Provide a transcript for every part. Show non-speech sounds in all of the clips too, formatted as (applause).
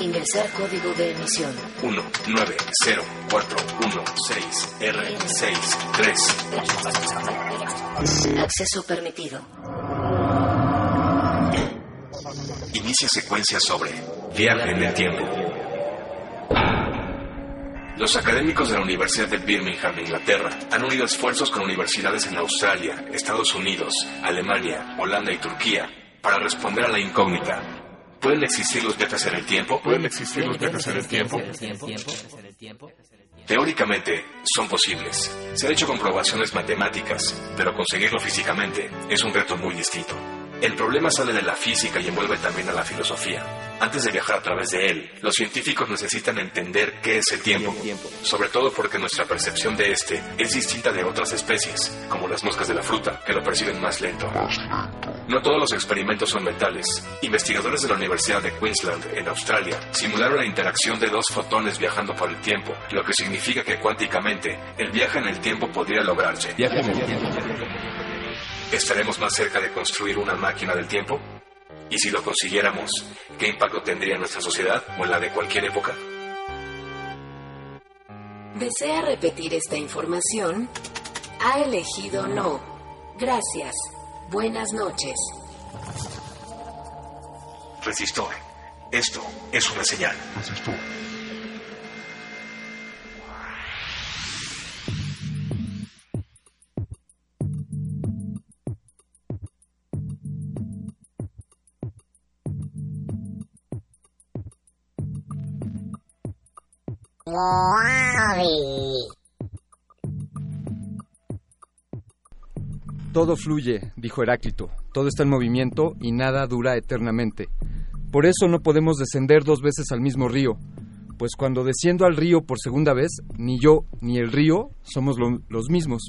Ingresar código de emisión. 1904116R63. Acceso permitido. Inicia secuencia sobre viaje en el tiempo. Los académicos de la Universidad de Birmingham, Inglaterra, han unido esfuerzos con universidades en Australia, Estados Unidos, Alemania, Holanda y Turquía para responder a la incógnita. ¿Pueden existir los viajes en el tiempo? ¿Pueden existir los viajes en el tiempo? Teóricamente, son posibles. Se han hecho comprobaciones matemáticas, pero conseguirlo físicamente es un reto muy distinto. El problema sale de la física y envuelve también a la filosofía. Antes de viajar a través de él, los científicos necesitan entender qué es el tiempo, sobre todo porque nuestra percepción de este es distinta de otras especies, como las moscas de la fruta, que lo perciben más lento. No todos los experimentos son mentales. Investigadores de la Universidad de Queensland, en Australia, simularon la interacción de dos fotones viajando por el tiempo, lo que significa que cuánticamente el viaje en el tiempo podría lograrse. ¿Estaremos más cerca de construir una máquina del tiempo? Y si lo consiguiéramos, ¿qué impacto tendría en nuestra sociedad o en la de cualquier época? ¿Desea repetir esta información? Ha elegido no. Gracias. Buenas noches. Resistor. Esto es una señal. Todo fluye, dijo Heráclito, todo está en movimiento y nada dura eternamente. Por eso no podemos descender dos veces al mismo río, pues cuando desciendo al río por segunda vez, ni yo ni el río somos lo- los mismos.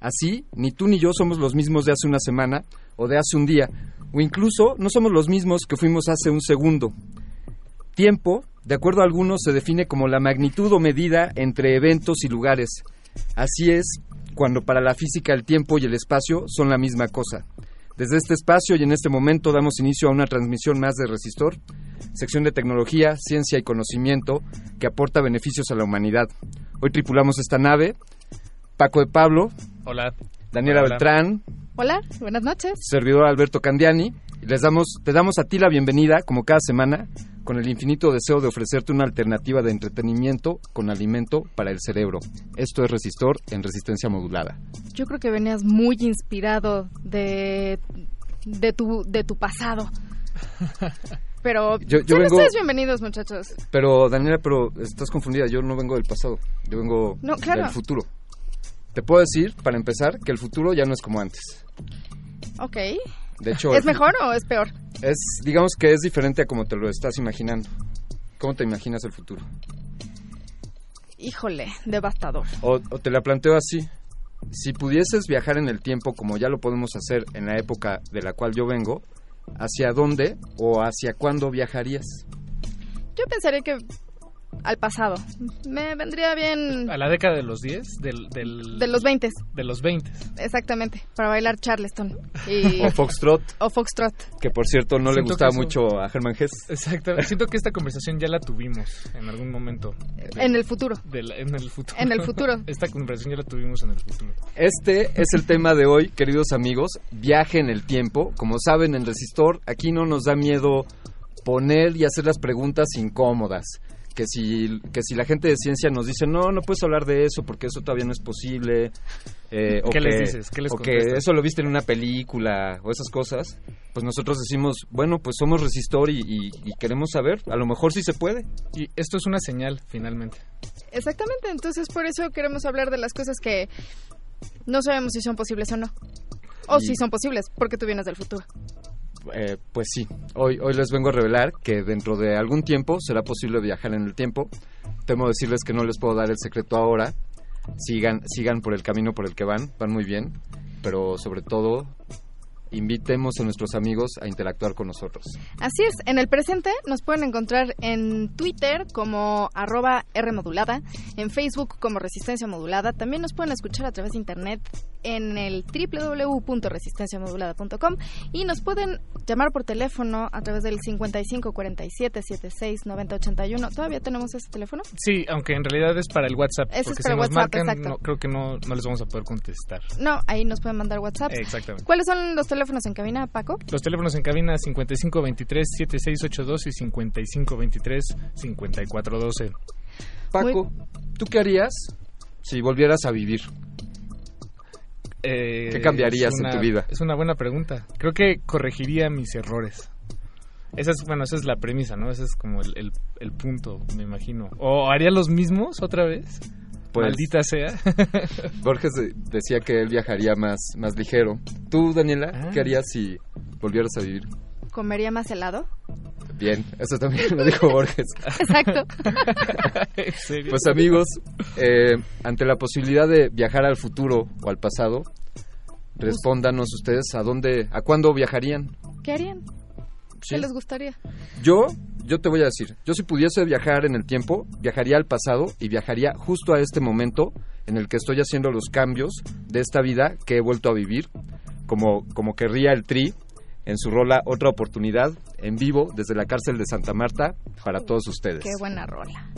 Así, ni tú ni yo somos los mismos de hace una semana o de hace un día, o incluso no somos los mismos que fuimos hace un segundo. Tiempo, de acuerdo a algunos, se define como la magnitud o medida entre eventos y lugares. Así es cuando para la física el tiempo y el espacio son la misma cosa. Desde este espacio y en este momento damos inicio a una transmisión más de Resistor, sección de tecnología, ciencia y conocimiento que aporta beneficios a la humanidad. Hoy tripulamos esta nave, Paco de Pablo, Hola. Daniela Hola, hola. Beltrán, Hola, buenas noches. servidor Alberto Candiani. Les damos, te damos a ti la bienvenida, como cada semana, con el infinito deseo de ofrecerte una alternativa de entretenimiento con alimento para el cerebro. Esto es Resistor en resistencia modulada. Yo creo que venías muy inspirado de, de, tu, de tu pasado. (laughs) Pero Yo- yo vengo- ustedes bienvenidos, muchachos. Pero, Daniela, pero estás confundida. Yo no vengo del pasado, yo vengo No, claro. del futuro. Te puedo decir, para empezar, que el futuro ya no es como antes. Ok. De hecho, ¿Es mejor o es peor? Es, digamos que es diferente a como te lo estás imaginando. ¿Cómo te imaginas el futuro? Híjole, devastador. O, o te la planteo así. Si pudieses viajar en el tiempo como ya lo podemos hacer en la época de la cual yo vengo, ¿hacia dónde o hacia cuándo viajarías? Yo pensaría que al pasado. Me vendría bien... ¿A la década de los 10? Del, del... De los 20. De los 20. Exactamente, para bailar Charleston. Y... (laughs) o Foxtrot. O Foxtrot. Que por cierto no le gustaba mucho a Germán Hess. Exactamente. Siento que esta conversación ya la tuvimos en algún momento. en el futuro. en el futuro. En el futuro. (laughs) esta conversación ya la tuvimos en el futuro. Este es el tema de hoy, queridos amigos. Viaje en el tiempo. Como saben, en Resistor aquí no nos da miedo poner y hacer las preguntas incómodas. Que si, que si la gente de ciencia nos dice, no, no puedes hablar de eso porque eso todavía no es posible. Eh, o ¿Qué que, les dices? ¿Qué les o que eso lo viste en una película o esas cosas. Pues nosotros decimos, bueno, pues somos resistor y, y, y queremos saber. A lo mejor sí se puede. Y esto es una señal, finalmente. Exactamente. Entonces, por eso queremos hablar de las cosas que no sabemos si son posibles o no. O y... si son posibles, porque tú vienes del futuro. Eh, pues sí, hoy, hoy les vengo a revelar que dentro de algún tiempo será posible viajar en el tiempo. Temo decirles que no les puedo dar el secreto ahora. Sigan, sigan por el camino por el que van, van muy bien, pero sobre todo invitemos a nuestros amigos a interactuar con nosotros. Así es, en el presente nos pueden encontrar en Twitter como arroba Rmodulada, en Facebook como Resistencia Modulada, también nos pueden escuchar a través de internet en el www.resistenciamodulada.com y nos pueden llamar por teléfono a través del 55 47 76 90 81. ¿Todavía tenemos ese teléfono? Sí, aunque en realidad es para el WhatsApp. Ese porque es para si WhatsApp, nos marcan, exacto. no, creo que no, no les vamos a poder contestar. No, ahí nos pueden mandar WhatsApp. Exactamente. ¿Cuáles son los teléfonos en cabina, Paco? Los teléfonos en cabina 5523-7682 y 5523-5412. Paco, Muy... ¿tú qué harías si volvieras a vivir? Eh, ¿Qué cambiarías una, en tu vida? Es una buena pregunta. Creo que corregiría mis errores. Esa es, bueno, esa es la premisa, ¿no? Ese es como el, el, el punto, me imagino. ¿O haría los mismos otra vez? Pues, Maldita sea. (laughs) Borges decía que él viajaría más, más ligero. ¿Tú, Daniela, ah. qué harías si volvieras a vivir? ¿Comería más helado? Bien, eso también lo dijo Borges. (laughs) Exacto. (laughs) pues amigos, eh, ante la posibilidad de viajar al futuro o al pasado, respóndanos ustedes a dónde, a cuándo viajarían. ¿Qué harían? ¿Qué les gustaría? Yo, yo te voy a decir, yo si pudiese viajar en el tiempo, viajaría al pasado y viajaría justo a este momento en el que estoy haciendo los cambios de esta vida que he vuelto a vivir, como, como querría el Tri en su rola Otra Oportunidad, en vivo desde la cárcel de Santa Marta, para todos ustedes. Qué buena rola.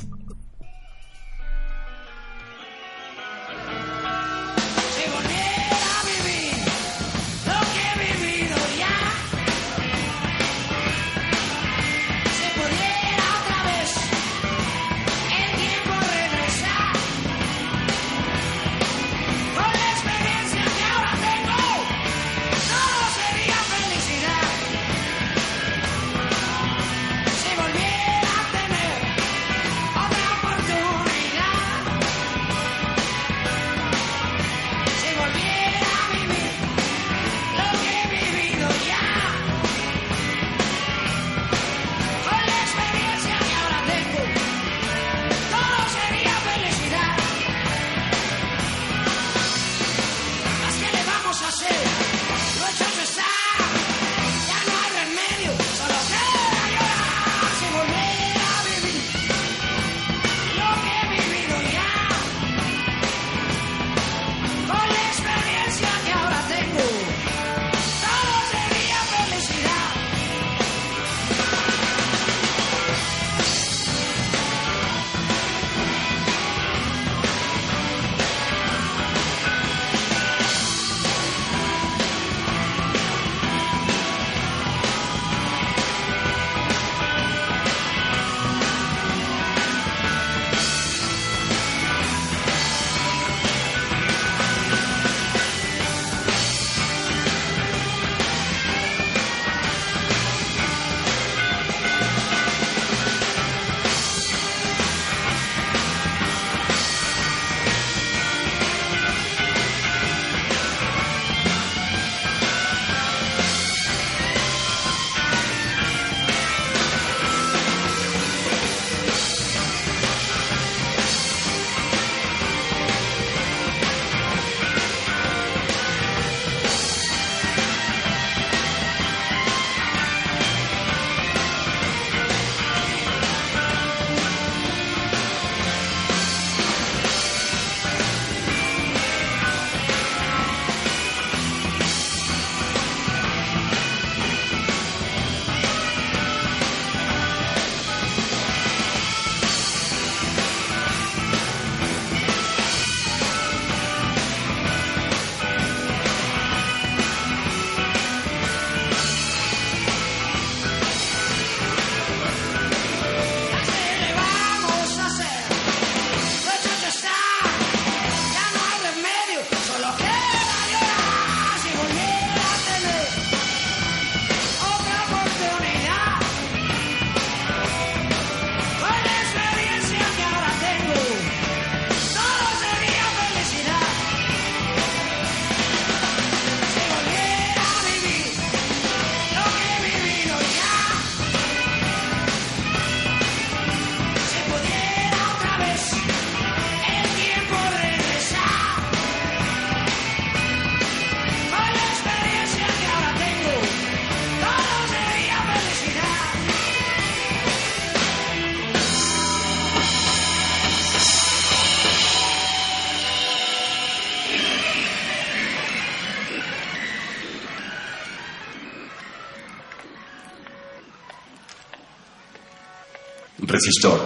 Resistor.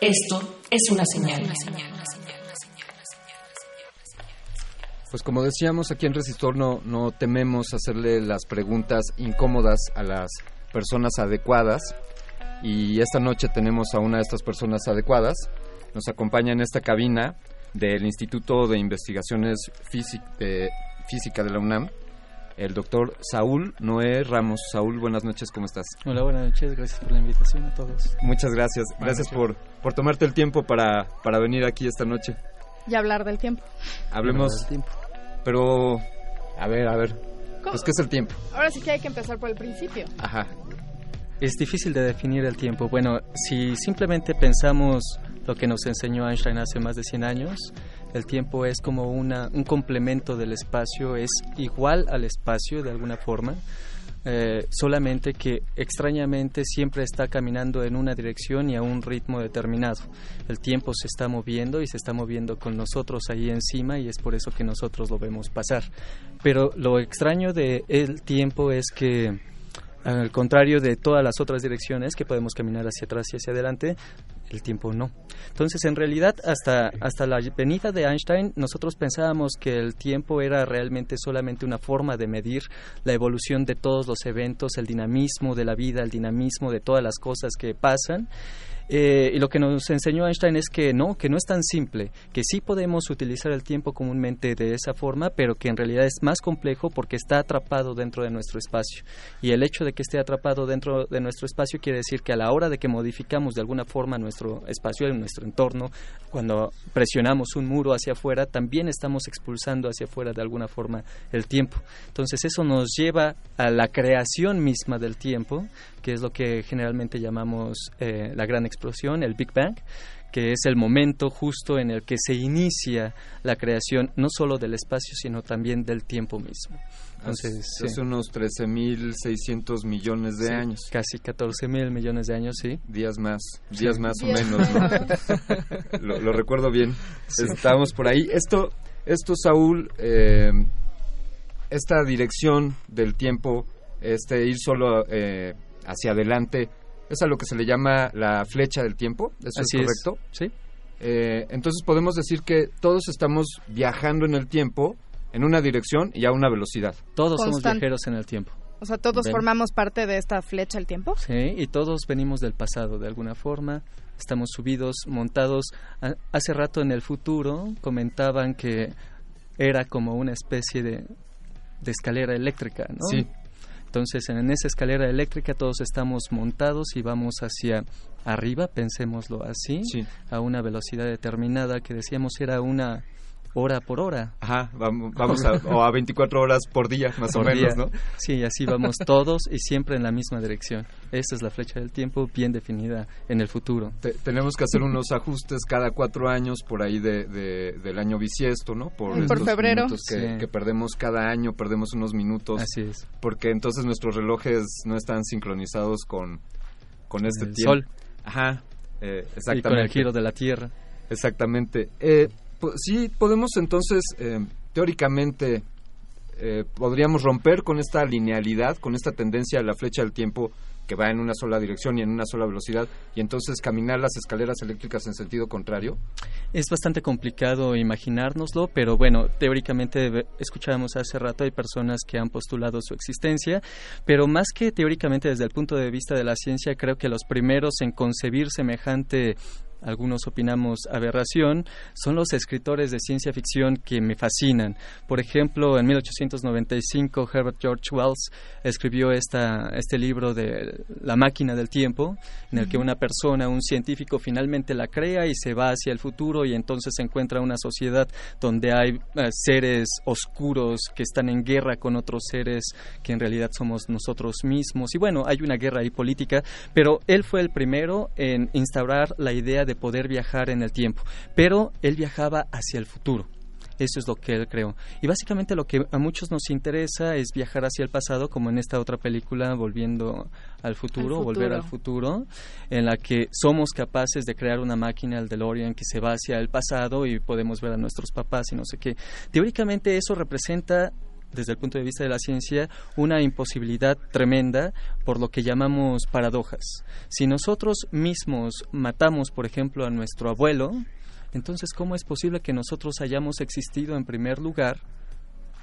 Esto es una señal. Pues como decíamos, aquí en Resistor no, no tememos hacerle las preguntas incómodas a las personas adecuadas y esta noche tenemos a una de estas personas adecuadas. Nos acompaña en esta cabina del Instituto de Investigaciones de Física de la UNAM, el doctor Saúl Noé Ramos. Saúl, buenas noches, ¿cómo estás? Hola, buenas noches, gracias por la invitación a todos. Muchas gracias, gracias por, por tomarte el tiempo para, para venir aquí esta noche. Y hablar del tiempo. Hablemos del tiempo. Pero, a ver, a ver, pues ¿qué es el tiempo? Ahora sí que hay que empezar por el principio. Ajá. Es difícil de definir el tiempo. Bueno, si simplemente pensamos lo que nos enseñó Einstein hace más de 100 años, el tiempo es como una, un complemento del espacio, es igual al espacio de alguna forma, eh, solamente que extrañamente siempre está caminando en una dirección y a un ritmo determinado. El tiempo se está moviendo y se está moviendo con nosotros ahí encima y es por eso que nosotros lo vemos pasar. Pero lo extraño de el tiempo es que al contrario de todas las otras direcciones que podemos caminar hacia atrás y hacia adelante, el tiempo no. Entonces, en realidad, hasta, hasta la venida de Einstein, nosotros pensábamos que el tiempo era realmente solamente una forma de medir la evolución de todos los eventos, el dinamismo de la vida, el dinamismo de todas las cosas que pasan. Eh, y lo que nos enseñó Einstein es que no, que no es tan simple, que sí podemos utilizar el tiempo comúnmente de esa forma, pero que en realidad es más complejo porque está atrapado dentro de nuestro espacio. Y el hecho de que esté atrapado dentro de nuestro espacio quiere decir que a la hora de que modificamos de alguna forma nuestro espacio, nuestro entorno, cuando presionamos un muro hacia afuera, también estamos expulsando hacia afuera de alguna forma el tiempo. Entonces eso nos lleva a la creación misma del tiempo, que es lo que generalmente llamamos eh, la gran explosión, el Big Bang, que es el momento justo en el que se inicia la creación no solo del espacio, sino también del tiempo mismo. Entonces, hace unos 13.600 millones de años. Casi 14.000 millones de años, sí. Días más, días más o menos. (laughs) lo, recuerdo bien. Estábamos por ahí. Esto, esto Saúl, eh, esta dirección del tiempo, este ir solo eh, hacia adelante, es a lo que se le llama la flecha del tiempo. ¿Eso es correcto? Sí. Eh, entonces podemos decir que todos estamos viajando en el tiempo en una dirección y a una velocidad. Todos somos viajeros en el tiempo. O sea, todos formamos parte de esta flecha del tiempo. Sí, y todos venimos del pasado de alguna forma. Estamos subidos, montados. Hace rato en el futuro comentaban que era como una especie de, de escalera eléctrica, ¿no? Sí. Entonces, en esa escalera eléctrica todos estamos montados y vamos hacia arriba, pensémoslo así, a una velocidad determinada que decíamos era una hora por hora. Ajá, vamos, a, o a 24 horas por día, más o menos, ¿no? Sí, así vamos todos y siempre en la misma dirección. Esta es la flecha del tiempo bien definida en el futuro. tenemos que hacer unos ajustes cada cuatro años por ahí de, del año bisiesto, ¿no? Por, febrero. Que, que, perdemos cada año, perdemos unos minutos. Así es. Porque entonces nuestros relojes no están sincronizados con, con este el tiempo. sol. Ajá, exactamente. Y con el giro de la Tierra. Exactamente. Eh, sí podemos entonces, eh, teóricamente, eh, podríamos romper con esta linealidad, con esta tendencia a la flecha del tiempo que va en una sola dirección y en una sola velocidad, y entonces caminar las escaleras eléctricas en sentido contrario? Es bastante complicado imaginárnoslo, pero bueno, teóricamente escuchábamos hace rato, hay personas que han postulado su existencia, pero más que teóricamente desde el punto de vista de la ciencia, creo que los primeros en concebir semejante algunos opinamos aberración, son los escritores de ciencia ficción que me fascinan. Por ejemplo, en 1895 Herbert George Wells escribió esta, este libro de La máquina del tiempo, en el que una persona, un científico, finalmente la crea y se va hacia el futuro y entonces se encuentra una sociedad donde hay eh, seres oscuros que están en guerra con otros seres que en realidad somos nosotros mismos. Y bueno, hay una guerra ahí política, pero él fue el primero en instaurar la idea de poder viajar en el tiempo, pero él viajaba hacia el futuro. Eso es lo que él creó. Y básicamente lo que a muchos nos interesa es viajar hacia el pasado, como en esta otra película, Volviendo al futuro, Volver al futuro, en la que somos capaces de crear una máquina, el DeLorean, que se va hacia el pasado y podemos ver a nuestros papás y no sé qué. Teóricamente eso representa desde el punto de vista de la ciencia, una imposibilidad tremenda por lo que llamamos paradojas. Si nosotros mismos matamos, por ejemplo, a nuestro abuelo, entonces, ¿cómo es posible que nosotros hayamos existido en primer lugar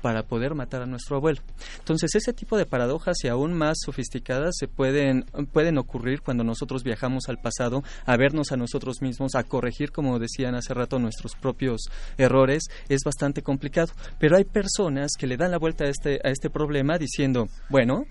para poder matar a nuestro abuelo. Entonces, ese tipo de paradojas y aún más sofisticadas se pueden, pueden ocurrir cuando nosotros viajamos al pasado a vernos a nosotros mismos, a corregir, como decían hace rato, nuestros propios errores. Es bastante complicado. Pero hay personas que le dan la vuelta a este, a este problema diciendo, bueno,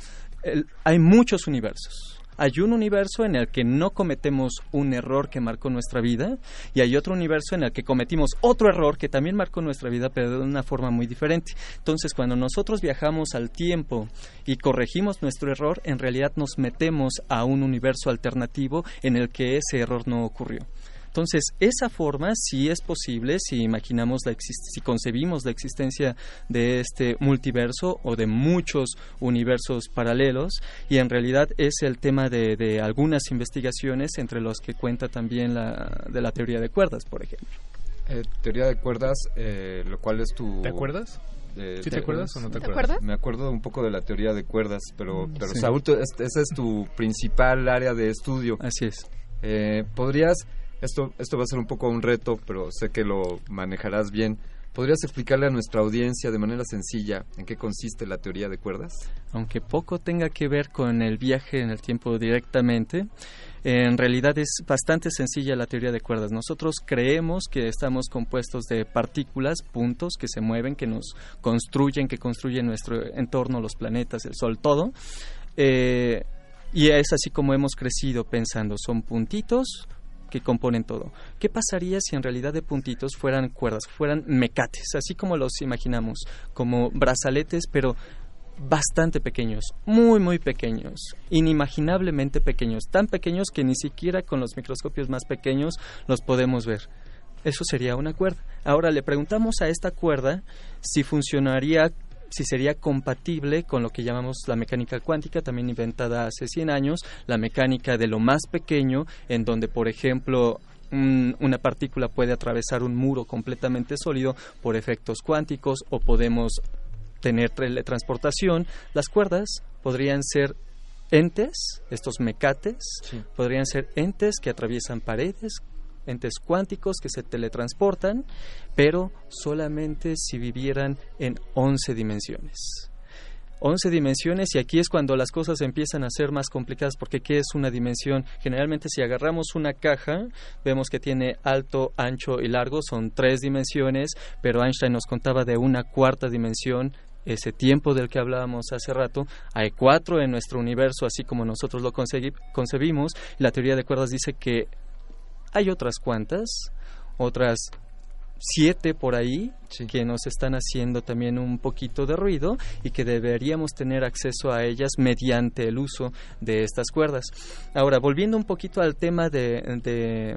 hay muchos universos hay un universo en el que no cometemos un error que marcó nuestra vida y hay otro universo en el que cometimos otro error que también marcó nuestra vida, pero de una forma muy diferente. Entonces, cuando nosotros viajamos al tiempo y corregimos nuestro error, en realidad nos metemos a un universo alternativo en el que ese error no ocurrió. Entonces, esa forma sí es posible si imaginamos la si concebimos la existencia de este multiverso o de muchos universos paralelos y en realidad es el tema de, algunas investigaciones entre los que cuenta también la de la teoría de cuerdas, por ejemplo. Eh, teoría de cuerdas, eh, lo cual es tu... ¿Te acuerdas? Eh, ¿Sí te, acuerdas o no te, acuerdas? Me acuerdo un poco de la teoría de cuerdas, pero, Mm, pero Sí. Saúl, es tu principal área de estudio. Así es. Eh, ¿Podrías, esto, esto va a ser un poco un reto, pero sé que lo manejarás bien, ¿podrías explicarle a nuestra audiencia de manera sencilla en qué consiste la teoría de cuerdas? aunque poco tenga que ver con el viaje en el tiempo directamente, en realidad es bastante sencilla la teoría de cuerdas. Nosotros creemos que estamos compuestos de partículas, puntos que se mueven, que nos construyen, que construyen nuestro entorno, los planetas, el Sol, todo. Eh, y es así como hemos crecido pensando, son puntitos que componen todo. ¿Qué pasaría si en realidad de puntitos fueran cuerdas, fueran mecates, así como los imaginamos, como brazaletes, pero bastante pequeños, muy muy pequeños, inimaginablemente pequeños, tan pequeños que ni siquiera con los microscopios más pequeños los podemos ver. Eso sería una cuerda. Ahora le preguntamos a esta cuerda si funcionaría, si sería compatible con lo que llamamos la mecánica cuántica, también inventada hace 100 años, la mecánica de lo más pequeño, en donde, por ejemplo, un- una partícula puede atravesar un muro completamente sólido por efectos cuánticos o podemos tener teletransportación. Las cuerdas podrían ser entes, estos mecates, podrían ser entes que atraviesan paredes, entes cuánticos que se teletransportan, pero solamente si vivieran en 11 dimensiones. 11 dimensiones y aquí es cuando las cosas empiezan a ser más complicadas porque ¿qué es una dimensión? Generalmente si agarramos una caja vemos que tiene alto, ancho y largo, son tres dimensiones, pero Einstein nos contaba de una cuarta dimensión ese tiempo del que hablábamos hace rato, hay cuatro en nuestro universo, así como nosotros lo concebimos. La teoría de cuerdas dice que hay otras cuantas, otras siete por ahí que nos están haciendo también un poquito de ruido y que deberíamos tener acceso a ellas mediante el uso de estas cuerdas. Ahora, volviendo un poquito al tema de, de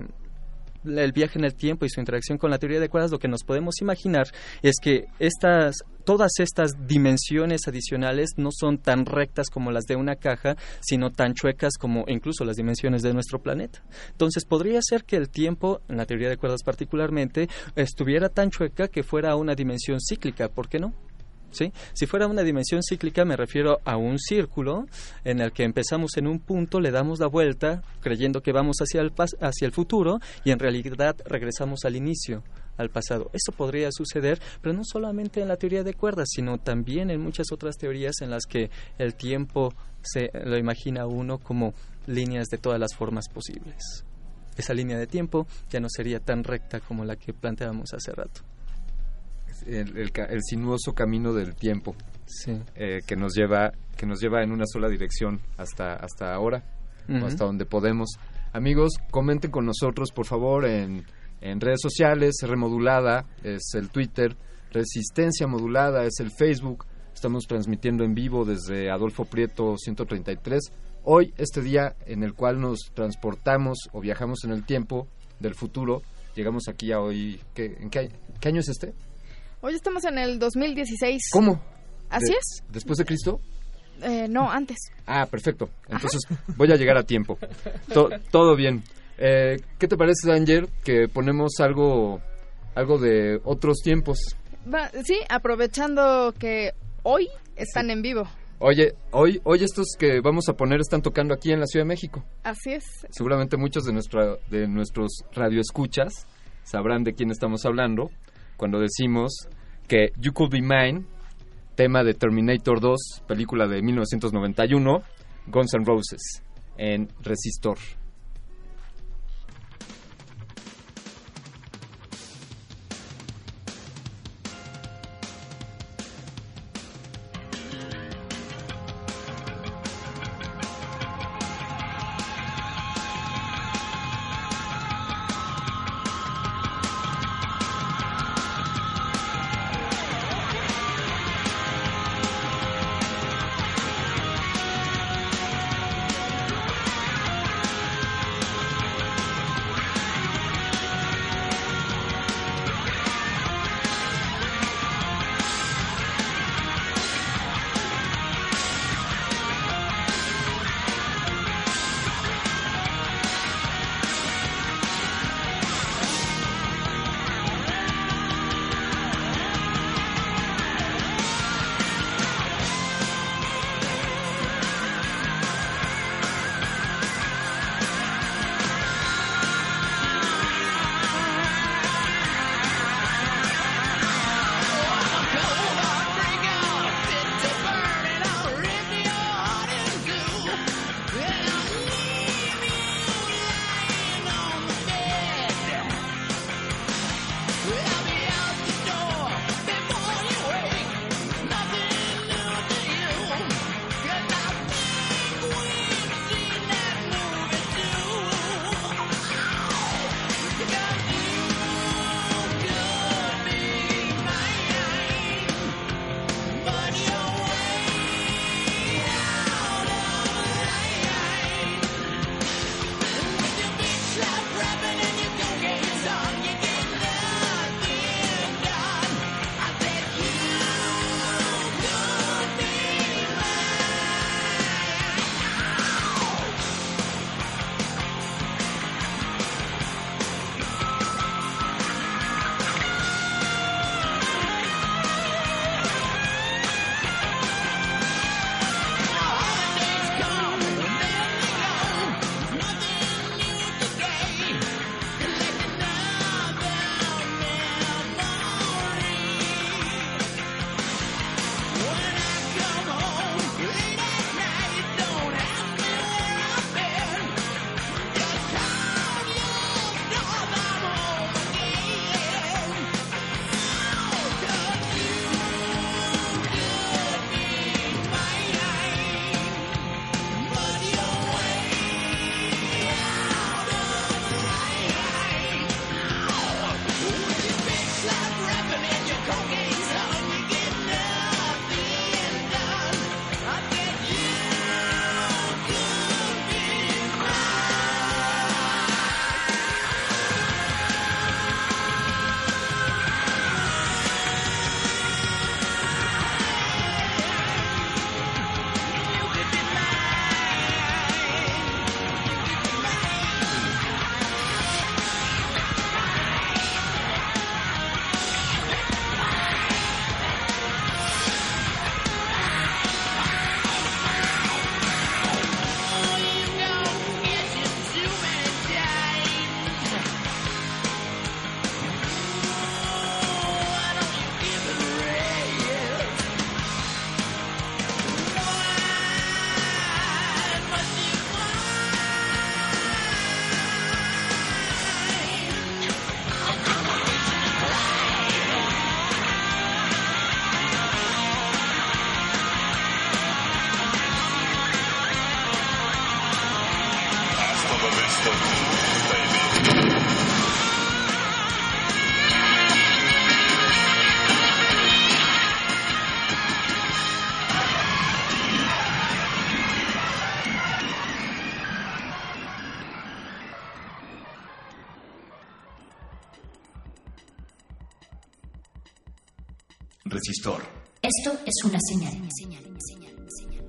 el viaje en el tiempo y su interacción con la teoría de cuerdas, lo que nos podemos imaginar es que estas todas estas dimensiones adicionales no son tan rectas como las de una caja, sino tan chuecas como incluso las dimensiones de nuestro planeta. Entonces podría ser que el tiempo, en la teoría de cuerdas particularmente, estuviera tan chueca que fuera una dimensión cíclica, ¿por qué no? Si fuera una dimensión cíclica me refiero a un círculo en el que empezamos en un punto, le damos la vuelta creyendo que vamos hacia el, pas- hacia el futuro y en realidad regresamos al inicio, al pasado. Eso podría suceder, pero no solamente en la teoría de cuerdas, sino también en muchas otras teorías en las que el tiempo se lo imagina uno como líneas de todas las formas posibles. Esa línea de tiempo ya no sería tan recta como la que planteábamos hace rato. El, el el sinuoso camino del tiempo Sí. eh, que nos lleva que nos lleva en una sola dirección hasta hasta ahora o hasta donde podemos. Amigos comenten con nosotros por favor en, en redes sociales remodulada es el Twitter resistencia modulada es el Facebook. Estamos transmitiendo en vivo desde Adolfo Prieto 133 hoy este día en el cual nos transportamos o viajamos en el tiempo del futuro llegamos aquí a hoy ¿qué, en qué, qué año es este Hoy estamos en el 2016. ¿Cómo? ¿Así es? ¿Después de Cristo? Eh, no, antes. Ah, perfecto. Entonces voy a llegar a tiempo. Todo bien. Eh, ¿Qué te parece, Danger, que ponemos algo, algo de otros tiempos? Sí, aprovechando que hoy están en vivo. Oye, hoy, hoy estos que vamos a poner están tocando aquí en la Ciudad de México. Así es. Seguramente muchos de, nuestra, de nuestros radioescuchas sabrán de quién estamos hablando cuando decimos que You Could Be Mine, tema de Terminator 2, película de 1991, Guns N' Roses, en Resistor.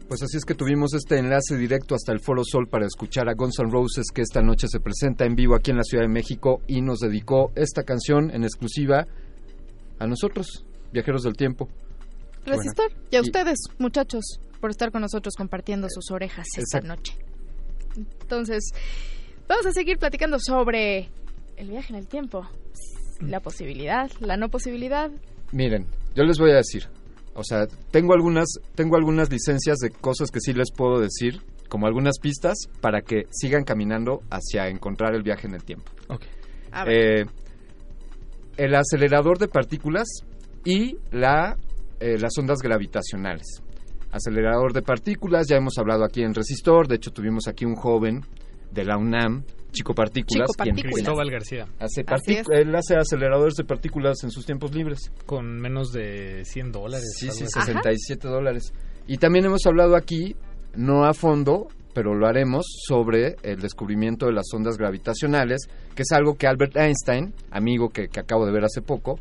Pues así es que tuvimos este enlace directo hasta el Foro Sol para escuchar a Guns N' Roses que esta noche se presenta en vivo aquí en la Ciudad de México y nos dedicó esta canción en exclusiva a nosotros, viajeros del tiempo. Resistor bueno, y a ustedes, muchachos, por estar con nosotros compartiendo eh, sus orejas esta noche. Entonces, vamos a seguir platicando sobre el viaje en el tiempo, la mm. posibilidad, la no posibilidad. Miren, yo les voy a decir, o sea, tengo algunas, tengo algunas licencias de cosas que sí les puedo decir, como algunas pistas, para que sigan caminando hacia encontrar el viaje en el tiempo. Okay. Eh, el acelerador de partículas y la, eh, las ondas gravitacionales. Acelerador de partículas, ya hemos hablado aquí en Resistor, de hecho tuvimos aquí un joven de la UNAM, Chico Partículas, Chico Partículas. Cristóbal García. Hace él hace aceleradores de partículas en sus tiempos libres. Con menos de 100 dólares. Sí, sí, 67 dólares. Y también hemos hablado aquí, no a fondo, pero lo haremos sobre el descubrimiento de las ondas gravitacionales, que es algo que Albert Einstein, amigo que, que acabo de ver hace poco,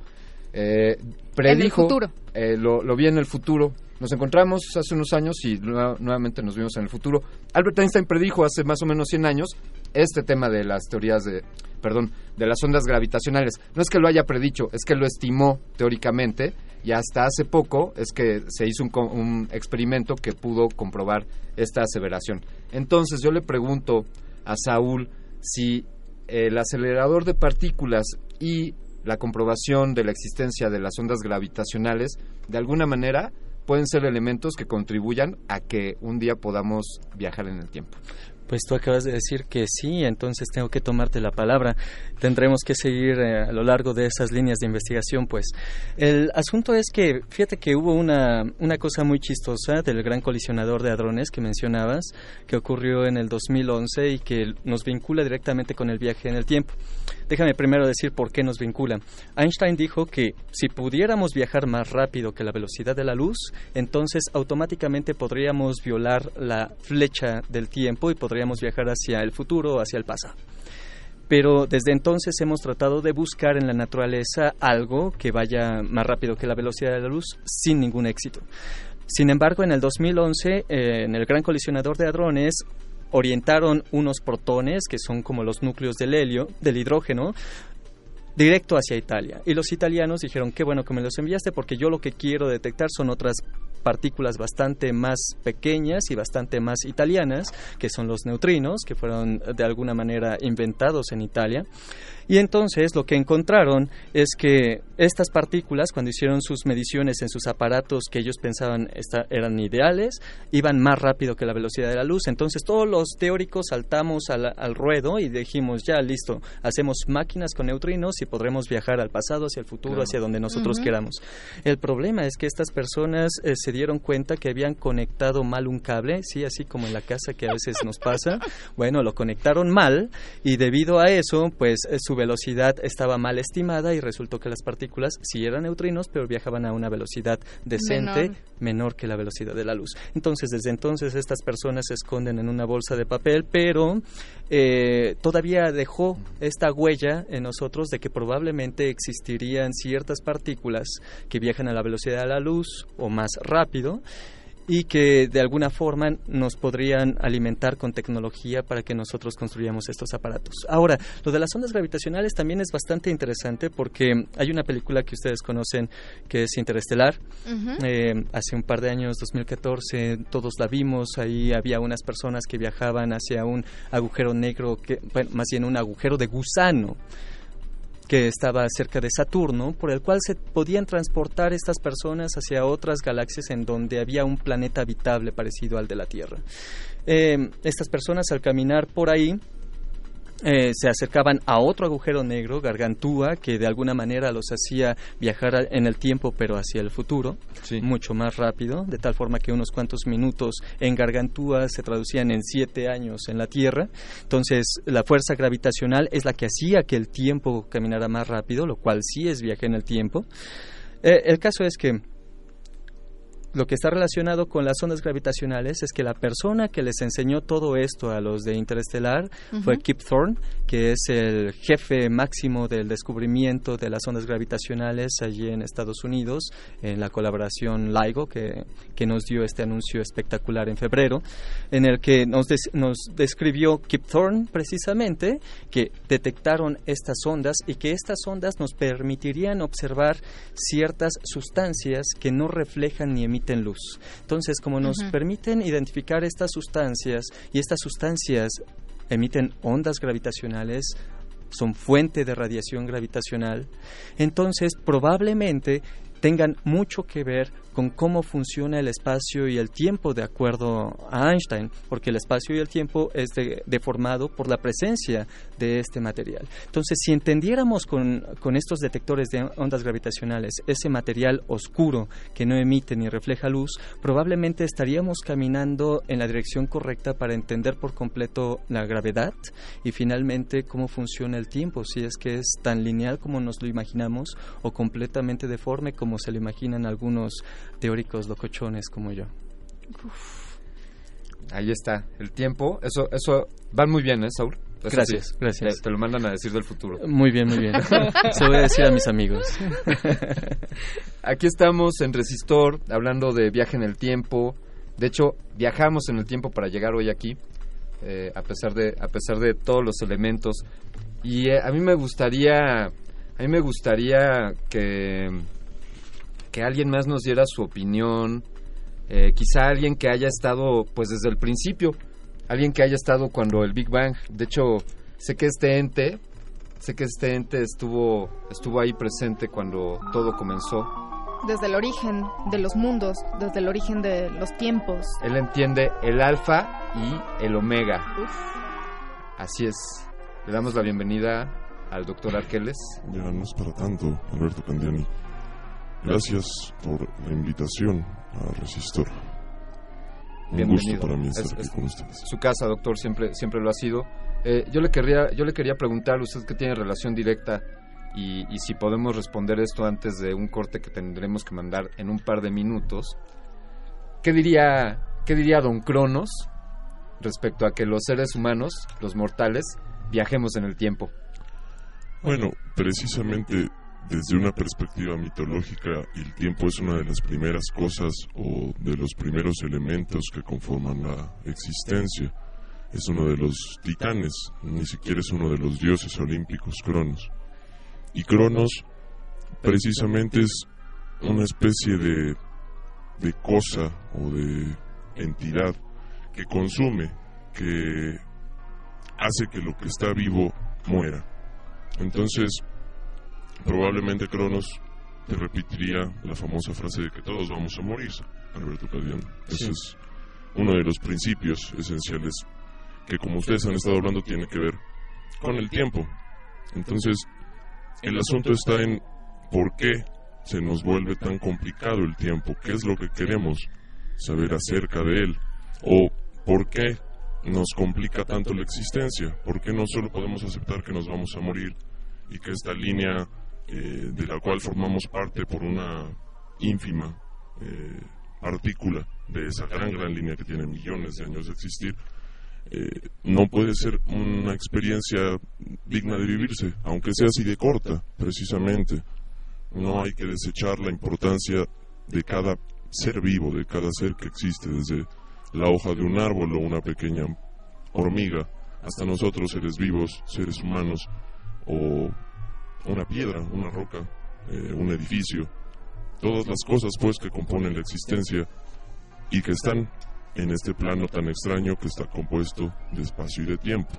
eh, predijo. En el futuro. Eh, lo, lo vi en el futuro. Nos encontramos hace unos años y nuevamente nos vimos en el futuro. Albert Einstein predijo hace más o menos 100 años este tema de las teorías de, perdón, de las ondas gravitacionales. No es que lo haya predicho, es que lo estimó teóricamente y hasta hace poco es que se hizo un, un experimento que pudo comprobar esta aseveración. Entonces yo le pregunto a Saúl si el acelerador de partículas y la comprobación de la existencia de las ondas gravitacionales de alguna manera pueden ser elementos que contribuyan a que un día podamos viajar en el tiempo. Pues tú acabas de decir que sí, entonces tengo que tomarte la palabra. Tendremos que seguir eh, a lo largo de esas líneas de investigación, pues. El asunto es que, fíjate que hubo una, una cosa muy chistosa del gran colisionador de hadrones que mencionabas, que ocurrió en el 2011 y que nos vincula directamente con el viaje en el tiempo. Déjame primero decir por qué nos vincula. Einstein dijo que si pudiéramos viajar más rápido que la velocidad de la luz, entonces automáticamente podríamos violar la flecha del tiempo y podríamos viajar hacia el futuro o hacia el pasado. Pero desde entonces hemos tratado de buscar en la naturaleza algo que vaya más rápido que la velocidad de la luz sin ningún éxito. Sin embargo, en el 2011, eh, en el Gran Colisionador de Hadrones, orientaron unos protones, que son como los núcleos del helio, del hidrógeno, directo hacia Italia. Y los italianos dijeron, qué bueno que me los enviaste porque yo lo que quiero detectar son otras partículas bastante más pequeñas y bastante más italianas, que son los neutrinos, que fueron de alguna manera inventados en Italia. Y entonces lo que encontraron es que estas partículas, cuando hicieron sus mediciones en sus aparatos que ellos pensaban eran ideales, iban más rápido que la velocidad de la luz. Entonces todos los teóricos saltamos al, ruedo y dijimos, ya listo, hacemos máquinas con neutrinos y podremos viajar al pasado, hacia el futuro, hacia donde nosotros queramos. El problema es que estas personas eh, se dieron cuenta que habían conectado mal un cable, sí, así como en la casa que a veces nos pasa. (laughs) Bueno, lo conectaron mal y debido a eso, pues eh, su velocidad estaba mal estimada y resultó que las partículas sí eran neutrinos, pero viajaban a una velocidad decente, menor, que la velocidad de la luz. Entonces, desde entonces estas personas se esconden en una bolsa de papel, pero eh, todavía dejó esta huella en nosotros de que probablemente existirían ciertas partículas que viajan a la velocidad de la luz o más rápido y que de alguna forma nos podrían alimentar con tecnología para que nosotros construyamos estos aparatos. Ahora, lo de las ondas gravitacionales también es bastante interesante porque hay una película que ustedes conocen que es Interestelar. Eh, hace un par de años, 2014, todos la vimos. Ahí había unas personas que viajaban hacia un agujero negro, que, más bien un agujero de gusano que estaba cerca de Saturno, por el cual se podían transportar estas personas hacia otras galaxias en donde había un planeta habitable parecido al de la Tierra. Eh, estas personas al caminar por ahí eh, se acercaban a otro agujero negro, Gargantúa, que de alguna manera los hacía viajar en el tiempo, pero hacia el futuro, mucho más rápido, de tal forma que unos cuantos minutos en Gargantúa se traducían en siete años en la Tierra. Entonces, la fuerza gravitacional es la que hacía que el tiempo caminara más rápido, lo cual sí es viaje en el tiempo. Eh, el caso es que lo que está relacionado con las ondas gravitacionales es que la persona que les enseñó todo esto a los de Interestelar fue Kip Thorne, que es el jefe máximo del descubrimiento de las ondas gravitacionales allí en Estados Unidos, en la colaboración LIGO, que, que nos dio este anuncio espectacular en febrero, en el que nos, nos describió Kip Thorne precisamente que detectaron estas ondas y que estas ondas nos permitirían observar ciertas sustancias que no reflejan ni emiten luz. Entonces, como nos permiten identificar estas sustancias y estas sustancias emiten ondas gravitacionales, son fuente de radiación gravitacional, entonces probablemente tengan mucho que ver con cómo funciona el espacio y el tiempo de acuerdo a Einstein, porque el espacio y el tiempo es deformado por la presencia de este material. Entonces, si entendiéramos con, con estos detectores de ondas gravitacionales ese material oscuro que no emite ni refleja luz, probablemente estaríamos caminando en la dirección correcta para entender por completo la gravedad y finalmente cómo funciona el tiempo, si es que es tan lineal como nos lo imaginamos o completamente deforme como se lo imaginan algunos teóricos locochones como yo. Ahí está, el tiempo, eso, eso van muy bien, ¿eh, Saúl? gracias, gracias. Te, lo mandan a decir del futuro. Muy bien, muy bien. Se lo voy a decir a mis amigos. (laughs) Aquí estamos en Resistor, hablando de viaje en el tiempo. De hecho, viajamos en el tiempo para llegar hoy aquí, eh, a pesar de a pesar de todos los elementos. Y eh, a mí me gustaría, a mí me gustaría que que alguien más nos diera su opinión, eh, quizá alguien que haya estado pues desde el principio, alguien que haya estado cuando el Big Bang, de hecho sé que este ente, sé que este ente estuvo estuvo ahí presente cuando todo comenzó. Desde el origen de los mundos, desde el origen de los tiempos. Él entiende el alfa y el omega. Así es. Le damos la bienvenida al doctor Arqueles. Ya no es para tanto, Alberto Candiani. Gracias por la invitación a Resistor. Un gusto para mí estar aquí con ustedes. Su casa, doctor, siempre, siempre lo ha sido. Eh, yo le querría, yo le quería preguntar, usted que tiene relación directa y, y, si podemos responder esto antes de un corte que tendremos que mandar en un par de minutos. ¿Qué diría, qué diría Don Cronos respecto a que los seres humanos, los mortales, viajemos en el tiempo? Bueno, precisamente desde una perspectiva mitológica, el tiempo es una de las primeras cosas o de los primeros elementos que conforman la existencia. Es uno de los titanes, ni siquiera es uno de los dioses olímpicos, Cronos. Y Cronos precisamente es una especie de, de cosa o de entidad que consume, que hace que lo que está vivo muera. Entonces, probablemente Cronos te repetiría la famosa frase de que todos vamos a morir, Alberto Cadiano. Ese es uno de los principios esenciales que, como ustedes han estado hablando, tiene que ver con el tiempo. Entonces, el asunto está en por qué se nos vuelve tan complicado el tiempo, qué es lo que queremos saber acerca de él, o por qué nos complica tanto la existencia, por qué no solo podemos aceptar que nos vamos a morir y que esta línea eh, de la cual formamos parte por una ínfima eh, partícula de esa gran, gran línea que tiene millones de años de existir, eh, no puede ser una experiencia digna de vivirse, aunque sea así de corta, precisamente. No hay que desechar la importancia de cada ser vivo, de cada ser que existe, desde la hoja de un árbol o una pequeña hormiga, hasta nosotros seres vivos, seres humanos, o una piedra, una roca, eh, un edificio, todas las cosas pues que componen la existencia y que están en este plano tan extraño que está compuesto de espacio y de tiempo.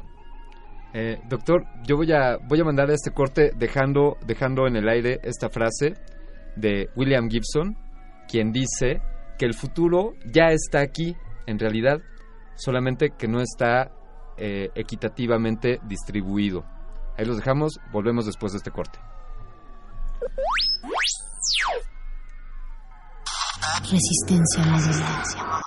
Eh, doctor, yo voy a voy a mandar este corte dejando dejando en el aire esta frase de William Gibson, quien dice que el futuro ya está aquí, en realidad, solamente que no está eh, equitativamente distribuido. Ahí los dejamos, volvemos después de este corte. Resistencia modulada.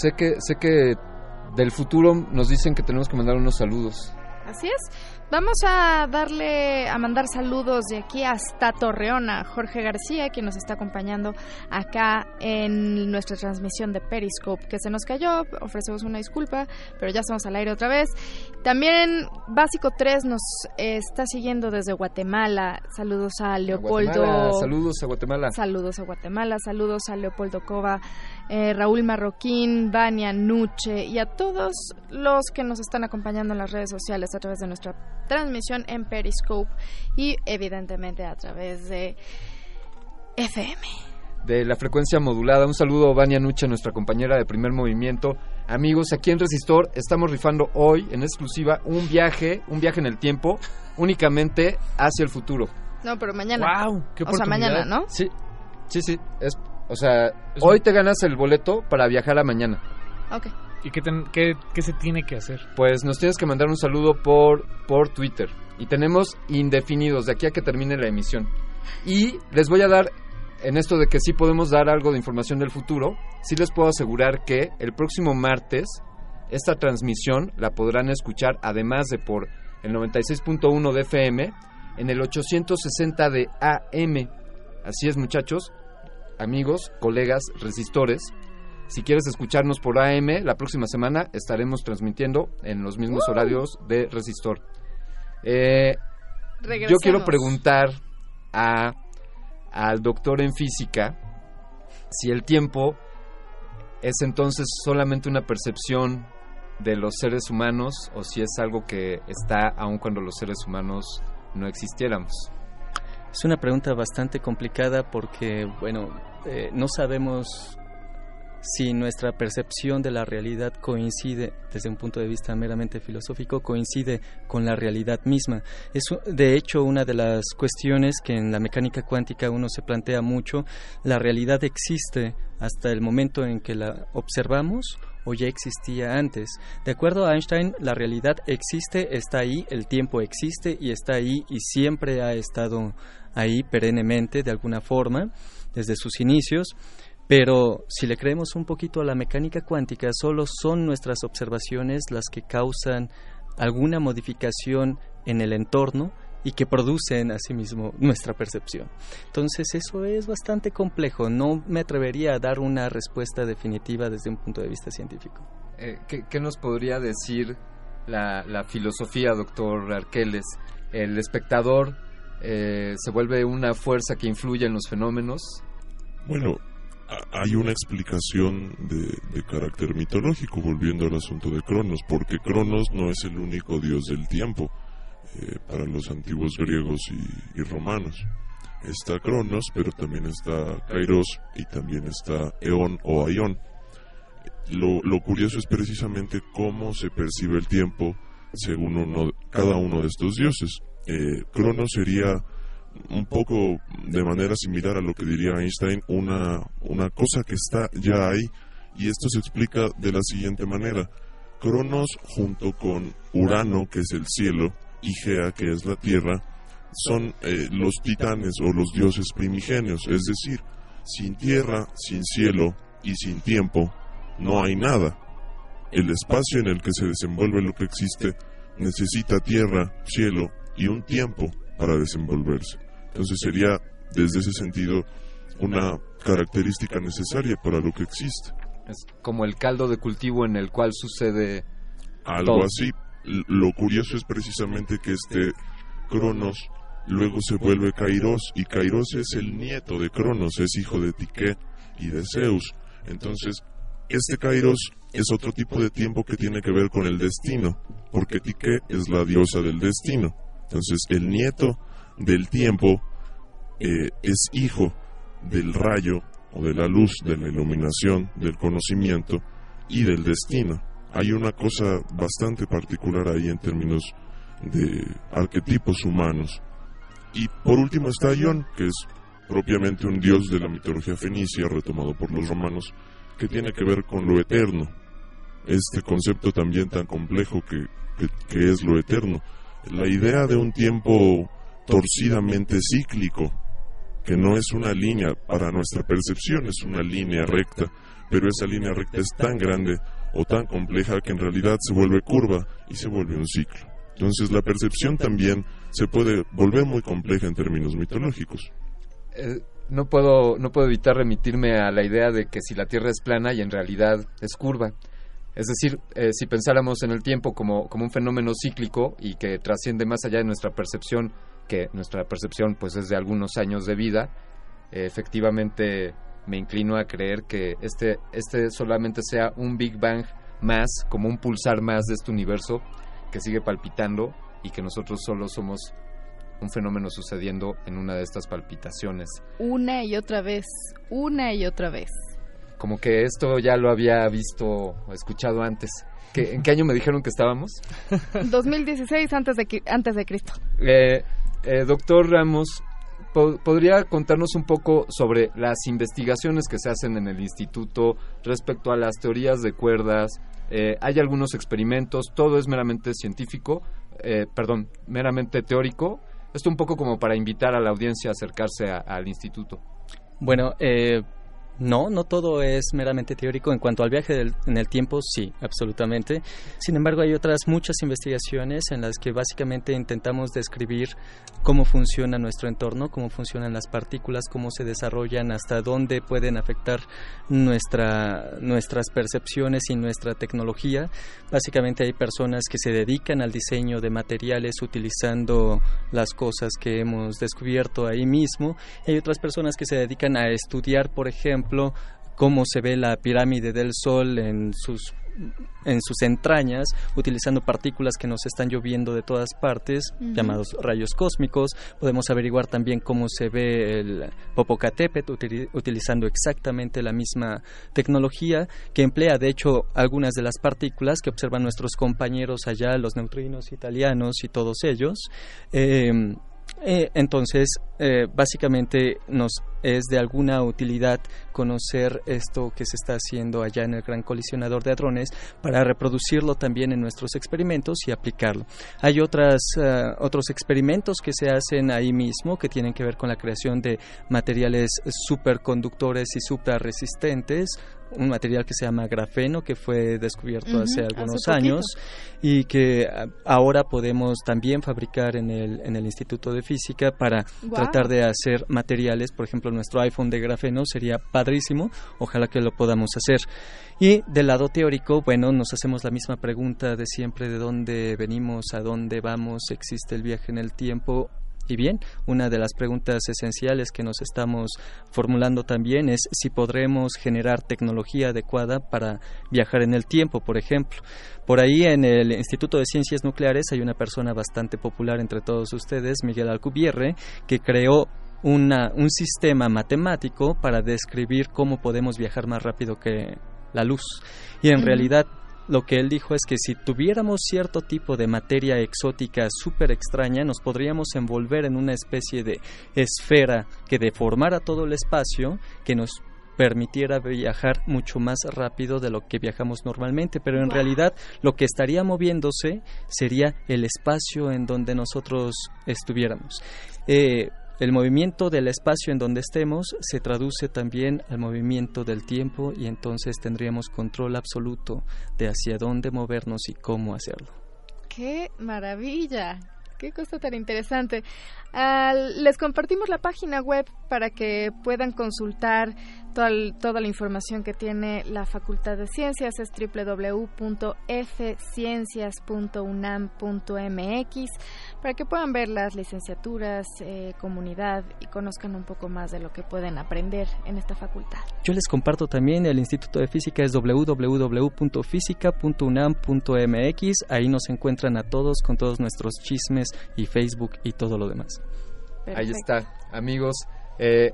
Sé que, sé que del futuro nos dicen que tenemos que mandar unos saludos. Así es. Vamos a darle, a mandar saludos de aquí hasta Torreón a Jorge García, quien nos está acompañando acá en nuestra transmisión de Periscope, que se nos cayó, ofrecemos una disculpa, pero ya estamos al aire otra vez. También Básico 3 nos está siguiendo desde Guatemala. Saludos a Leopoldo. Guatemala, saludos a Guatemala. Saludos a Guatemala, saludos a Leopoldo Cova, eh, Raúl Marroquín, Vania Nuche y a todos los que nos están acompañando en las redes sociales a través de nuestra transmisión en Periscope y evidentemente a través de FM. De la frecuencia modulada. Un saludo a Vania Nuche, nuestra compañera de primer movimiento. Amigos, aquí en Resistor estamos rifando hoy en exclusiva un viaje, un viaje en el tiempo, únicamente hacia el futuro. No, pero mañana. ¡Wow! ¡Qué O sea, mañana, ¿no? Sí, sí, sí. Es, o sea, hoy te ganas el boleto para viajar a mañana. Ok. ¿Y qué, ten- qué- qué se tiene que hacer? Pues nos tienes que mandar un saludo por, por Twitter. Y tenemos indefinidos de aquí a que termine la emisión. Y les voy a dar, en esto de que sí podemos dar algo de información del futuro, sí les puedo asegurar que el próximo martes esta transmisión la podrán escuchar, además de por el 96.1 de FM, en el 860 de AM. Así es, muchachos, amigos, colegas, resistores. Si quieres escucharnos por AM, la próxima semana estaremos transmitiendo en los mismos ¡Uh! horarios de Resistor. Eh, yo quiero preguntar a, al doctor en física si el tiempo es entonces solamente una percepción de los seres humanos o si es algo que está aun cuando los seres humanos no existiéramos. Es una pregunta bastante complicada porque, bueno, eh, no sabemos si nuestra percepción de la realidad coincide, desde un punto de vista meramente filosófico, coincide con la realidad misma. Es de hecho una de las cuestiones que en la mecánica cuántica uno se plantea mucho. La realidad existe hasta el momento en que la observamos o ya existía antes. De acuerdo a Einstein, la realidad existe, está ahí, el tiempo existe y está ahí y siempre ha estado ahí perennemente de alguna forma desde sus inicios. Pero si le creemos un poquito a la mecánica cuántica, solo son nuestras observaciones las que causan alguna modificación en el entorno y que producen asimismo nuestra percepción. Entonces eso es bastante complejo. No me atrevería a dar una respuesta definitiva desde un punto de vista científico. Eh, ¿qué, nos podría decir la, la filosofía, doctor Arqueles? ¿El espectador eh, se vuelve una fuerza que influye en los fenómenos? Bueno, hay una explicación de, carácter mitológico, volviendo al asunto de Cronos, porque Cronos no es el único dios del tiempo eh, para los antiguos griegos y, romanos. Está Cronos, pero también está Kairos y también está Eón o Aión. Lo, lo curioso es precisamente cómo se percibe el tiempo según uno, cada uno de estos dioses. Eh, Cronos sería un poco de manera similar a lo que diría Einstein, una, una cosa que está ya ahí, y esto se explica de la siguiente manera. Cronos junto con Urano, que es el cielo, y Gea, que es la tierra, son eh, los titanes o los dioses primigenios, es decir, sin tierra, sin cielo y sin tiempo, no hay nada. El espacio en el que se desenvuelve lo que existe necesita tierra, cielo y un tiempo para desenvolverse. Entonces sería, desde ese sentido, una característica necesaria para lo que existe. Es como el caldo de cultivo en el cual sucede Algo todo. así. Lo curioso es precisamente que este Cronos luego se vuelve Kairos y Kairos es el nieto de Cronos, es hijo de Tique y de Zeus. Entonces, este Kairos es otro tipo de tiempo que tiene que ver con el destino, porque Tique es la diosa del destino. Entonces, el nieto del tiempo eh, es hijo del rayo o de la luz, de la iluminación, del conocimiento y del destino. Hay una cosa bastante particular ahí en términos de arquetipos humanos. Y por último está Ion, que es propiamente un dios de la mitología fenicia, retomado por los romanos, que tiene que ver con lo eterno. Este concepto también tan complejo que, que, que es lo eterno. La idea de un tiempo torcidamente cíclico, que no es una línea, para nuestra percepción es una línea recta, pero esa línea recta es tan grande o tan compleja que en realidad se vuelve curva y se vuelve un ciclo. Entonces la percepción también se puede volver muy compleja en términos mitológicos. Eh, no puedo no puedo evitar remitirme a la idea de que si la Tierra es plana y en realidad es curva. Es decir, eh, si pensáramos en el tiempo como, como un fenómeno cíclico y que trasciende más allá de nuestra percepción, que nuestra percepción pues es de algunos años de vida, eh, efectivamente me inclino a creer que este, este solamente sea un Big Bang más, como un pulsar más de este universo que sigue palpitando y que nosotros solo somos un fenómeno sucediendo en una de estas palpitaciones. Una y otra vez, una y otra vez. Como que esto ya lo había visto o escuchado antes. ¿Qué, ¿En qué año me dijeron que estábamos? (laughs) 2016 antes de, antes de Cristo. Eh, eh, doctor Ramos, ¿podría contarnos un poco sobre las investigaciones que se hacen en el instituto respecto a las teorías de cuerdas? Eh, hay algunos experimentos, todo es meramente científico, eh, perdón, meramente teórico. Esto un poco como para invitar a la audiencia a acercarse al instituto. Bueno, eh, no, no todo es meramente teórico. En cuanto al viaje en el tiempo, sí, absolutamente. Sin embargo, hay otras muchas investigaciones en las que básicamente intentamos describir cómo funciona nuestro entorno, cómo funcionan las partículas, cómo se desarrollan, hasta dónde pueden afectar nuestra, nuestras percepciones y nuestra tecnología. Básicamente hay personas que se dedican al diseño de materiales utilizando las cosas que hemos descubierto ahí mismo. hay otras personas que se dedican a estudiar, por ejemplo, cómo se ve la pirámide del Sol en sus en sus entrañas, utilizando partículas que nos están lloviendo de todas partes, llamados rayos cósmicos. Podemos averiguar también cómo se ve el Popocatépetl, utilizando exactamente la misma tecnología que emplea, de hecho, algunas de las partículas que observan nuestros compañeros allá, los neutrinos italianos y todos ellos. Eh, eh, entonces, eh, básicamente nos es de alguna utilidad conocer esto que se está haciendo allá en el gran colisionador de hadrones para reproducirlo también en nuestros experimentos y aplicarlo. Hay otras, eh, otros experimentos que se hacen ahí mismo que tienen que ver con la creación de materiales superconductores y suprarresistentes un material que se llama grafeno que fue descubierto hace algunos años y que ahora podemos también fabricar en el, en el Instituto de Física para tratar de hacer materiales, por ejemplo nuestro iPhone de grafeno sería padrísimo, ojalá que lo podamos hacer. Y del lado teórico, bueno, nos hacemos la misma pregunta de siempre de dónde venimos, a dónde vamos, existe el viaje en el tiempo y bien, una de las preguntas esenciales que nos estamos formulando también es si podremos generar tecnología adecuada para viajar en el tiempo, por ejemplo. Por ahí en el Instituto de Ciencias Nucleares hay una persona bastante popular entre todos ustedes, Miguel Alcubierre, que creó una, un sistema matemático para describir cómo podemos viajar más rápido que la luz. Y en realidad lo que él dijo es que si tuviéramos cierto tipo de materia exótica súper extraña, nos podríamos envolver en una especie de esfera que deformara todo el espacio, que nos permitiera viajar mucho más rápido de lo que viajamos normalmente, pero en realidad lo que estaría moviéndose sería el espacio en donde nosotros estuviéramos. Eh, el movimiento del espacio en donde estemos se traduce también al movimiento del tiempo y entonces tendríamos control absoluto de hacia dónde movernos y cómo hacerlo. ¡Qué maravilla! ¡Qué cosa tan interesante! Les compartimos la página web para que puedan consultar toda, la información que tiene la Facultad de Ciencias. Es www.fciencias.unam.mx para que puedan ver las licenciaturas, eh, comunidad y conozcan un poco más de lo que pueden aprender en esta facultad. Yo les comparto también el Instituto de Física es www.física.unam.mx. Ahí nos encuentran a todos con todos nuestros chismes y Facebook y todo lo demás. Ahí está, amigos. Eh,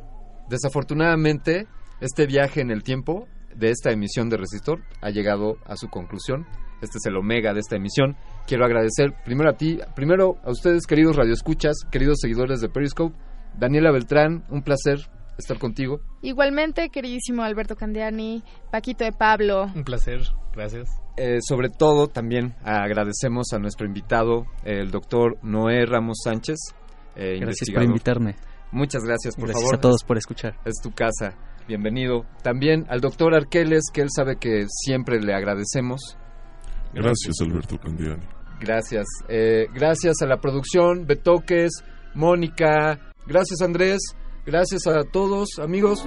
desafortunadamente, este viaje en el tiempo de esta emisión de Resistor ha llegado a su conclusión. Este es el omega de esta emisión. Quiero agradecer primero a ti, primero a ustedes, queridos radioescuchas, queridos seguidores de Periscope. Daniela Beltrán, un placer estar contigo. Igualmente, queridísimo Alberto Candiani, Paquito de Pablo. Un placer, gracias. Eh, sobre todo, también agradecemos a nuestro invitado, el doctor Noé Ramos Sánchez, eh, Gracias por invitarme. Muchas gracias, por gracias favor. a todos por escuchar. Es tu casa. Bienvenido. También al doctor Arqueles, que él sabe que siempre le agradecemos. Gracias, Alberto Candiani. Gracias. Eh, gracias a la producción, Betoques, Mónica. Gracias, Andrés. Gracias a todos, amigos.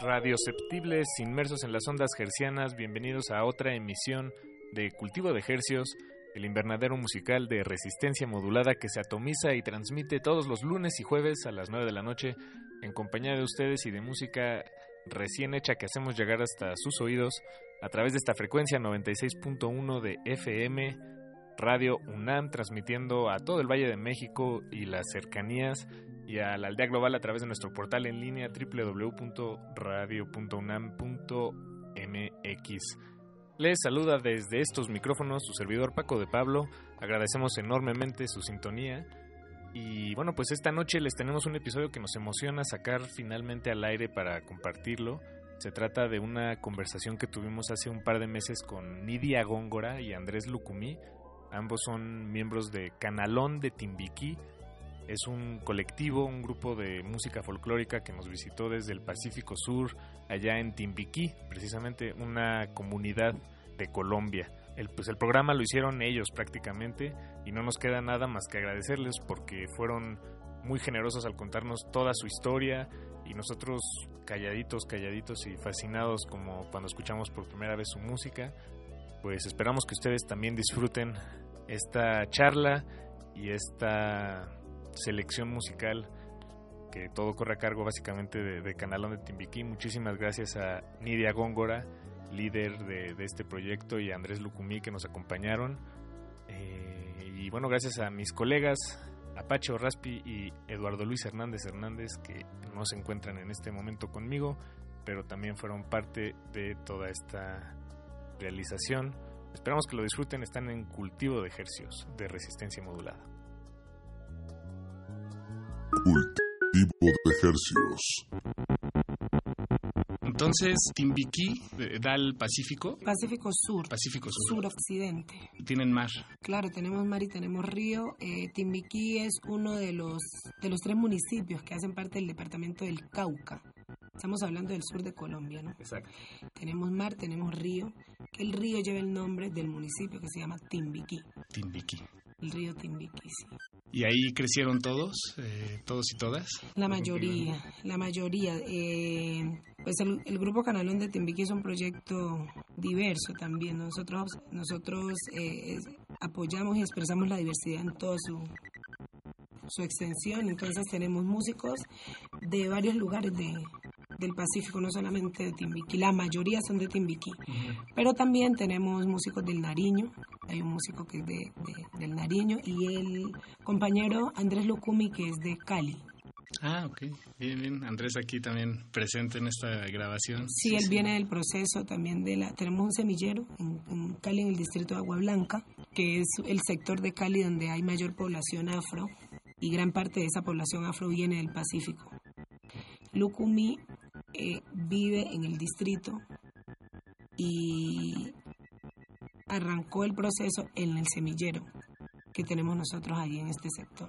Radioceptibles inmersos en las ondas hercianas, bienvenidos a otra emisión de Cultivo de Hercios, el invernadero musical de resistencia modulada que se atomiza y transmite todos los lunes y jueves a las 9 de la noche en compañía de ustedes y de música recién hecha que hacemos llegar hasta sus oídos a través de esta frecuencia 96.1 de FM Radio UNAM, transmitiendo a todo el Valle de México y las cercanías y a la aldea global a través de nuestro portal en línea www.radio.unam.mx. Les saluda desde estos micrófonos su servidor Paco de Pablo. Agradecemos enormemente su sintonía. Y bueno, pues esta noche les tenemos un episodio que nos emociona sacar finalmente al aire para compartirlo. Se trata de una conversación que tuvimos hace un par de meses con Nidia Góngora y Andrés Lucumí. Ambos son miembros de Canalón de Timbiquí. Es un colectivo, un grupo de música folclórica que nos visitó desde el Pacífico Sur, allá en Timbiquí, precisamente una comunidad de Colombia. El, pues el programa lo hicieron ellos prácticamente y no nos queda nada más que agradecerles porque fueron muy generosos al contarnos toda su historia y nosotros calladitos, calladitos y fascinados como cuando escuchamos por primera vez su música, pues esperamos que ustedes también disfruten esta charla y esta selección musical que todo corre a cargo básicamente de, de Canalón de Timbiquí. Muchísimas gracias a Nidia Góngora, líder de, de, este proyecto, y a Andrés Lucumí que nos acompañaron. Eh, y bueno, gracias a mis colegas Apache Raspi y Eduardo Luis Hernández Hernández que no se encuentran en este momento conmigo, pero también fueron parte de toda esta realización. Esperamos que lo disfruten, están en cultivo de ejercicios de resistencia modulada. Cultivo de ejercicios. Entonces, Timbiquí da al Pacífico. Pacífico Sur. Pacífico Sur. Sur-Occidente. Tienen mar. Claro, tenemos mar y tenemos río. Eh, Timbiquí es uno de los, de los tres municipios que hacen parte del departamento del Cauca. Estamos hablando del sur de Colombia, ¿no? Exacto. Tenemos mar, tenemos río, que el río lleva el nombre del municipio que se llama Timbiquí. Timbiquí. El río Timbiquí, sí. ¿Y ahí crecieron todos, eh, todos y todas? La mayoría, la mayoría. Eh, pues el, el, Grupo Canalón de Timbiquí es un proyecto diverso también. Nosotros, nosotros eh, apoyamos y expresamos la diversidad en toda su, su extensión. Entonces tenemos músicos de varios lugares de, del Pacífico, no solamente de Timbiquí, la mayoría son de Timbiquí, uh -huh. pero también tenemos músicos del Nariño, hay un músico que es de, de, del Nariño y el compañero Andrés Lucumi que es de Cali. Ah, ok, bien, bien. Andrés aquí también presente en esta grabación. Sí, sí él sí. viene del proceso también de la... Tenemos un semillero en, en Cali, en el distrito de Agua Blanca, que es el sector de Cali donde hay mayor población afro y gran parte de esa población afro viene del Pacífico. Lucumi eh, vive en el distrito y arrancó el proceso en el semillero que tenemos nosotros allí en este sector.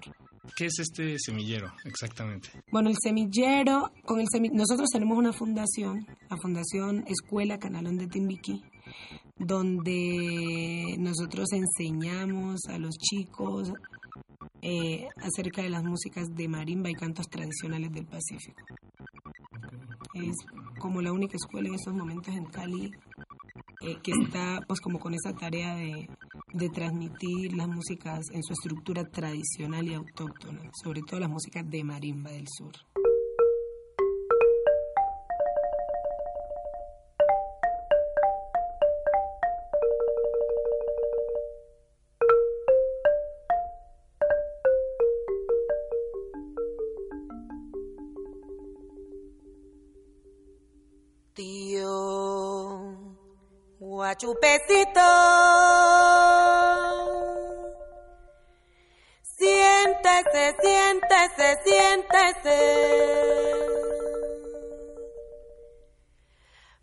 ¿Qué es este semillero exactamente? Bueno, el semillero, con el semi nosotros tenemos una fundación, la Fundación Escuela Canalón de Timbiquí, donde nosotros enseñamos a los chicos eh, acerca de las músicas de marimba y cantos tradicionales del Pacífico. Es como la única escuela en estos momentos en Cali eh, que está pues como con esa tarea de, de, transmitir las músicas en su estructura tradicional y autóctona, sobre todo las músicas de marimba del sur. Chupecito. Siéntese, siéntese, siéntese.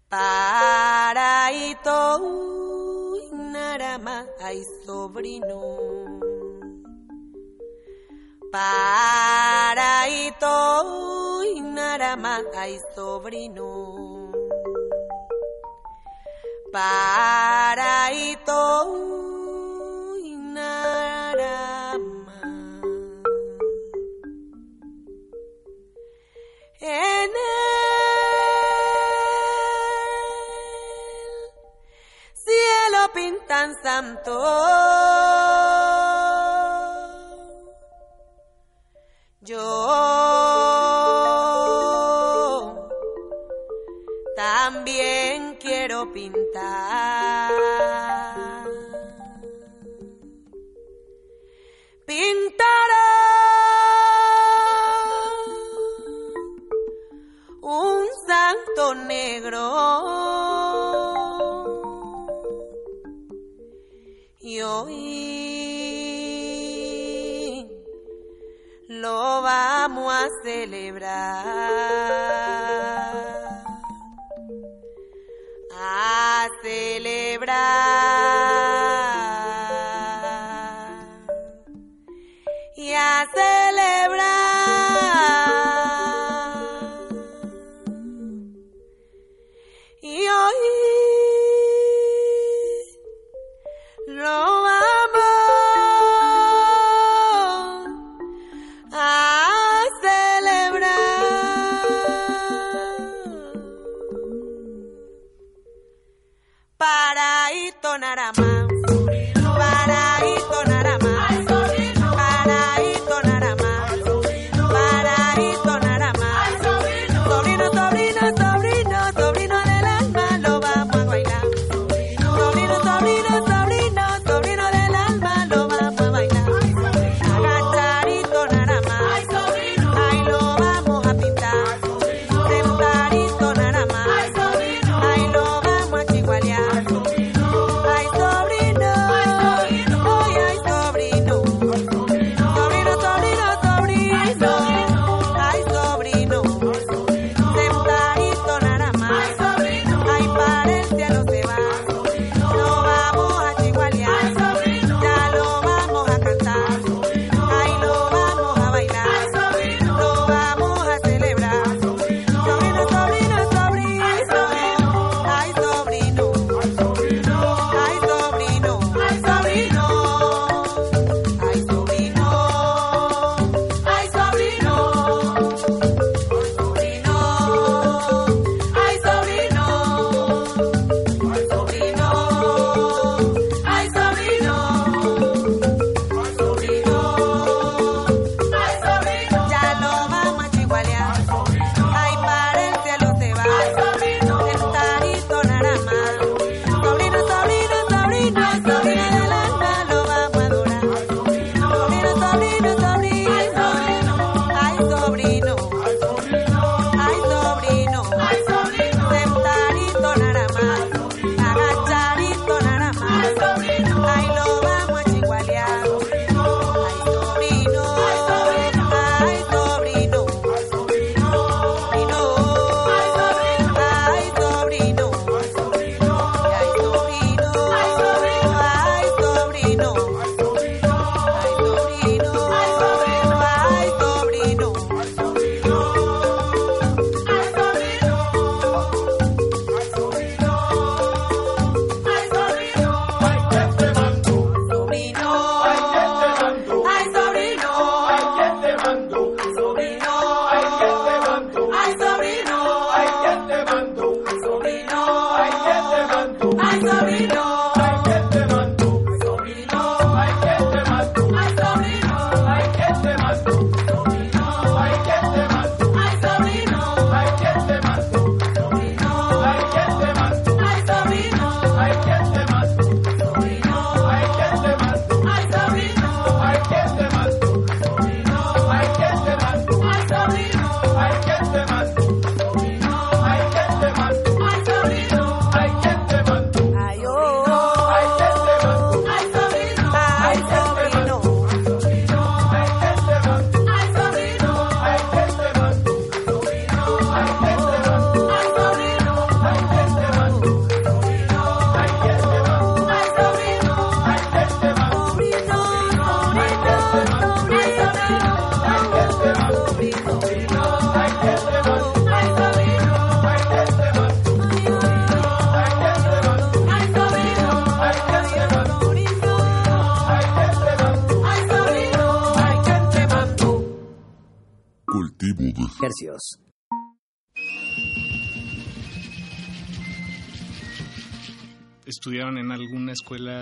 Paraito, uy, narama, ay sobrino. Paraito, uy, narama, ay sobrino. para.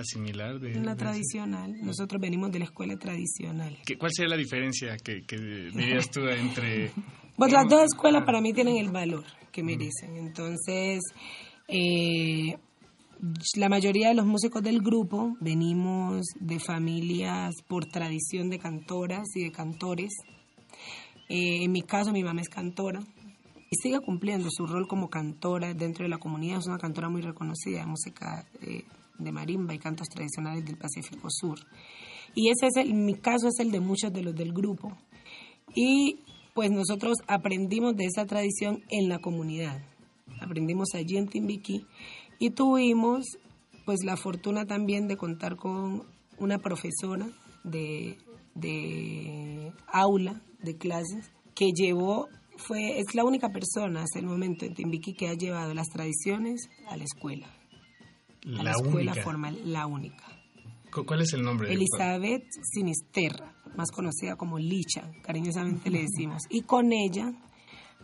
similar? De, la tradicional. Nosotros venimos de la escuela tradicional. ¿Qué, ¿Cuál sería la diferencia que, que dirías tú entre... (laughs) pues las dos escuelas para mí tienen el valor que merecen. Entonces, eh, la mayoría de los músicos del grupo venimos de familias por tradición de cantoras y de cantores. Eh, en mi caso, mi mamá es cantora, y sigue cumpliendo su rol como cantora dentro de la comunidad. Es una cantora muy reconocida de música eh, de marimba y cantos tradicionales del Pacífico Sur. Y ese es el, mi caso es el de muchos de los del grupo. Y pues nosotros aprendimos de esa tradición en la comunidad. Aprendimos allí en Timbiquí y tuvimos pues la fortuna también de contar con una profesora de, de aula, de clases, que llevó, fue, es la única persona hasta el momento en Timbiquí que ha llevado las tradiciones a la escuela. A la escuela única. formal, la única. ¿Cu- ¿Cuál es el nombre? Elizabeth Sinisterra, más conocida como Licha, cariñosamente le decimos. Y con ella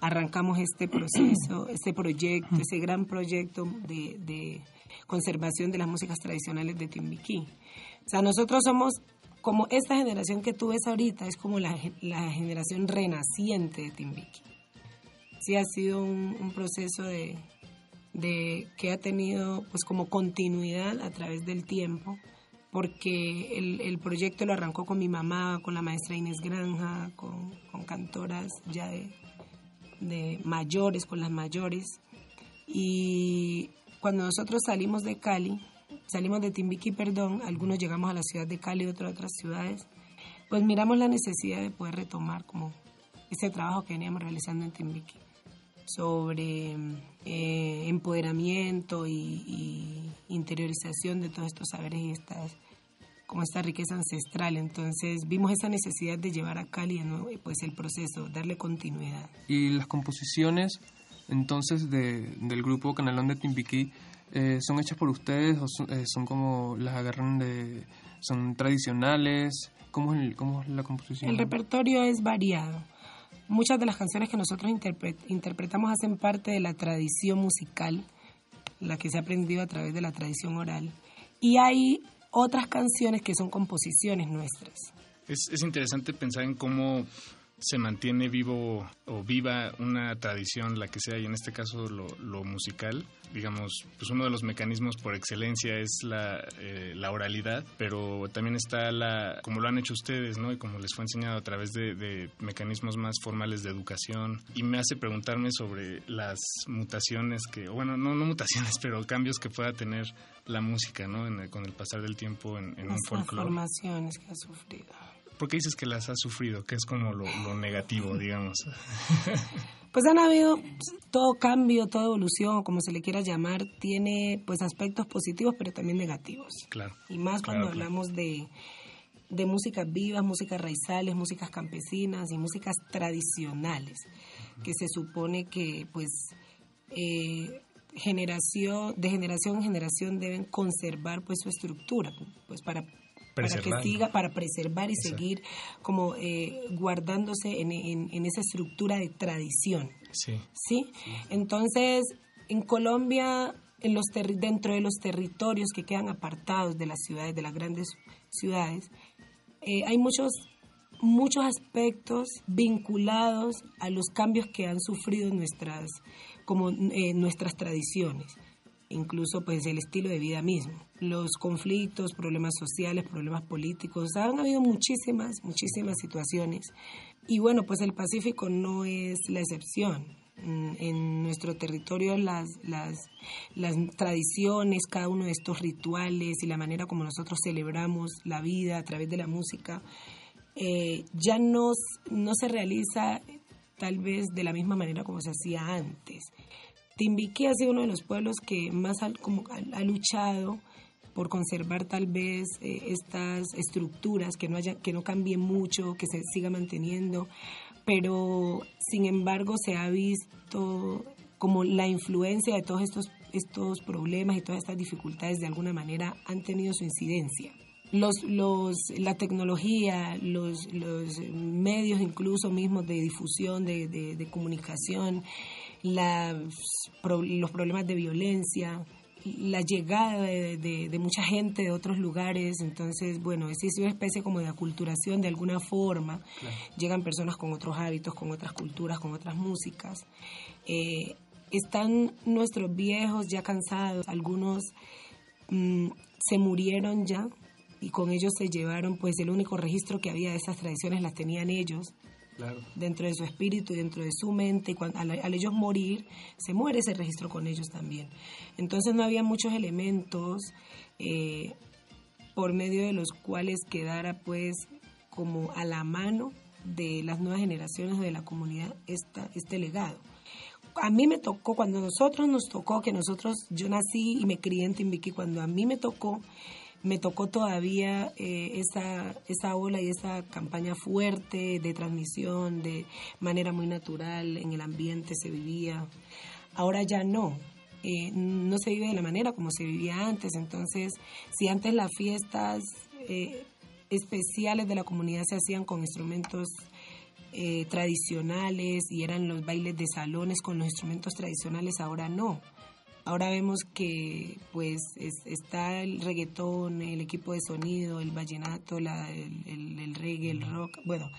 arrancamos este proceso, (clears throat) este proyecto, ese gran proyecto de, de conservación de las músicas tradicionales de Timbiquí. O sea, nosotros somos como esta generación que tú ves ahorita, es como la, ge- la generación renaciente de Timbiquí. Sí ha sido un, un proceso de, de que ha tenido pues como continuidad a través del tiempo porque el, el proyecto lo arrancó con mi mamá, con la maestra Inés Granja, con, con cantoras ya de, de mayores, con las mayores. Y cuando nosotros salimos de Cali, salimos de Timbiquí, perdón, algunos llegamos a la ciudad de Cali, otros a otras ciudades, pues miramos la necesidad de poder retomar como ese trabajo que veníamos realizando en Timbiquí sobre eh, empoderamiento y, y interiorización de todos estos saberes y estas como esta riqueza ancestral. Entonces vimos esa necesidad de llevar a Cali nuevo, pues el proceso, darle continuidad. Y las composiciones entonces de, del grupo Canalón de Timbiquí eh, son hechas por ustedes o son, eh, son como las agarran de son tradicionales cómo es, el- cómo es la composición El repertorio es variado. Muchas de las canciones que nosotros interpre- interpretamos hacen parte de la tradición musical, la que se ha aprendido a través de la tradición oral. Y hay otras canciones que son composiciones nuestras. Es, es interesante pensar en cómo se mantiene vivo o viva una tradición, la que sea, y en este caso lo, lo musical. Digamos, pues uno de los mecanismos por excelencia es la, eh, la oralidad, pero también está la, como lo han hecho ustedes, ¿no? Y como les fue enseñado a través de, de mecanismos más formales de educación. Y me hace preguntarme sobre las mutaciones que, bueno, no, no mutaciones, (laughs) pero cambios que pueda tener la música, ¿no? En el- con el pasar del tiempo en, en un Las folclore. transformaciones que ha sufrido. ¿Por qué dices que las has sufrido? Que es como lo, lo negativo, (laughs) digamos. Pues han habido pues, todo cambio, toda evolución, o como se le quiera llamar, tiene pues aspectos positivos pero también negativos. Claro. Y más cuando claro. hablamos de, de músicas vivas, músicas raizales, músicas campesinas y músicas tradicionales, que se supone que pues eh, generación, de generación en generación deben conservar pues su estructura, pues para para que siga, para preservar y Exacto. seguir como eh, guardándose en, en- en esa estructura de tradición. Sí. ¿sí? Entonces, en Colombia, en los terri- dentro de los territorios que quedan apartados de las ciudades, de las grandes ciudades, eh, hay muchos, muchos aspectos vinculados a los cambios que han sufrido nuestras, como, eh, nuestras tradiciones incluso pues el estilo de vida mismo, los conflictos, problemas sociales, problemas políticos, han habido muchísimas, muchísimas situaciones y bueno, pues el Pacífico no es la excepción. Mm, En nuestro territorio las, las, las tradiciones, cada uno de estos rituales y la manera como nosotros celebramos la vida a través de la música, eh, ya no, no se realiza tal vez de la misma manera como se hacía antes. Timbiquí ha sido uno de los pueblos que más ha, como, ha- ha luchado por conservar tal vez eh, estas estructuras, que no, haya, que no cambien mucho, que se siga manteniendo, pero sin embargo se ha visto como la influencia de todos estos, estos problemas y todas estas dificultades de alguna manera han tenido su incidencia. Los, los, la tecnología, los, los medios incluso mismos de difusión, de- de comunicación, las los problemas de violencia, la llegada de, de- de mucha gente de otros lugares, entonces, bueno, es una especie como de aculturación de alguna forma. Llegan personas con otros hábitos, con otras culturas, con otras músicas. Eh, están nuestros viejos ya cansados, algunos mm, se murieron ya y con ellos se llevaron, pues el único registro que había de esas tradiciones las tenían ellos Dentro de su espíritu y dentro de su mente, y cuando, al, ellos morir, se muere ese registro con ellos también. Entonces no había muchos elementos eh, por medio de los cuales quedara pues como a la mano de las nuevas generaciones de la comunidad esta, este legado. A mí me tocó, cuando nosotros nos tocó, que nosotros, yo nací y me crié en Timbiquí, cuando a mí me tocó, me tocó todavía eh, esa, esa ola y esa campaña fuerte de transmisión, de manera muy natural, en el ambiente se vivía. Ahora ya no, eh, no se vive de la manera como se vivía antes. Entonces, si antes las fiestas eh, especiales de la comunidad se hacían con instrumentos eh, tradicionales y eran los bailes de salones con los instrumentos tradicionales, ahora no. Ahora vemos que pues está el reggaetón, el equipo de sonido, el vallenato, la, el, el, reggae, el rock, bueno,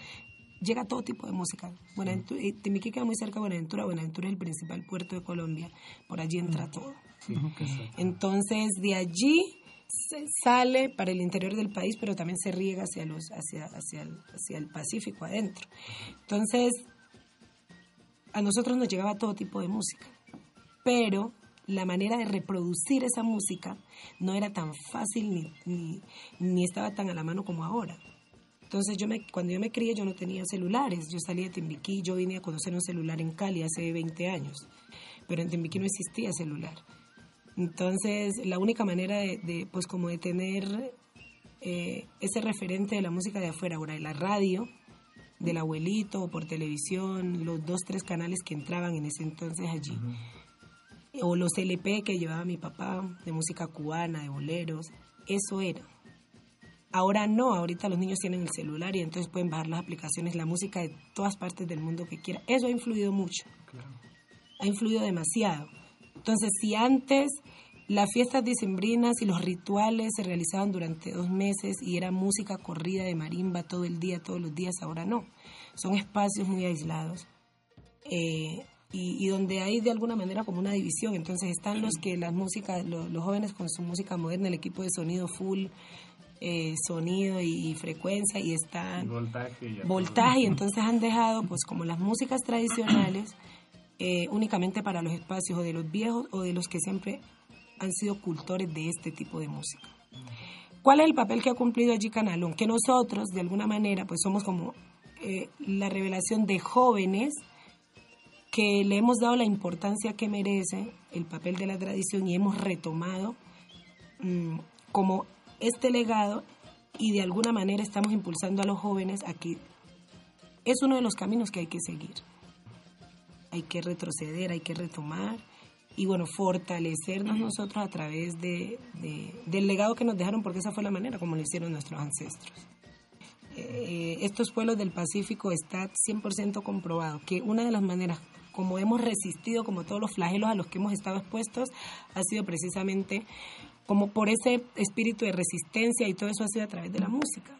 llega todo tipo de música. Buenaventura, Timiquí queda muy cerca de Buenaventura, Buenaventura es el principal puerto de Colombia, por allí entra todo. Entonces de allí se sale para el interior del país, pero también se riega hacia, los, hacia, hacia, el, hacia el Pacífico adentro. Entonces, a nosotros nos llegaba todo tipo de música, pero la manera de reproducir esa música no era tan fácil ni, ni, ni estaba tan a la mano como ahora. Entonces, yo me, cuando yo me crié, yo no tenía celulares. Yo salí de Timbiquí, yo vine a conocer un celular en Cali hace 20 años, pero en Timbiquí no existía celular. Entonces, la única manera de, pues como de tener eh, ese referente de la música de afuera, ahora de la radio, del abuelito, o por televisión, los dos, tres canales que entraban en ese entonces allí, o los LP que llevaba mi papá, de música cubana, de boleros, eso era. Ahora no, ahorita los niños tienen el celular y entonces pueden bajar las aplicaciones, la música de todas partes del mundo que quieran. Eso ha influido mucho. Ha influido demasiado. Entonces, si antes las fiestas dicembrinas y los rituales se realizaban durante dos meses y era música corrida de marimba todo el día, todos los días, ahora no. Son espacios muy aislados. Eh, y, donde hay de alguna manera como una división. Entonces están los que las músicas, los, los jóvenes con su música moderna, el equipo de sonido full, eh, sonido y, frecuencia y está voltaje, y voltaje y entonces han dejado pues como las músicas tradicionales eh, únicamente para los espacios o de los viejos o de los que siempre han sido cultores de este tipo de música. ¿Cuál es el papel que ha cumplido allí Canalón? Que nosotros de alguna manera pues somos como eh, la revelación de jóvenes que le hemos dado la importancia que merece el papel de la tradición y hemos retomado mm, como este legado y de alguna manera estamos impulsando a los jóvenes a que es uno de los caminos que hay que seguir. Hay que retroceder, hay que retomar y bueno, fortalecernos nosotros a través de, del legado que nos dejaron, porque esa fue la manera como lo hicieron nuestros ancestros. Eh, estos pueblos del Pacífico está 100% comprobado que una de las maneras como hemos resistido, como todos los flagelos a los que hemos estado expuestos, ha sido precisamente como por ese espíritu de resistencia y todo eso ha sido a través de la música.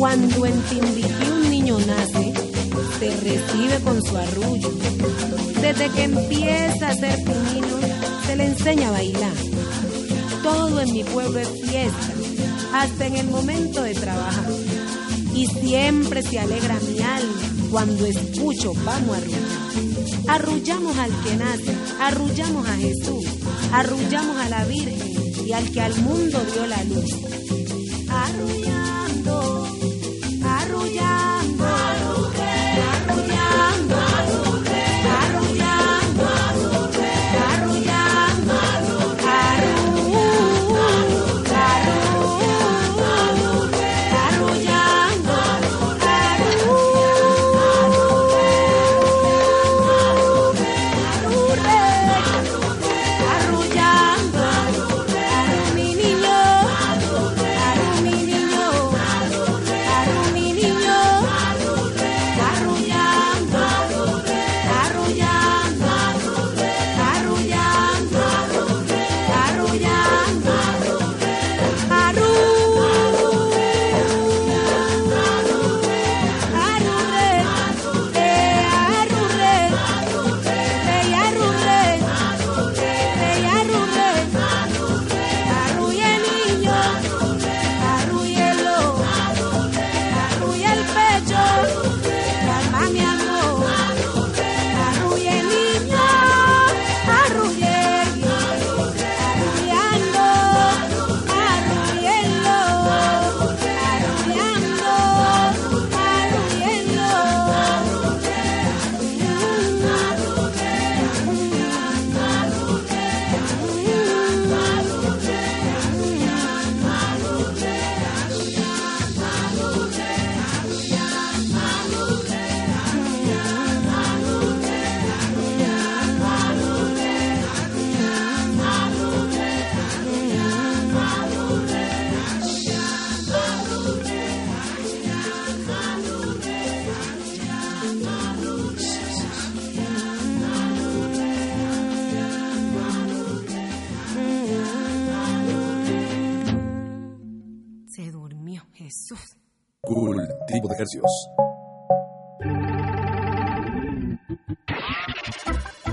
Cuando en Timbiquí un niño nace, se recibe con su arrullo. Desde que empieza a ser niño, se le enseña a bailar. Todo en mi pueblo es fiesta, hasta en el momento de trabajar. Y siempre se alegra mi alma cuando escucho vamos a arrullar. Arrullamos al que nace, arrullamos a Jesús, arrullamos a la Virgen y al que al mundo dio la luz.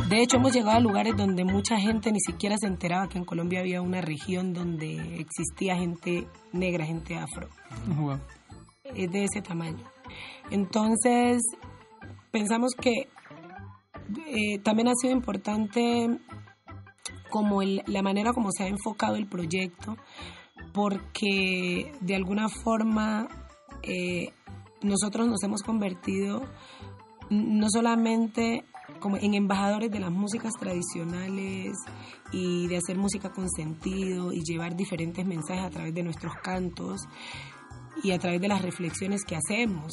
De hecho, hemos llegado a lugares donde mucha gente ni siquiera se enteraba que en Colombia había una región donde existía gente negra, gente afro. Es de ese tamaño. Entonces, pensamos que eh, también ha sido importante como el- la manera como se ha enfocado el proyecto, porque de alguna forma eh, nosotros nos hemos convertido no solamente como en embajadores de las músicas tradicionales y de hacer música con sentido y llevar diferentes mensajes a través de nuestros cantos y a través de las reflexiones que hacemos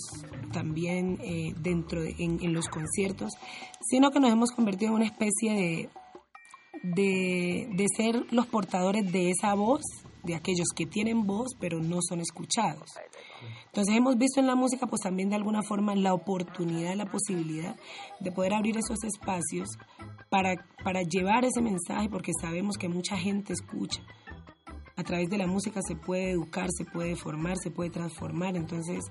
también eh, dentro de, en, en los conciertos, sino que nos hemos convertido en una especie de, de, de ser los portadores de esa voz, de aquellos que tienen voz pero no son escuchados. Entonces hemos visto en la música pues también de alguna forma la oportunidad, la posibilidad de poder abrir esos espacios para, para llevar ese mensaje porque sabemos que mucha gente escucha. A través de la música se puede educar, se puede formar, se puede transformar. Entonces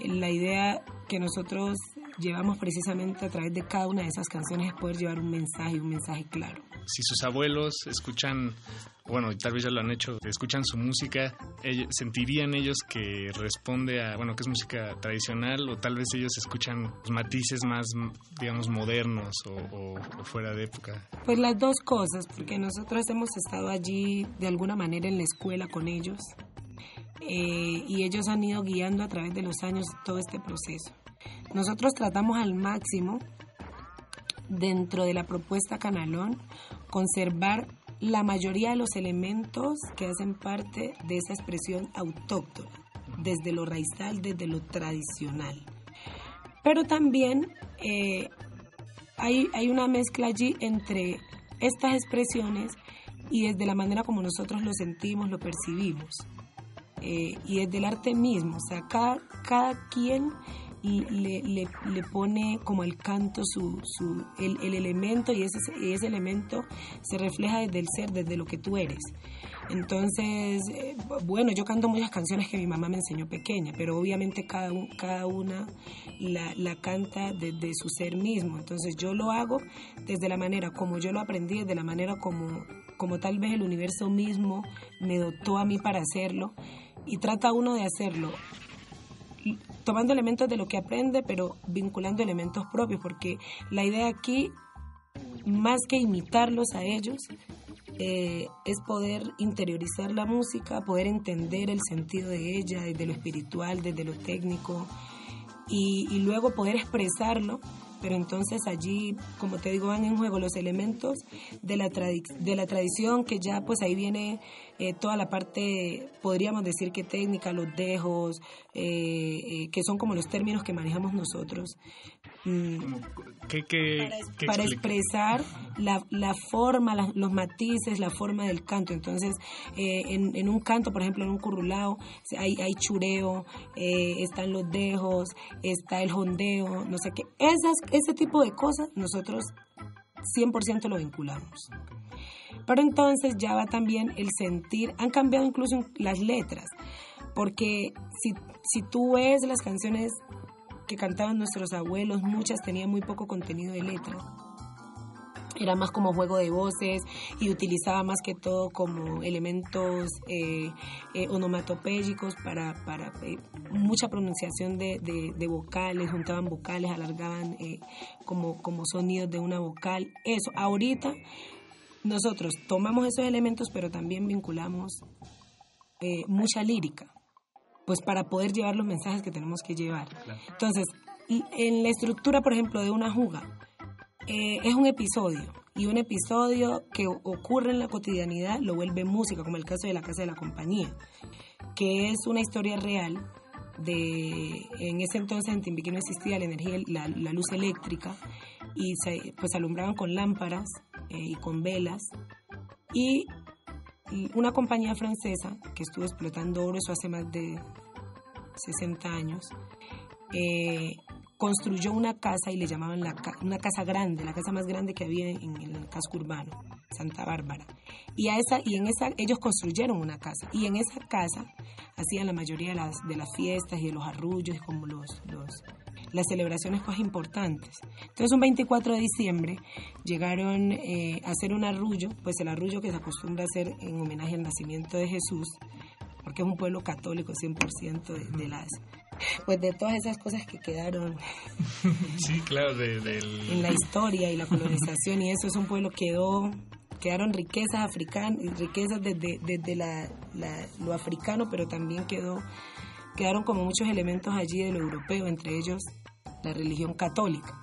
la idea que nosotros llevamos precisamente a través de cada una de esas canciones es poder llevar un mensaje, un mensaje claro. Si sus abuelos escuchan, bueno, tal vez ya lo han hecho, escuchan su música, ¿sentirían ellos que responde a, bueno, que es música tradicional o tal vez ellos escuchan matices más, digamos, modernos o, o- o fuera de época? Pues las dos cosas, porque nosotros hemos estado allí de alguna manera en la escuela con ellos eh, y ellos han ido guiando a través de los años todo este proceso. Nosotros tratamos al máximo dentro de la propuesta Canalón conservar la mayoría de los elementos que hacen parte de esa expresión autóctona, desde lo raizal, desde lo tradicional. Pero también eh, hay, hay una mezcla allí entre estas expresiones y desde la manera como nosotros lo sentimos, lo percibimos. Eh, y desde el arte mismo, o sea, cada, cada quien le, le, le pone como el canto su, su el, el elemento y ese, ese elemento se refleja desde el ser, desde lo que tú eres. Entonces, eh, bueno, yo canto muchas canciones que mi mamá me enseñó pequeña, pero obviamente cada, cada una la, canta desde su ser mismo. Entonces yo lo hago desde la manera como yo lo aprendí, desde la manera como, como tal vez el universo mismo me dotó a mí para hacerlo. Y trata uno de hacerlo tomando elementos de lo que aprende, pero vinculando elementos propios, porque la idea aquí, más que imitarlos a ellos, eh, es poder interiorizar la música, poder entender el sentido de ella, desde lo espiritual, desde lo técnico, y, y luego poder expresarlo. Pero entonces allí, como te digo, van en juego los elementos de la, de la tradición, que ya pues ahí viene eh, toda la parte, podríamos decir que técnica, los dejos, eh, eh, que son como los términos que manejamos nosotros. Mm, ¿Qué, qué, qué para expresar la, la forma, la- los matices, la forma del canto. Entonces, eh, en, en un canto, por ejemplo, en un currulao, hay, hay chureo, eh, están los dejos, está el jondeo, no sé qué. Esas, ese tipo de cosas nosotros 100% lo vinculamos. Pero entonces ya va también el sentir, han cambiado incluso las letras, porque si, si tú ves las canciones que cantaban nuestros abuelos, muchas tenían muy poco contenido de letra. Era más como juego de voces y utilizaba más que todo como elementos eh, eh, para, para eh, mucha pronunciación de, de- vocales, juntaban vocales, alargaban eh, como, como sonidos de una vocal. Eso, ahorita nosotros tomamos esos elementos, pero también vinculamos mucha lírica, pues para poder llevar los mensajes que tenemos que llevar. Entonces, y en la estructura, por ejemplo, de una juga, eh, es un episodio y un episodio que ocurre en la cotidianidad lo vuelve música, como el caso de la Casa de la Compañía, que es una historia real de, en ese entonces en Timbiquí no existía la energía, la, la luz eléctrica y se, pues alumbraban con lámparas eh, y con velas y una compañía francesa que estuvo explotando oro, eso hace más de 60 años, eh, construyó una casa y le llamaban la una casa grande, la casa más grande que había en, en el casco urbano, Santa Bárbara. Y, a esa, y en esa, ellos construyeron una casa. Y en esa casa hacían la mayoría de las, de las fiestas y de los arrullos, y como los, los, las celebraciones pues importantes. Entonces un 24 de diciembre llegaron eh, a hacer un arrullo, pues el arrullo que se acostumbra a hacer en homenaje al nacimiento de Jesús, porque es un pueblo católico 100% de, de las pues de todas esas cosas que quedaron (laughs) Sí, claro, de, en la historia y la colonización y eso es un pueblo que quedó quedaron riquezas africanas riquezas desde, desde la, la- lo africano pero también quedó quedaron como muchos elementos allí de lo europeo entre ellos la religión católica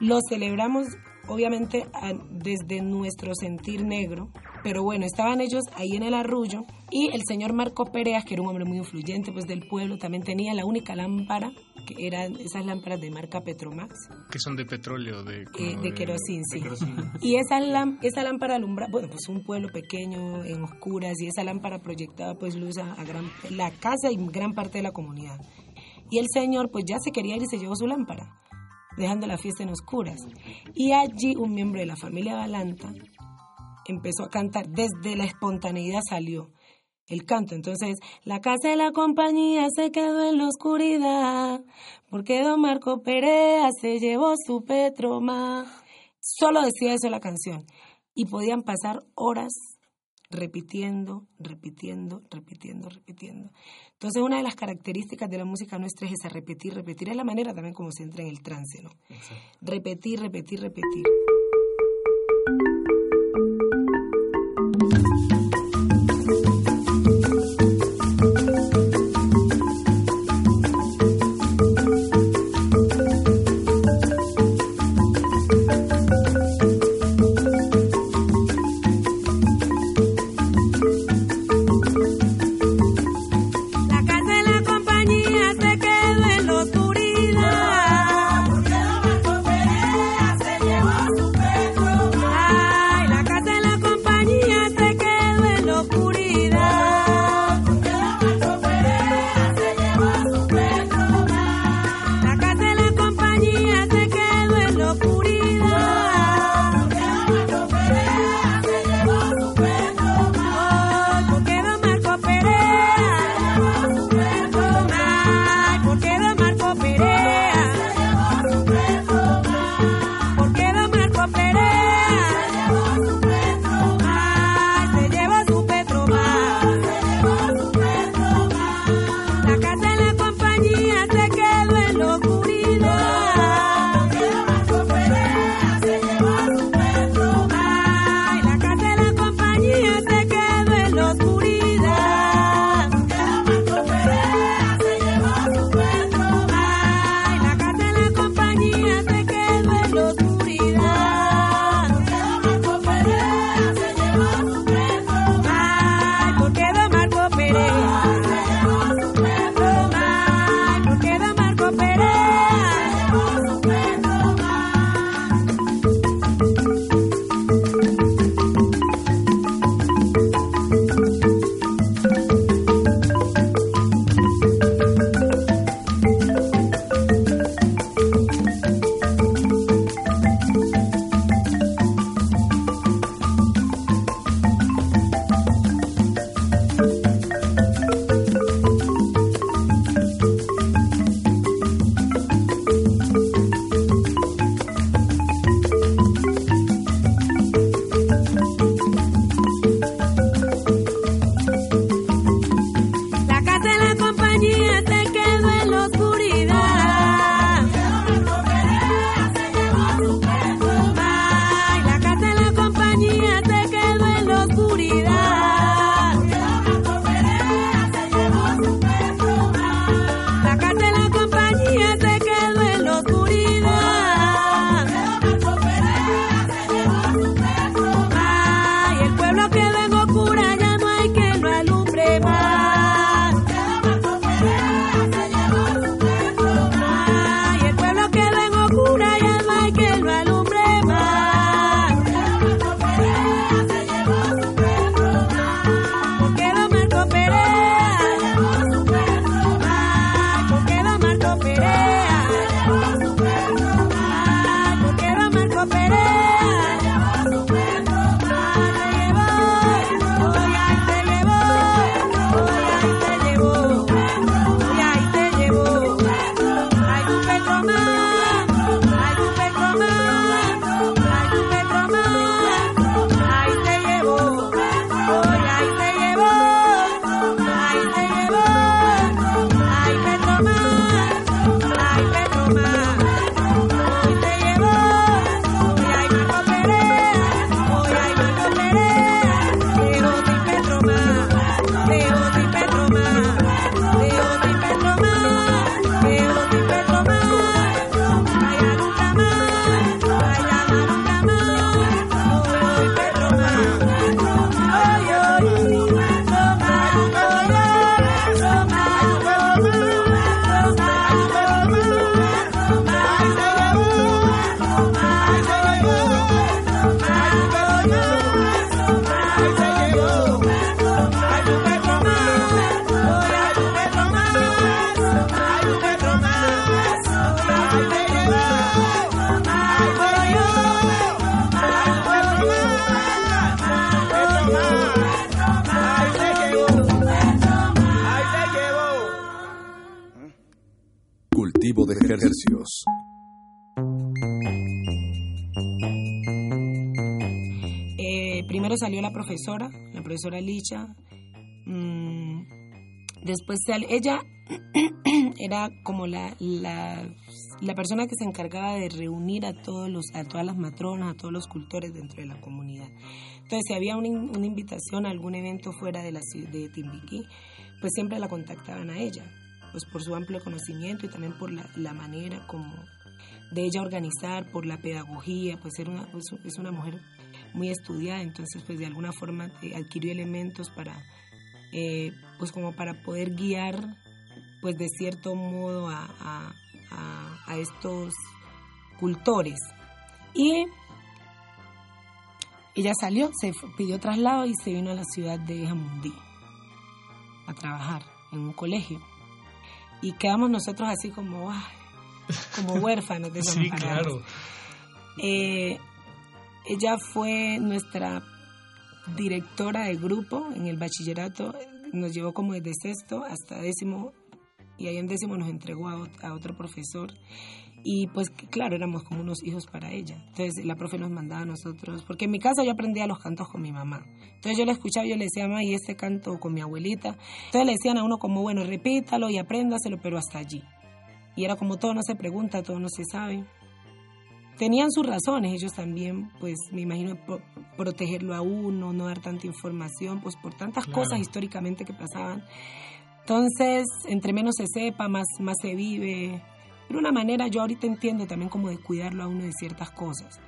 lo celebramos obviamente desde nuestro sentir negro pero bueno, estaban ellos ahí en el arrullo y el señor Marco Pereas, que era un hombre muy influyente pues del pueblo, también tenía la única lámpara, que eran esas lámparas de marca Petromax, que son de petróleo, de... eh, de querosín, sí. Y esa, esa lámpara alumbraba, bueno, pues un pueblo pequeño, en oscuras, y esa lámpara proyectaba pues luz a, a gran, la casa y gran parte de la comunidad. Y el señor pues ya se quería ir y se llevó su lámpara, dejando la fiesta en oscuras. Y allí un miembro de la familia Balanta empezó a cantar, desde la espontaneidad salió el canto. Entonces, la casa de la compañía se quedó en la oscuridad, porque don Marco Perea se llevó su Petroma. Solo decía eso la canción. Y podían pasar horas repitiendo, repitiendo, repitiendo, repitiendo. Entonces, una de las características de la música nuestra es esa, repetir, repetir. Es la manera también como se entra en el trance, ¿no? Repetir, repetir, repetir. Profesora. Mm, después ella (clears throat) era como la, la, persona que se encargaba de reunir a todos los a todas las matronas, a todos los cultores dentro de la comunidad. Entonces, si había una, in- una invitación a algún evento fuera de la de Timbiquí, pues siempre la contactaban a ella, pues por su amplio conocimiento y también por la, la manera como de ella organizar, por la pedagogía, pues era una, pues, es una mujer muy estudiada, entonces pues de alguna forma eh, adquirió elementos para, eh, pues como para poder guiar, pues de cierto modo a, a- a- a estos cultores. Y ella salió, se pidió traslado y se vino a la ciudad de Jamundí a trabajar en un colegio. Y quedamos nosotros así como, como huérfanos, (laughs) Sí, desamparados. claro. Eh, ella fue nuestra directora de grupo en el bachillerato, nos llevó como desde sexto hasta décimo y ahí en décimo nos entregó a, ot- a otro profesor y pues claro, éramos como unos hijos para ella. Entonces la profe nos mandaba a nosotros, porque en mi casa yo aprendía los cantos con mi mamá. Entonces yo la escuchaba yo le decía, mamá, y este canto con mi abuelita. Entonces le decían a uno como, bueno, repítalo y apréndaselo, pero hasta allí. Y era como todo no se pregunta, todo no se sabe tenían sus razones, ellos también, pues me imagino, pro- protegerlo a uno, no dar tanta información, pues por tantas Claro. cosas históricamente que pasaban. Entonces, entre menos se sepa, más, más se vive. De una manera, yo ahorita entiendo también como de cuidarlo a uno de ciertas cosas.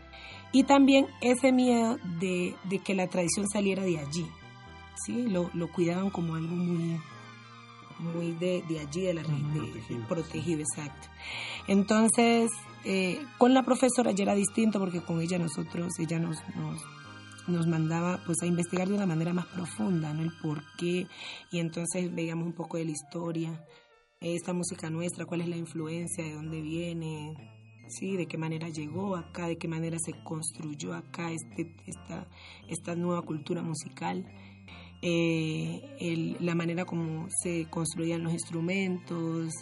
Y también ese miedo de, de que la tradición saliera de allí. ¿sí? Lo, lo cuidaban como algo muy, muy de, de allí, de la de- protegido, exacto. Entonces, eh, con la profesora ya era distinto porque con ella nosotros, ella nos, nos, mandaba pues a investigar de una manera más profunda, ¿no? El por qué, y entonces veíamos un poco de la historia, esta música nuestra, cuál es la influencia, de dónde viene, sí, de qué manera llegó acá, de qué manera se construyó acá este, esta, esta nueva cultura musical. eh, la manera como se construían los instrumentos,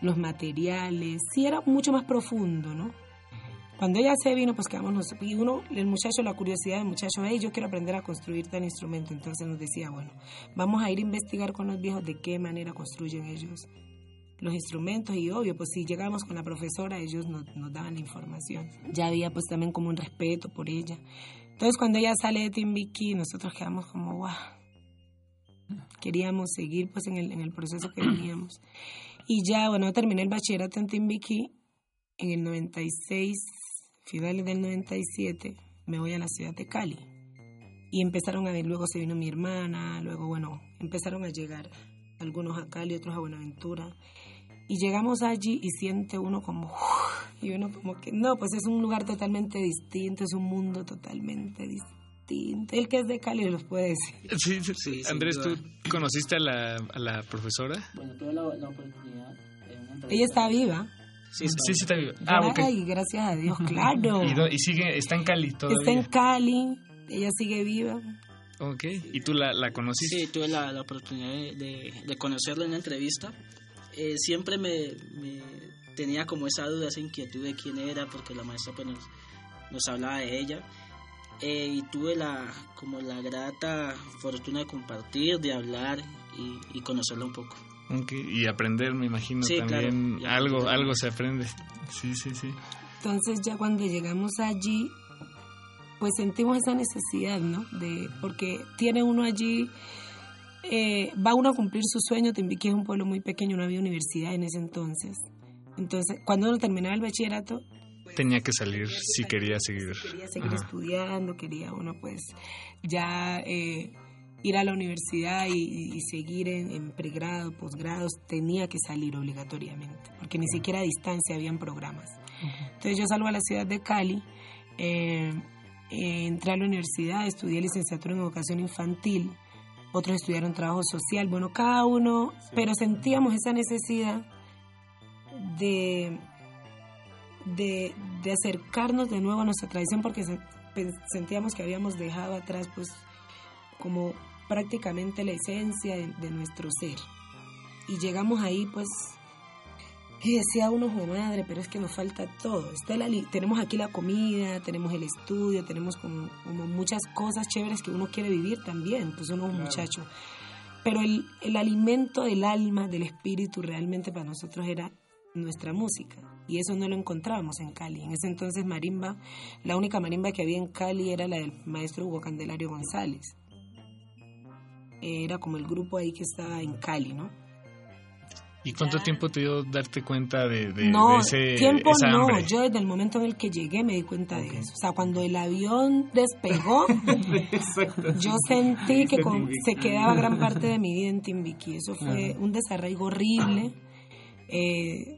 los materiales, sí era mucho más profundo, ¿no? Cuando ella se vino, pues quedamos nosotros, y uno, el muchacho, la curiosidad del muchacho, hey, yo quiero aprender a construir tal instrumento, entonces nos decía, bueno, vamos a ir a investigar con los viejos de qué manera construyen ellos los instrumentos y obvio, pues si llegamos con la profesora, ellos nos, nos daban la información. Ya había pues también como un respeto por ella. Entonces cuando ella sale de Timbiquí, nosotros quedamos como, wow, queríamos seguir pues en el, en el proceso que veníamos. Y ya, bueno, terminé el bachillerato en Timbiquí en el 96, finales del 97, me voy a la ciudad de Cali. Y empezaron a ver, luego se vino mi hermana, luego, bueno, empezaron a llegar algunos a Cali, otros a Buenaventura. Y llegamos allí y siente uno como, y uno como que, no, pues es un lugar totalmente distinto, es un mundo totalmente distinto. El que es de Cali los puede decir. Sí, sí, Sí, Andrés, ¿tú conociste a la, a la profesora? Bueno, tuve la, la oportunidad en una entrevista. Ella está viva. Sí, sí, está viva. Ah. Ay, gracias a Dios, claro. (laughs) ¿Y, do- y sigue, está en Cali todavía? Está en Cali, ella sigue viva. Ok. ¿Y tú la, la conociste? Sí, tuve la, la oportunidad de, de, de conocerla en una entrevista. Eh, siempre me, me tenía como esa duda, esa inquietud de quién era, porque la maestra pues, nos, nos hablaba de ella. Eh, y tuve la como la grata fortuna de compartir, de hablar y, y conocerla un poco. Y aprender, me imagino, Sí, también claro, algo, aprender. algo se aprende. Sí, sí, sí. Entonces ya cuando llegamos allí, pues sentimos esa necesidad, ¿no? De, porque tiene uno allí, eh, va uno a cumplir su sueño, Timbiquí es un pueblo muy pequeño, no había universidad en ese entonces. Entonces, cuando uno terminaba el bachillerato, Tenía que salir si quería seguir. quería seguir Ajá. estudiando, quería uno pues ya eh, ir a la universidad y, y seguir en, en pregrado, posgrados, tenía que salir obligatoriamente, porque ni siquiera a distancia habían programas. Entonces yo salgo a la ciudad de Cali, eh, eh, entré a la universidad, estudié licenciatura en educación infantil, otros estudiaron trabajo social, bueno, cada uno, pero sentíamos esa necesidad de, de, de acercarnos de nuevo a nuestra tradición porque se- pen- sentíamos que habíamos dejado atrás pues como prácticamente la esencia de, de nuestro ser. Y llegamos ahí pues Y decía uno, "Jue madre, pero es que nos falta todo. Está la tenemos aquí la comida, tenemos el estudio, tenemos como, como muchas cosas chéveres que uno quiere vivir también, pues uno es un muchacho. Pero el, el alimento del alma, del espíritu, realmente para nosotros era nuestra música. Y eso no lo encontrábamos en Cali. En ese entonces marimba, la única marimba que había en Cali era la del maestro Hugo Candelario González. Era como el grupo ahí que estaba en Cali, ¿no? ¿Y cuánto tiempo te dio darte cuenta de, de- no, de ese tiempo esa no. hambre? Yo desde el momento en el que llegué me di cuenta de eso. O sea, cuando el avión despegó, (laughs) yo sentí que con- se quedaba gran parte de mi vida en Timbiquí. Eso fue Ajá. un desarraigo horrible. Eh,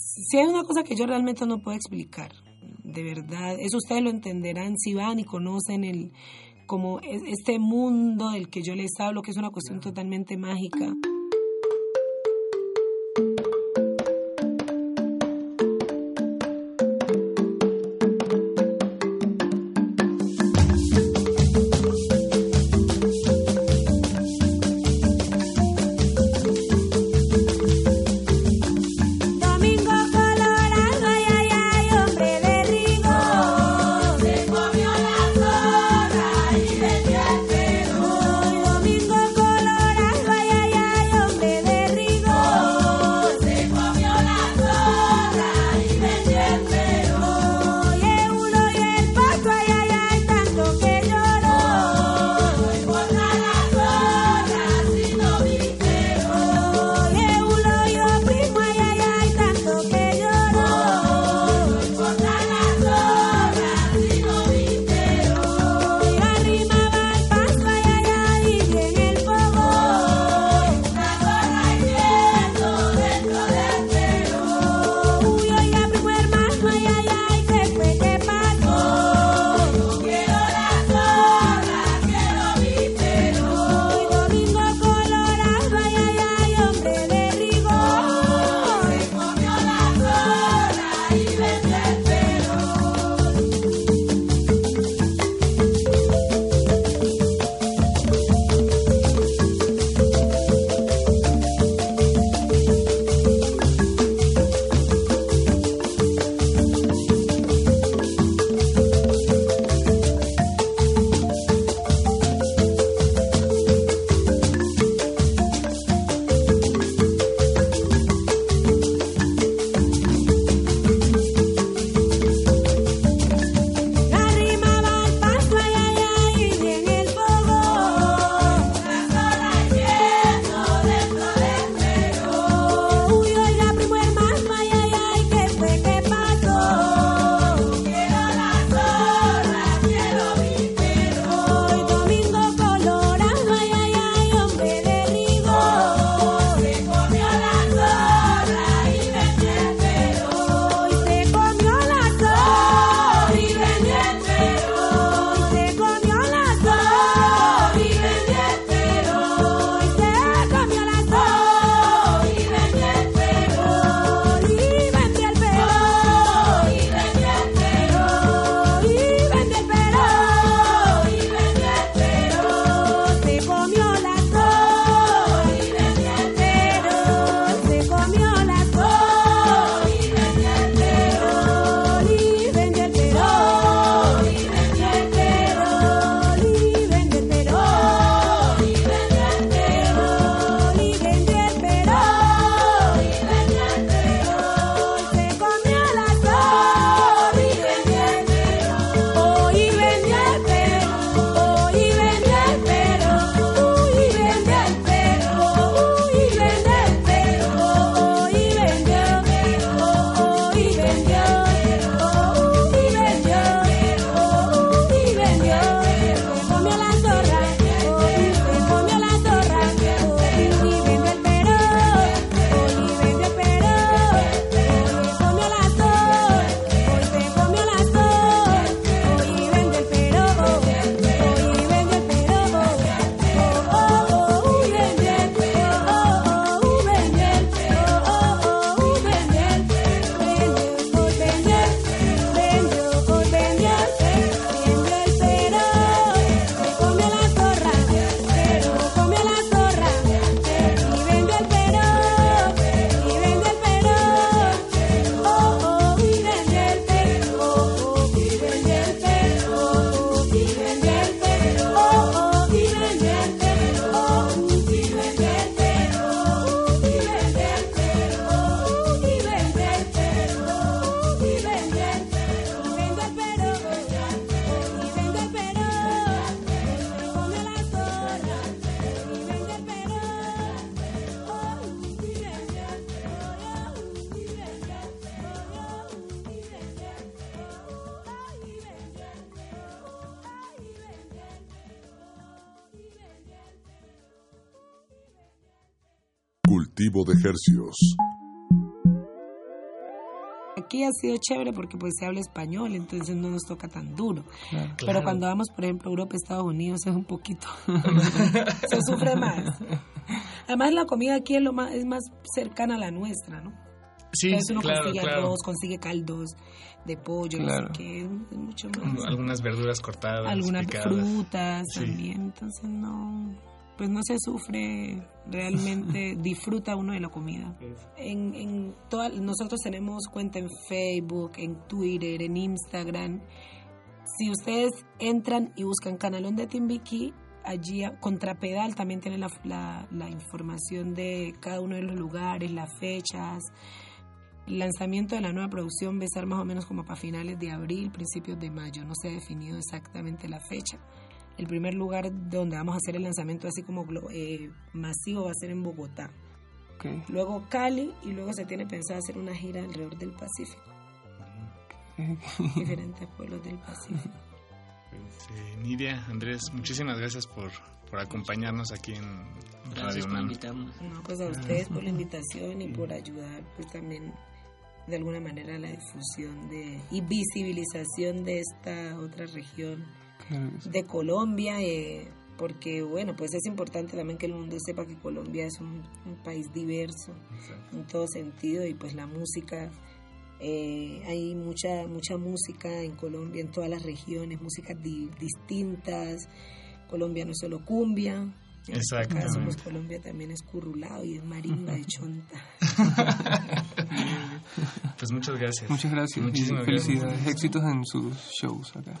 si hay una cosa que yo realmente no puedo explicar, de verdad, eso ustedes lo entenderán si van y conocen el como es- este mundo del que yo les hablo, que es una cuestión totalmente mágica. Sido chévere porque pues se habla español, entonces no nos toca tan duro. Claro. Pero cuando vamos, por ejemplo, a Europa, Estados Unidos, es un poquito... (laughs) se sufre más. Además, la comida aquí es, lo más, es más cercana a la nuestra, ¿no? Sí, Entonces uno claro, consigue claro. arroz, consigue caldos de pollo, no sé Claro. qué, es mucho más. Algunas verduras cortadas, algunas picadas. frutas Sí. también, entonces no, pues no se sufre realmente, (laughs) disfruta uno de la comida. En, en toda- nosotros tenemos cuenta en Facebook, en Twitter, en Instagram. Si ustedes entran y buscan Canalón de Timbiquí, allí a- Contrapedal también tiene la, la, la información de cada uno de los lugares, las fechas. El lanzamiento de la nueva producción va a estar más o menos como para finales de abril, principios de mayo. No se ha definido exactamente la fecha. El primer lugar donde vamos a hacer el lanzamiento así como eh, masivo va a ser en Bogotá. Luego Cali y luego se tiene pensado hacer una gira alrededor del Pacífico. Diferentes pueblos del Pacífico. Eh, Nidia, Andrés, muchísimas gracias por, por acompañarnos aquí en Radio UNAM. No, pues a ustedes por la invitación y por ayudar pues también de alguna manera a la difusión de y visibilización de esta otra región. De Colombia eh, porque bueno pues es importante también que el mundo sepa que Colombia es un, un país diverso en todo sentido y pues la música eh, hay mucha mucha música en Colombia en todas las regiones músicas di- distintas Colombia no es solo cumbia este caso, pues Exactamente. Colombia también es currulao y es marimba de chonta (laughs) Pues muchas gracias. Muchas gracias. Muchísimas felicidades. gracias. Éxitos en sus shows acá.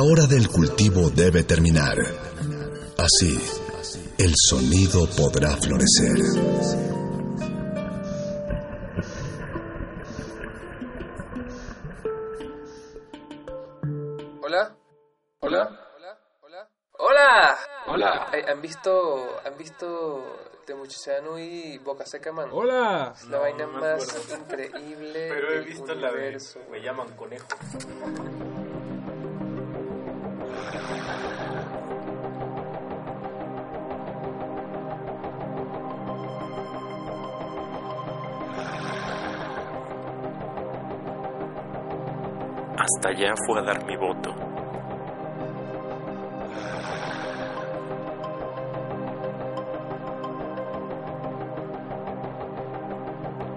La hora del cultivo debe terminar. Así, el sonido podrá florecer. Hola. Hola. Hola. Hola. Eh, ¿Han visto han visto Temuchizanu y Boca Seca, man? Hola. Es la No, vaina más acuerdo. increíble Pero he visto la de. Me llaman conejo. Hasta allá fue a dar mi voto.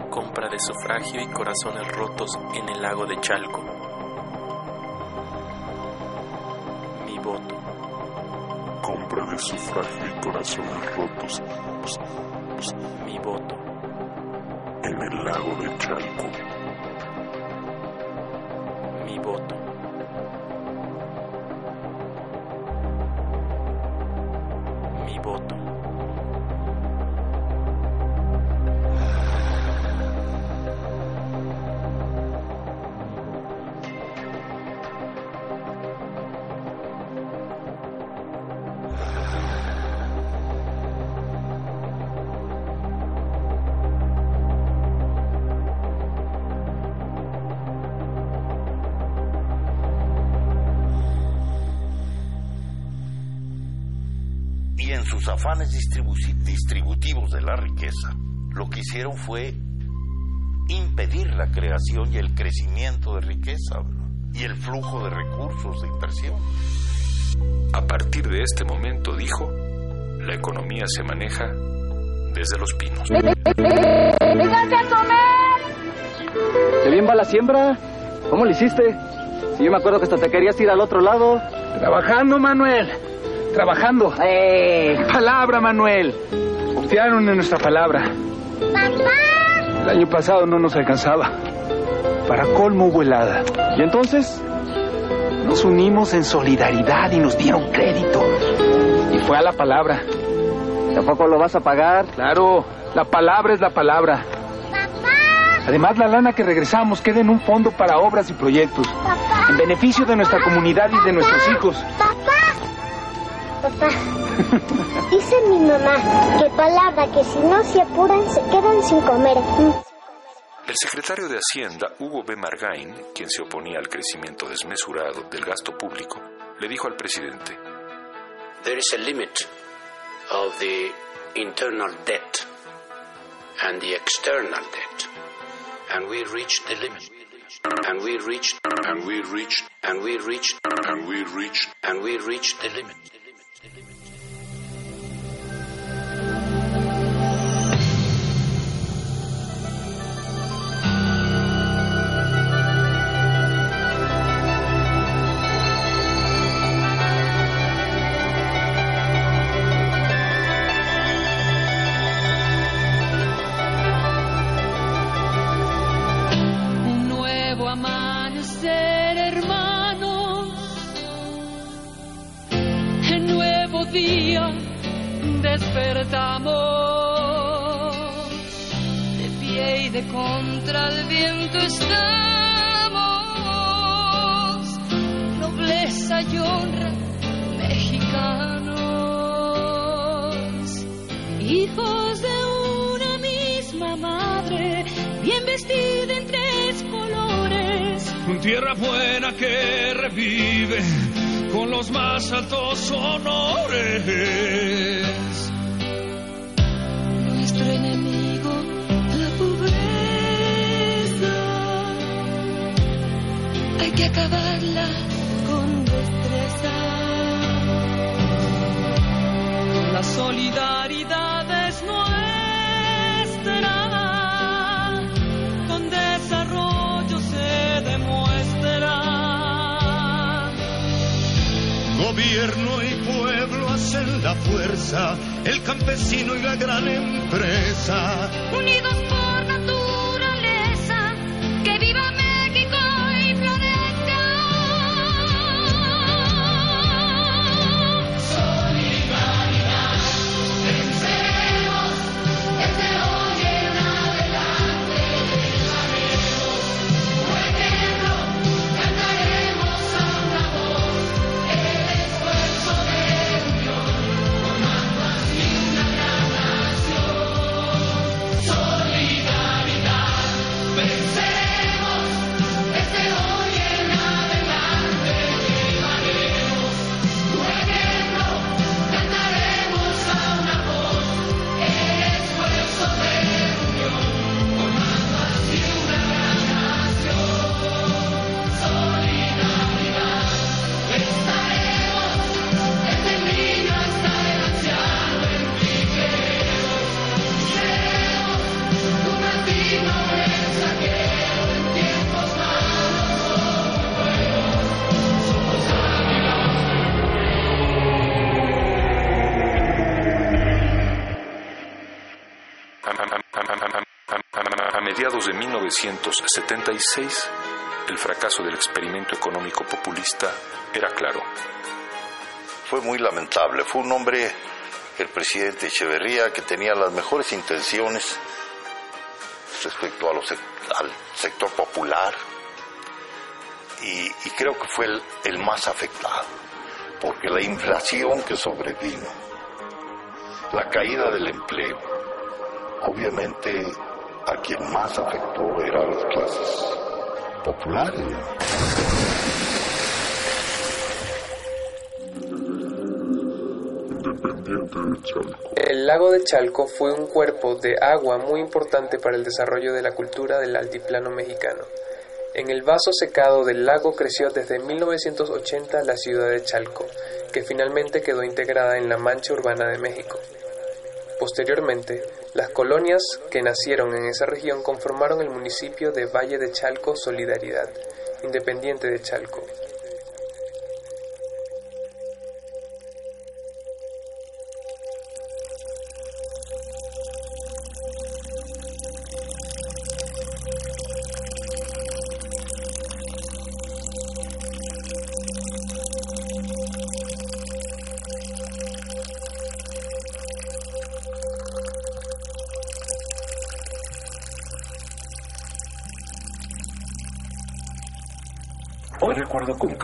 Compra de sufragio y corazones rotos en el lago de Chalco. Mi voto. Compra de sufragio y corazones rotos Mi voto. en el lago de Chalco. Sus afanes distribu- distributivos de la riqueza, lo que hicieron fue impedir la creación y el crecimiento de riqueza ¿verdad? y el flujo de recursos de inversión. A partir de este momento, dijo, la economía se maneja desde los pinos. ¿Qué bien va la siembra? ¿Cómo lo hiciste? Si yo me acuerdo que hasta te querías ir al otro lado. Trabajando, Manuel. Trabajando. Palabra, Manuel. Confiaron en nuestra palabra. El año pasado no nos alcanzaba. Para colmo hubo helada. ¿Y entonces? Nos unimos en solidaridad y nos dieron crédito. Y fue a la palabra. ¿Tampoco lo vas a pagar? Claro, la palabra es la palabra. Además, la lana que regresamos queda en un fondo para obras y proyectos, en beneficio de nuestra comunidad y de nuestros hijos. Papá, dice mi mamá que palabra que si no se apuran se quedan sin comer. El secretario de Hacienda, Hugo B. Margain, quien se oponía al crecimiento desmesurado del gasto público, le dijo al presidente, there is a limit of the internal debt and the external debt. And we reached the limit. And we reached, and we reached, and we reached, and we reached, and we reached the limit. Un nuevo amanecer, hermanos. En nuevo día despertamos. De pie y de contra el viento estamos. Nobleza y honra, mexicanos. Hijos de vestida en tres colores. Un tierra buena que revive con los más altos honores. Nuestro enemigo, la pobreza. Hay que acabarla con destreza. La solidaridad Gobierno y pueblo hacen la fuerza, el campesino y la gran empresa. Unidos 1976, el fracaso del experimento económico populista era claro. Fue muy lamentable. Fue un hombre, el presidente Echeverría, que tenía las mejores intenciones respecto al sector popular y, creo que fue el más afectado, porque la inflación que sobrevino, la caída del empleo, obviamente a quien más afectó eran las clases populares. El lago de Chalco fue un cuerpo de agua muy importante para el desarrollo de la cultura del altiplano mexicano. En el vaso secado del lago creció desde 1980 la ciudad de Chalco, que finalmente quedó integrada en la Mancha Urbana de México. Posteriormente, las colonias que nacieron en esa región conformaron el municipio de Valle de Chalco Solidaridad, independiente de Chalco.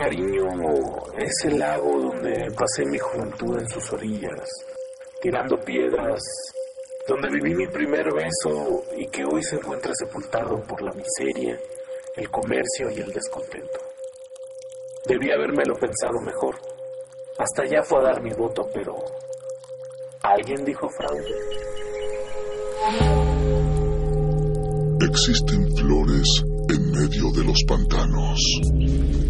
Cariño ese lago donde pasé mi juventud en sus orillas, tirando piedras, donde viví mi primer beso y que hoy se encuentra sepultado por la miseria, el comercio y el descontento. Debí habérmelo pensado mejor. Hasta allá fue a dar mi voto, pero alguien dijo fraude. Existen flores en medio de los pantanos.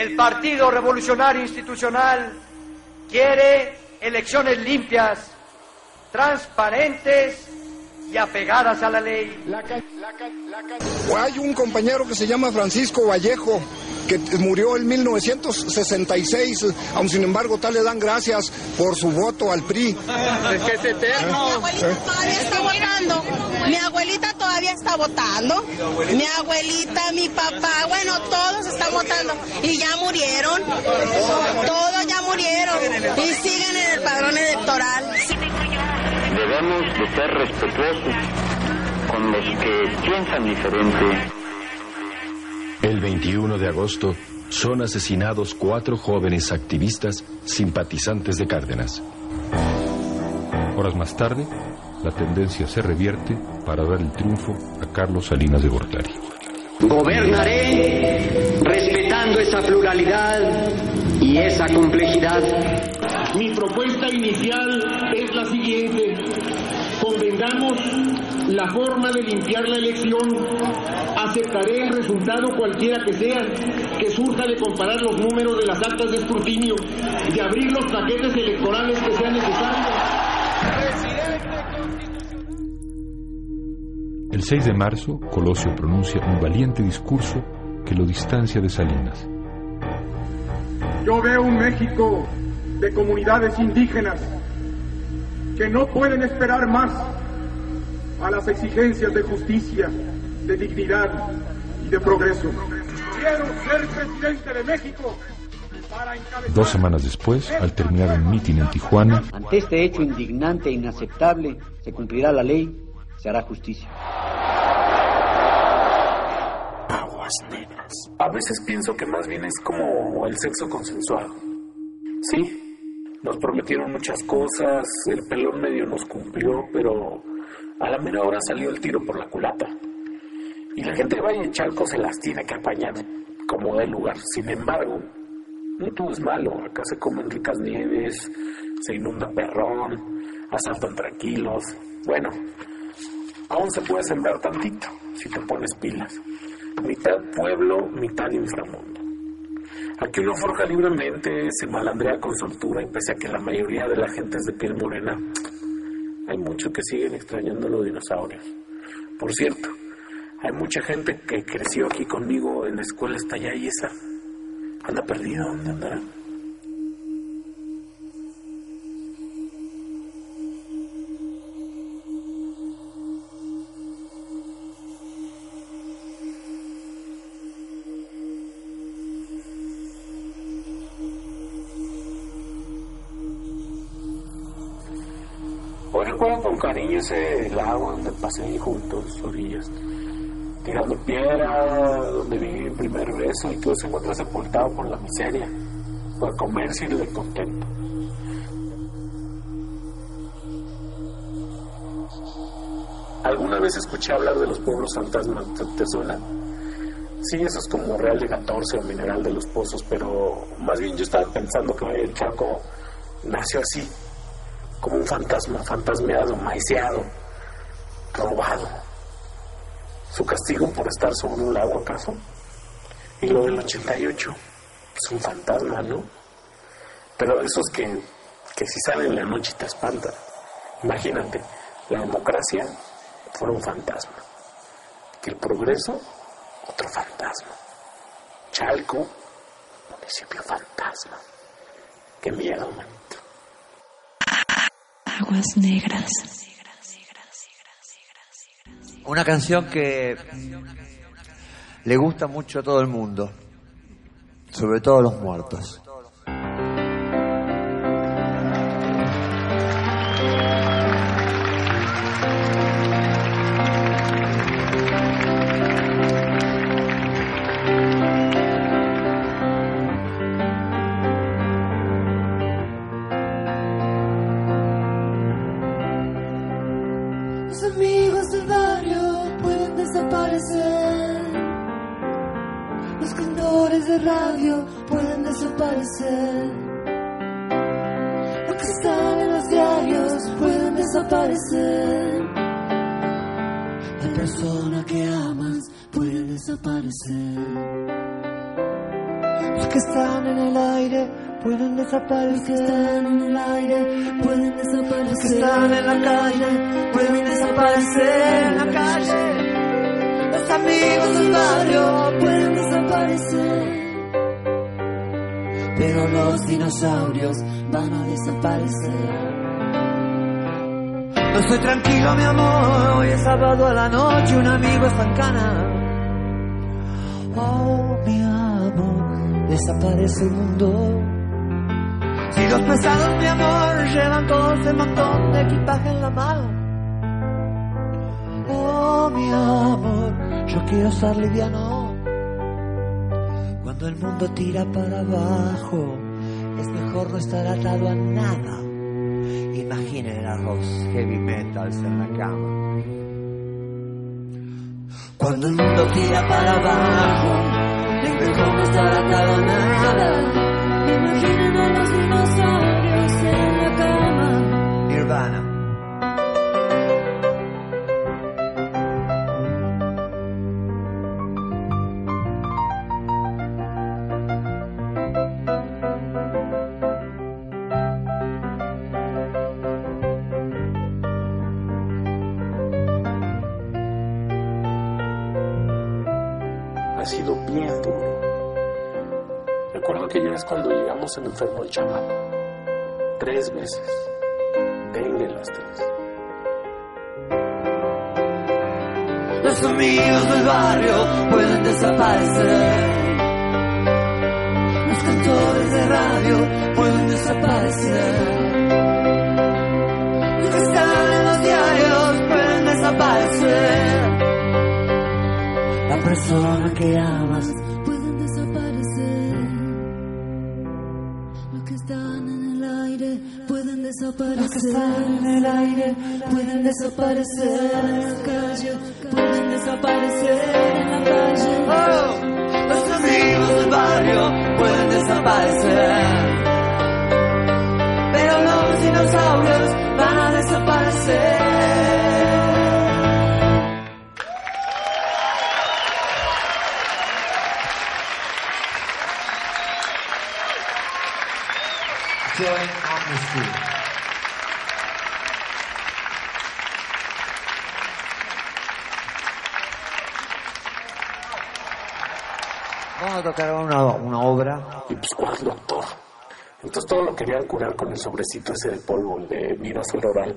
El Partido Revolucionario Institucional quiere elecciones limpias, transparentes y apegadas a la ley. Hay un compañero que se llama Francisco Vallejo, que murió en 1966, aun sin embargo tal le dan gracias por su voto al PRI. Es que es eterno. ¿Eh? Todavía está votando. Mi abuelita todavía está votando. Mi abuelita, mi papá, bueno, todos están votando. Y ya murieron. Todos ya murieron. Y siguen en el padrón electoral. Debemos de ser respetuosos con los que piensan diferente. El 21 de agosto son asesinados cuatro jóvenes activistas simpatizantes de Cárdenas. Horas más tarde, la tendencia se revierte para dar el triunfo a Carlos Salinas de Gortari. Gobernaré respetando esa pluralidad y esa complejidad. Mi propuesta inicial es la siguiente. Convengamos la forma de limpiar la elección. Aceptaré el resultado cualquiera que sea, que surja de comparar los números de las actas de escrutinio, de abrir los paquetes electorales que sean necesarios. El 6 de marzo, Colosio pronuncia un valiente discurso que lo distancia de Salinas. Yo veo un México de comunidades indígenas que no pueden esperar más a las exigencias de justicia, de dignidad y de progreso. Quiero ser presidente de México. Dos semanas después, al terminar un mitin en Tijuana, Ante este hecho indignante e inaceptable, se cumplirá la ley, se hará justicia. Aguas negras. A veces pienso que más bien es como el sexo consensuado. Sí, nos prometieron muchas cosas, el pelón medio nos cumplió, pero A la mera hora salió el tiro por la culata. Y la gente de Valle Chalco se las tiene que apañar como del lugar. Sin embargo, no todo es malo. Acá se comen ricas nieves, se inunda perrón, asaltan tranquilos. Bueno, aún se puede sembrar tantito si te pones pilas. Mitad pueblo, mitad inframundo. Aquí uno forja libremente, se malandrea con soltura y pese a que la mayoría de la gente es de piel morena, hay muchos que siguen extrañando los dinosaurios. Por cierto, hay mucha gente que creció aquí conmigo en la escuela está allá y esa anda perdida, ¿dónde andará? Cariño ese lago donde pasé juntos, orillas, tirando piedra, donde viví mi primer beso y todo se encuentra sepultado por la miseria, por comercio y el contento. ¿Alguna vez escuché hablar de los pueblos fantasmas? ¿Te, te suena? Sí, eso es como Real de 14 o Mineral de los Pozos, pero más bien yo estaba pensando que el Chaco nació así, como un fantasma, fantasmeado, maiceado, robado. Su castigo por estar sobre un lago, ¿acaso? Y lo del 88, es un fantasma, ¿no? Pero esos que, que si salen en la noche te espantan. Imagínate, la democracia fuera un fantasma. Que el progreso, otro fantasma. Chalco, municipio fantasma. Qué miedo, man. Aguas negras. Una canción que le gusta mucho a todo el mundo, sobre todo a los muertos. Los que están en el aire pueden desaparecer. Los que están en el aire pueden desaparecer. Los que están en la calle pueden desaparecer en la calle. Los amigos del barrio pueden desaparecer. Pero los dinosaurios van a desaparecer. No estoy tranquilo, mi amor. Hoy es sábado a la noche, un amigo está en cana. Oh, mi amor, desaparece el mundo. Si los pesados, mi amor, llevan todo ese montón de equipaje en la mano. Oh, mi amor, yo quiero ser liviano. Cuando el mundo tira para abajo, es mejor no estar atado a nada. Imaginen a los heavy metals en la cama. Cuando el mundo tira para abajo, no estar atado a nada. Imaginen a los dinosaurios se me enfermó el chamaco. Tres veces. Dengue las tres. Los amigos del barrio pueden desaparecer. Los cantores de radio pueden desaparecer. Los que están en los diarios pueden desaparecer. La persona que amas están en el aire pueden desaparecer en la calle, pueden desaparecer en la calle. Oh, los amigos del barrio pueden desaparecer. Pero los dinosaurios van a desaparecer. Vamos a tocar una, obra. Y pues, ¿cuál doctor? Entonces todo lo querían curar con el sobrecito ese de polvo, el de virosol oral.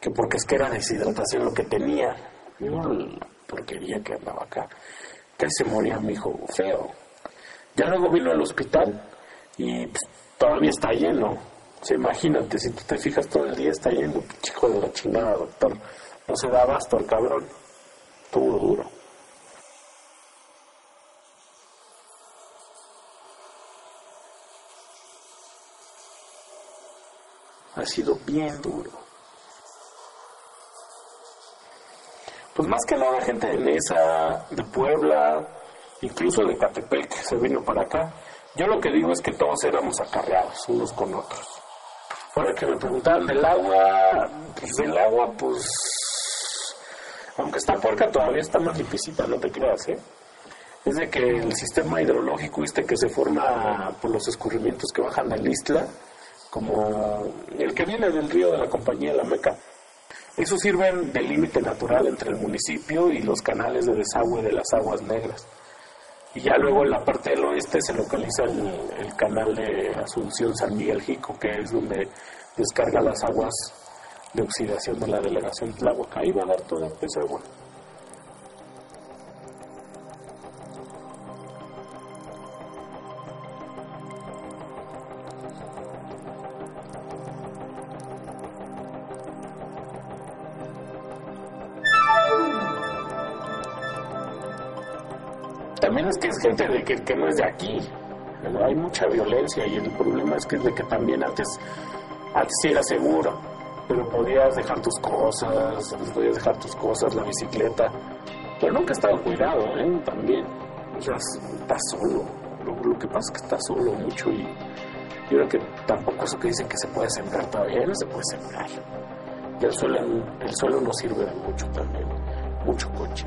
Que porque es que era deshidratación lo que tenía. Mira la porquería que andaba acá. Que se moría mi hijo feo. Ya luego vino al hospital y pues, todavía está lleno. O sea, imagínate, si tú te fijas todo el día está lleno, chico de la chingada, doctor. No se da abasto el cabrón. Tuvo duro. Ha sido bien duro. Pues más que nada gente de Nesa, de Puebla, incluso de Catepec, se vino para acá. Yo lo que digo es que todos éramos acarreados unos con otros. Ahora que me preguntaban del agua, pues del agua, pues. Aunque está puerca, todavía está más limpiecita, no te creas, ¿eh? Es de que el sistema hidrológico, este que se forma por los escurrimientos que bajan del isla, como el que viene del río de la compañía La Meca, esos sirven de límite natural entre el municipio y los canales de desagüe de las aguas negras. Y ya luego en la parte del oeste se localiza el, el canal de Asunción San Miguel Jico, que es donde descarga las aguas de oxidación de la delegación Tláhuac. Ahí va a dar toda esa agua. También es gente de que, que no es de aquí. Hay mucha violencia y el problema es que es de que también antes, antes era seguro, pero podías dejar tus cosas, podías dejar tus cosas, la bicicleta, pero nunca estaba cuidado, ¿eh? También. O sea, estás solo. Lo, lo que pasa es que estás solo mucho y yo creo que tampoco eso que dicen que se puede sembrar todavía, no se puede sembrar. Y el suelo, el suelo no sirve de mucho también, mucho coche.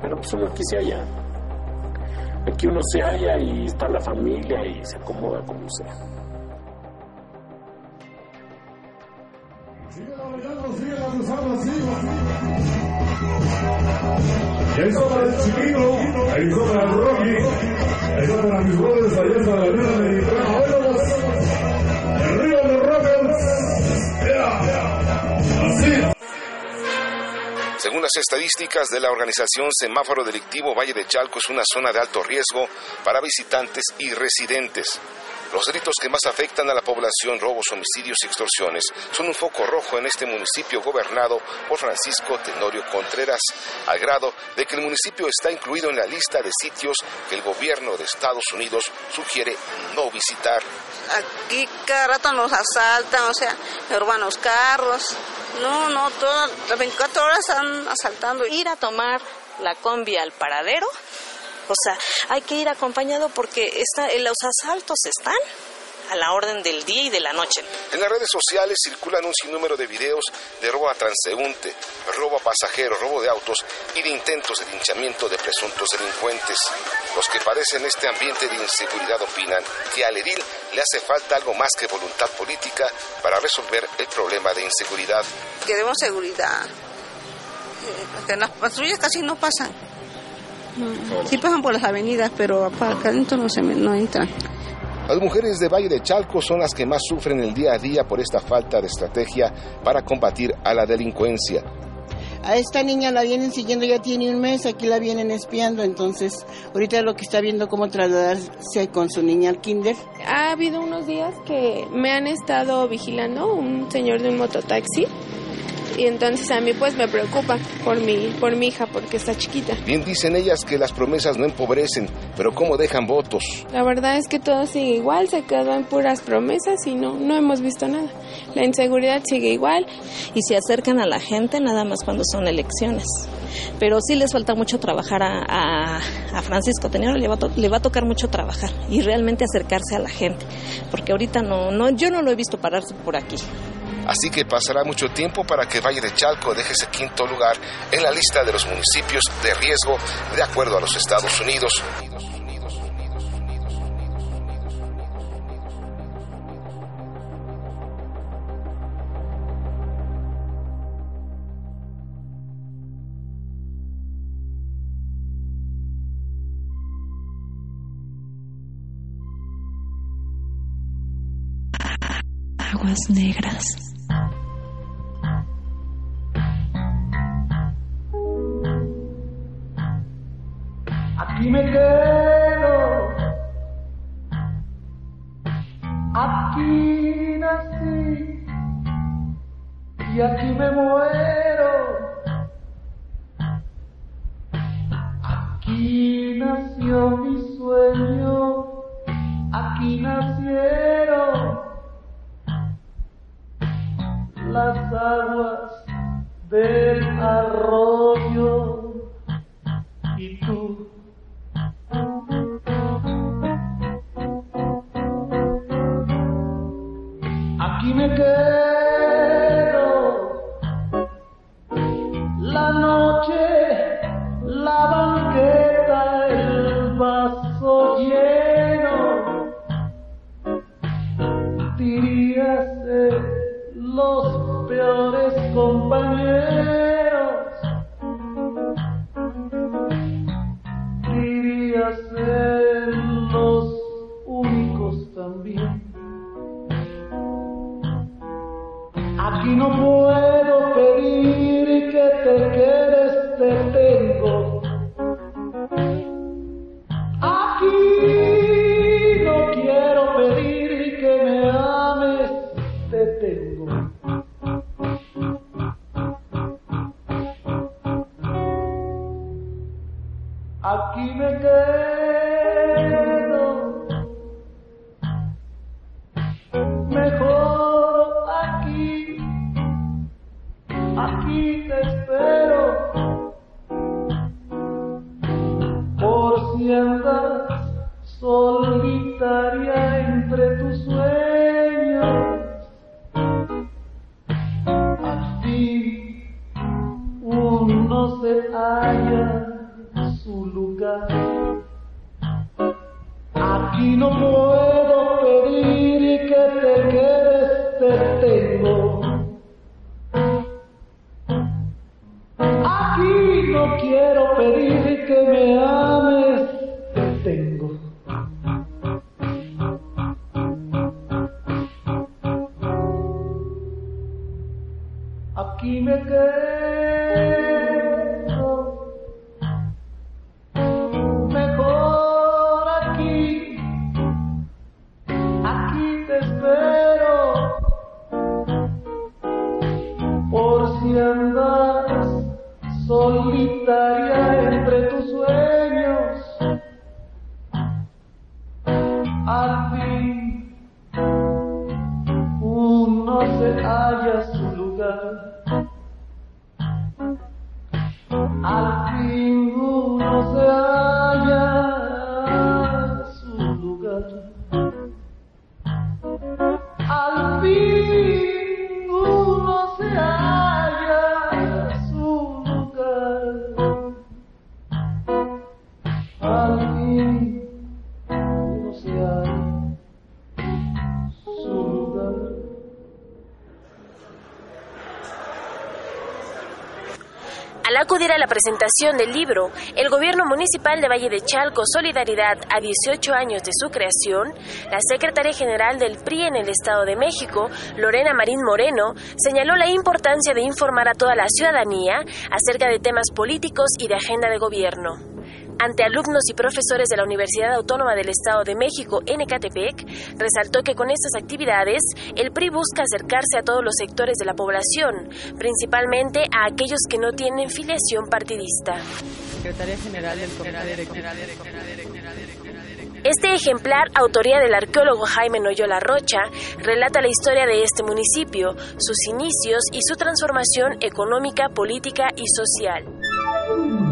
Pero pues uno aquí se halla. Aquí uno se halla y está la familia y se acomoda como sea. Ahí para el chiquito, ahí para el Rocky, ahí para mis brothers allá en la Liga Americana. Vámonos, el río de Rockers. Yeah. Así. Según las estadísticas de la organización Semáforo Delictivo Valle de Chalco es una zona de alto riesgo para visitantes y residentes. Los delitos que más afectan a la población, robos, homicidios y extorsiones, son un foco rojo en este municipio gobernado por Francisco Tenorio Contreras, al grado de que el municipio está incluido en la lista de sitios que el gobierno de Estados Unidos sugiere no visitar. Aquí cada rato nos asaltan, o sea, los carros. No, no, todas las 24 horas están asaltando. Ir a tomar la combi al paradero, o sea, hay que ir acompañado porque está, los asaltos están a la orden del día y de la noche. En las redes sociales circulan un sinnúmero de videos de robo a transeúnte, robo a pasajeros, robo de autos y de intentos de linchamiento de presuntos delincuentes. Los que padecen este ambiente de inseguridad opinan que al edil le hace falta algo más que voluntad política para resolver el problema de inseguridad. Queremos seguridad. Eh, porque las patrullas casi no pasan. No, Sí pasan por las avenidas, pero para acá adentro no, se me- no entran. Las mujeres de Valle de Chalco son las que más sufren el día a día por esta falta de estrategia para combatir a la delincuencia. A esta niña la vienen siguiendo, ya tiene un mes, aquí la vienen espiando, entonces ahorita lo que está viendo cómo trasladarse con su niña al kinder. Ha habido unos días que me han estado vigilando un señor de un mototaxi y entonces a mí pues me preocupa por mi, por mi hija porque está chiquita. Bien dicen ellas que las promesas no empobrecen, pero ¿cómo dejan votos? La verdad es que todo sigue igual, se quedó en puras promesas y no, no hemos visto nada. La inseguridad sigue igual. Y se acercan a la gente nada más cuando son elecciones. Pero sí les falta mucho trabajar a, a, Francisco Tenero, le va, a le va a tocar mucho trabajar y realmente acercarse a la gente, porque ahorita no, no, yo no lo he visto pararse por aquí. Así que pasará mucho tiempo para que Valle de Chalco deje ese quinto lugar en la lista de los municipios de riesgo de acuerdo a los Estados Unidos. aguas negras. Aquí me quedo, aquí nací y aquí me muero. Aquí nació mi sueño, aquí nacieron las aguas del arroyo los peores compañeros. Diría ser los únicos también. Aquí no puedo Aquí me quedo, mejor aquí, aquí te espero, por si andas solitaria no puedo pedir que te quedes, te tengo. Aquí no quiero pedir que me ames, te tengo. Aquí me quedo, presentación del libro, el gobierno municipal de Valle de Chalco Solidaridad a 18 años de su creación, la secretaria general del PRI en el Estado de México, Lorena Marín Moreno, señaló la importancia de informar a toda la ciudadanía acerca de temas políticos y de agenda de gobierno. Ante alumnos y profesores de la Universidad Autónoma del Estado de México en Ecatepec, resaltó que con estas actividades el PRI busca acercarse a todos los sectores de la población, principalmente a aquellos que no tienen filiación partidista. Secretaría General del Este ejemplar, autoría del arqueólogo Jaime Noyola Rocha, relata la historia de este municipio, sus inicios y su transformación económica, política y social.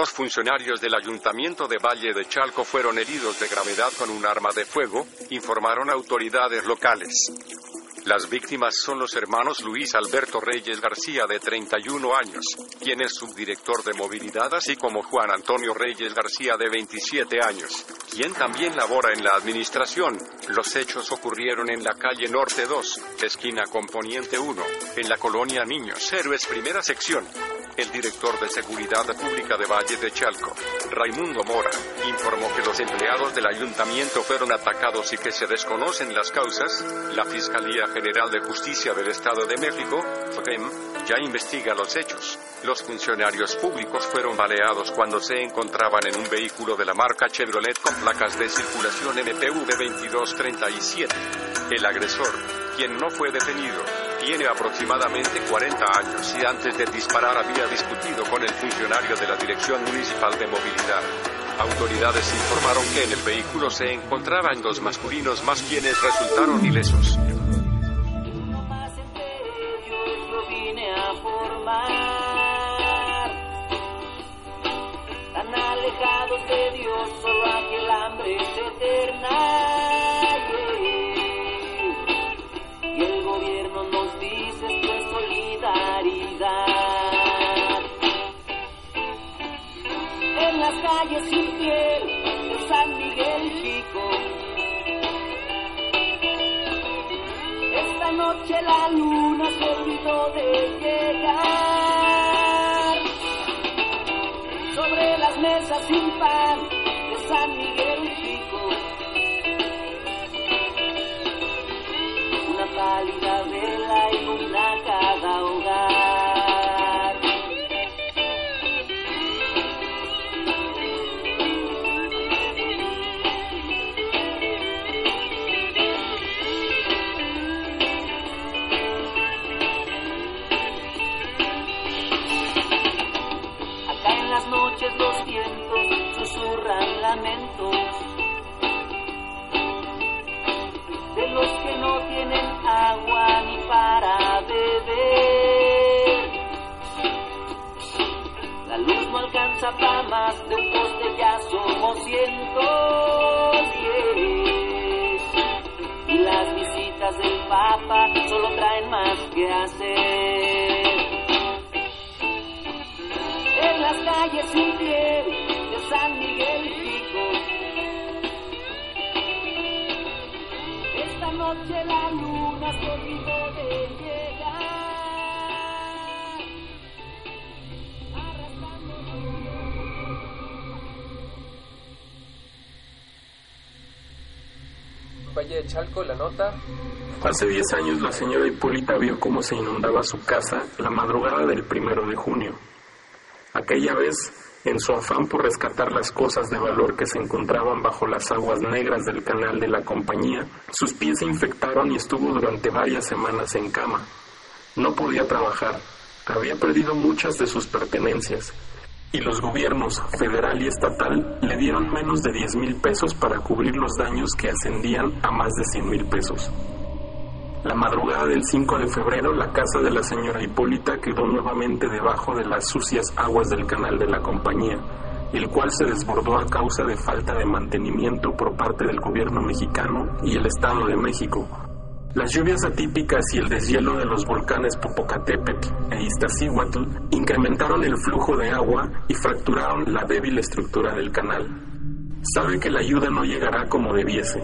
Dos funcionarios del ayuntamiento de Valle de Chalco fueron heridos de gravedad con un arma de fuego, informaron autoridades locales. Las víctimas son los hermanos Luis Alberto Reyes García, de 31 años, quien es subdirector de movilidad, así como Juan Antonio Reyes García, de 27 años, quien también labora en la administración. Los hechos ocurrieron en la calle Norte 2, esquina con Poniente 1, en la colonia Niños, Héroes Primera Sección. El director de Seguridad Pública de Valle de Chalco, Raimundo Mora, informó que los empleados del ayuntamiento fueron atacados y que se desconocen las causas. La Fiscalía General de Justicia del Estado de México, FGEM, ya investiga los hechos. Los funcionarios públicos fueron baleados cuando se encontraban en un vehículo de la marca Chevrolet con placas de circulación MPV 2237. El agresor, quien no fue detenido, tiene aproximadamente 40 años y antes de disparar había discutido con el funcionario de la Dirección Municipal de Movilidad. Autoridades informaron que en el vehículo se encontraban dos masculinos más quienes resultaron ilesos. Tan alejados de Dios, solo aquel hambre eterna. Calles sin piel de San Miguel Chico. Esta noche la luna se olvidó de llegar. Sobre las mesas sin pan de San Miguel Chico. Agua ni para beber. La luz no alcanza para más de un poste, ya somos diez. Y las visitas del Papa solo traen más que hacer. En las calles sin piel de San Miguel Chico. Esta noche la luna Valle de Chalco, la nota. Hace 10 años la señora Hipólita vio cómo se inundaba su casa la madrugada del primero de junio. Aquella vez, en su afán por rescatar las cosas de valor que se encontraban bajo las aguas negras del canal de la compañía, sus pies se infectaron y estuvo durante varias semanas en cama. No podía trabajar, había perdido muchas de sus pertenencias y los gobiernos federal y estatal le dieron menos de 10 mil pesos para cubrir los daños que ascendían a más de 100 mil pesos. La madrugada del 5 de febrero, la casa de la señora Hipólita quedó nuevamente debajo de las sucias aguas del canal de la compañía, el cual se desbordó a causa de falta de mantenimiento por parte del gobierno mexicano y el Estado de México. Las lluvias atípicas y el deshielo de los volcanes Popocatépetl e Iztaccíhuatl incrementaron el flujo de agua y fracturaron la débil estructura del canal. Sabe que la ayuda no llegará como debiese.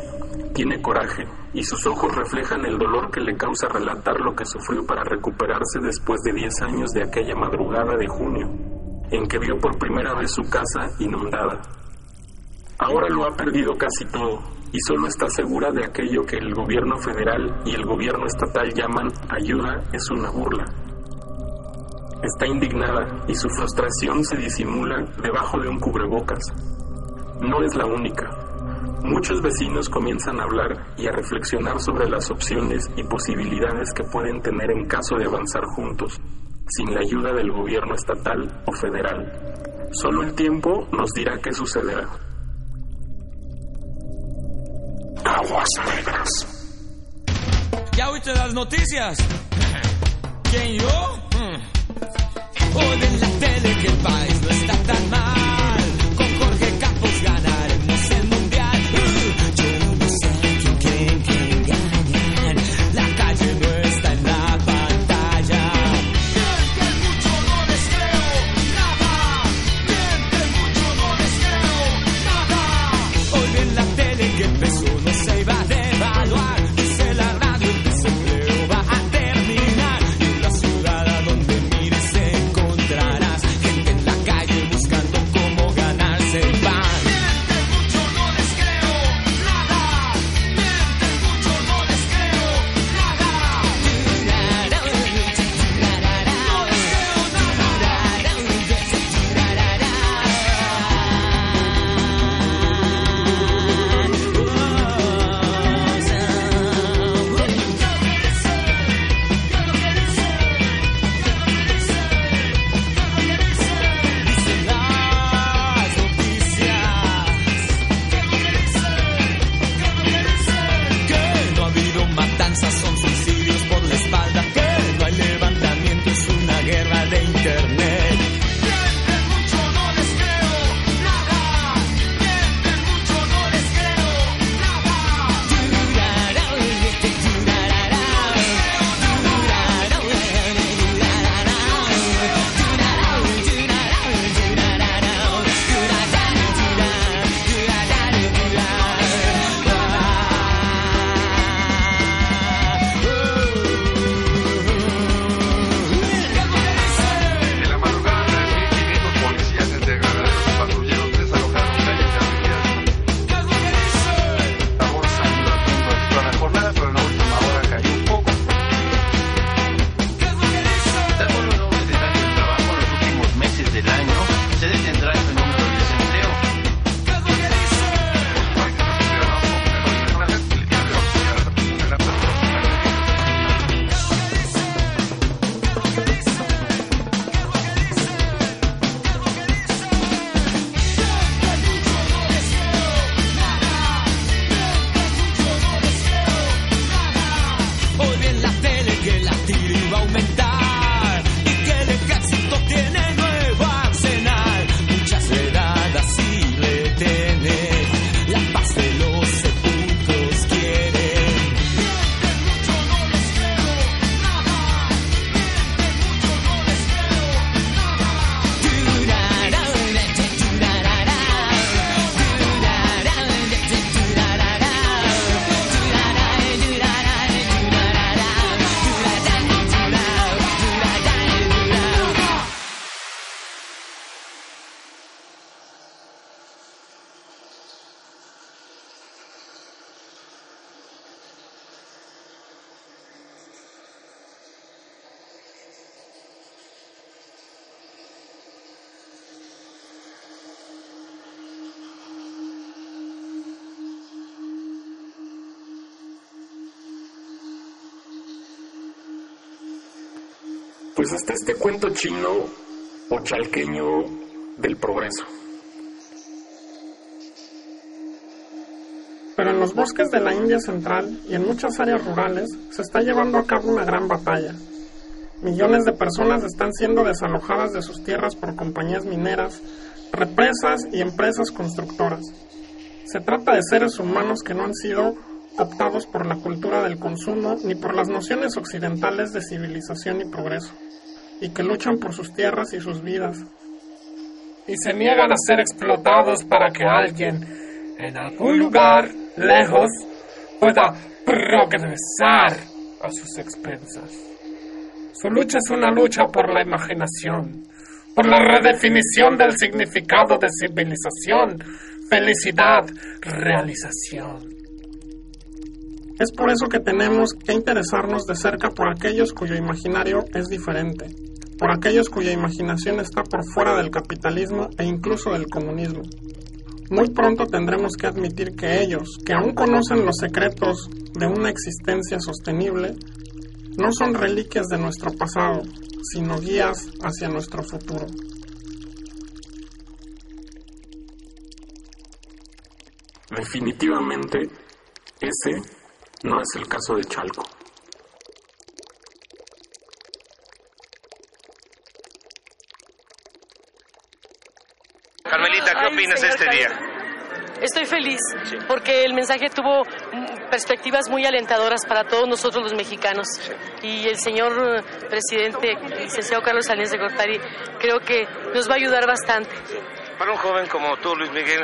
Tiene coraje y sus ojos reflejan el dolor que le causa relatar lo que sufrió para recuperarse después de 10 años de aquella madrugada de junio, en que vio por primera vez su casa inundada. Ahora lo ha perdido casi todo y solo está segura de aquello que el gobierno federal y el gobierno estatal llaman ayuda es una burla. Está indignada y su frustración se disimula debajo de un cubrebocas. No es la única. Muchos vecinos comienzan a hablar y a reflexionar sobre las opciones y posibilidades que pueden tener en caso de avanzar juntos, sin la ayuda del gobierno estatal o federal. Solo el tiempo nos dirá qué sucederá. Aguas negras. ¿Ya oíste las noticias? ¿Quién yo? Hmm. Pues cuento chino o chalqueño del progreso. Pero en los bosques de la India central y en muchas áreas rurales se está llevando a cabo una gran batalla. Millones de personas están siendo desalojadas de sus tierras por compañías mineras, represas y empresas constructoras. Se trata de seres humanos que no han sido optados por la cultura del consumo ni por las nociones occidentales de civilización y progreso, y que luchan por sus tierras y sus vidas. Y se niegan a ser explotados para que alguien en algún lugar lejos pueda progresar a sus expensas. Su lucha es una lucha por la imaginación, por la redefinición del significado de civilización, felicidad, realización. Es por eso que tenemos que interesarnos de cerca por aquellos cuyo imaginario es diferente, por aquellos cuya imaginación está por fuera del capitalismo e incluso del comunismo. Muy pronto tendremos que admitir que ellos, que aún conocen los secretos de una existencia sostenible, no son reliquias de nuestro pasado, sino guías hacia nuestro futuro. Definitivamente, ese no es el caso de Chalco. Carmelita, ¿qué opinas de este día? Estoy feliz porque el mensaje tuvo mm, perspectivas muy alentadoras para todos nosotros los mexicanos. Y el señor eh, presidente, licenciado Carlos Salinas de Gortari, creo que nos va a ayudar bastante. Para un joven como tú, Luis Miguel,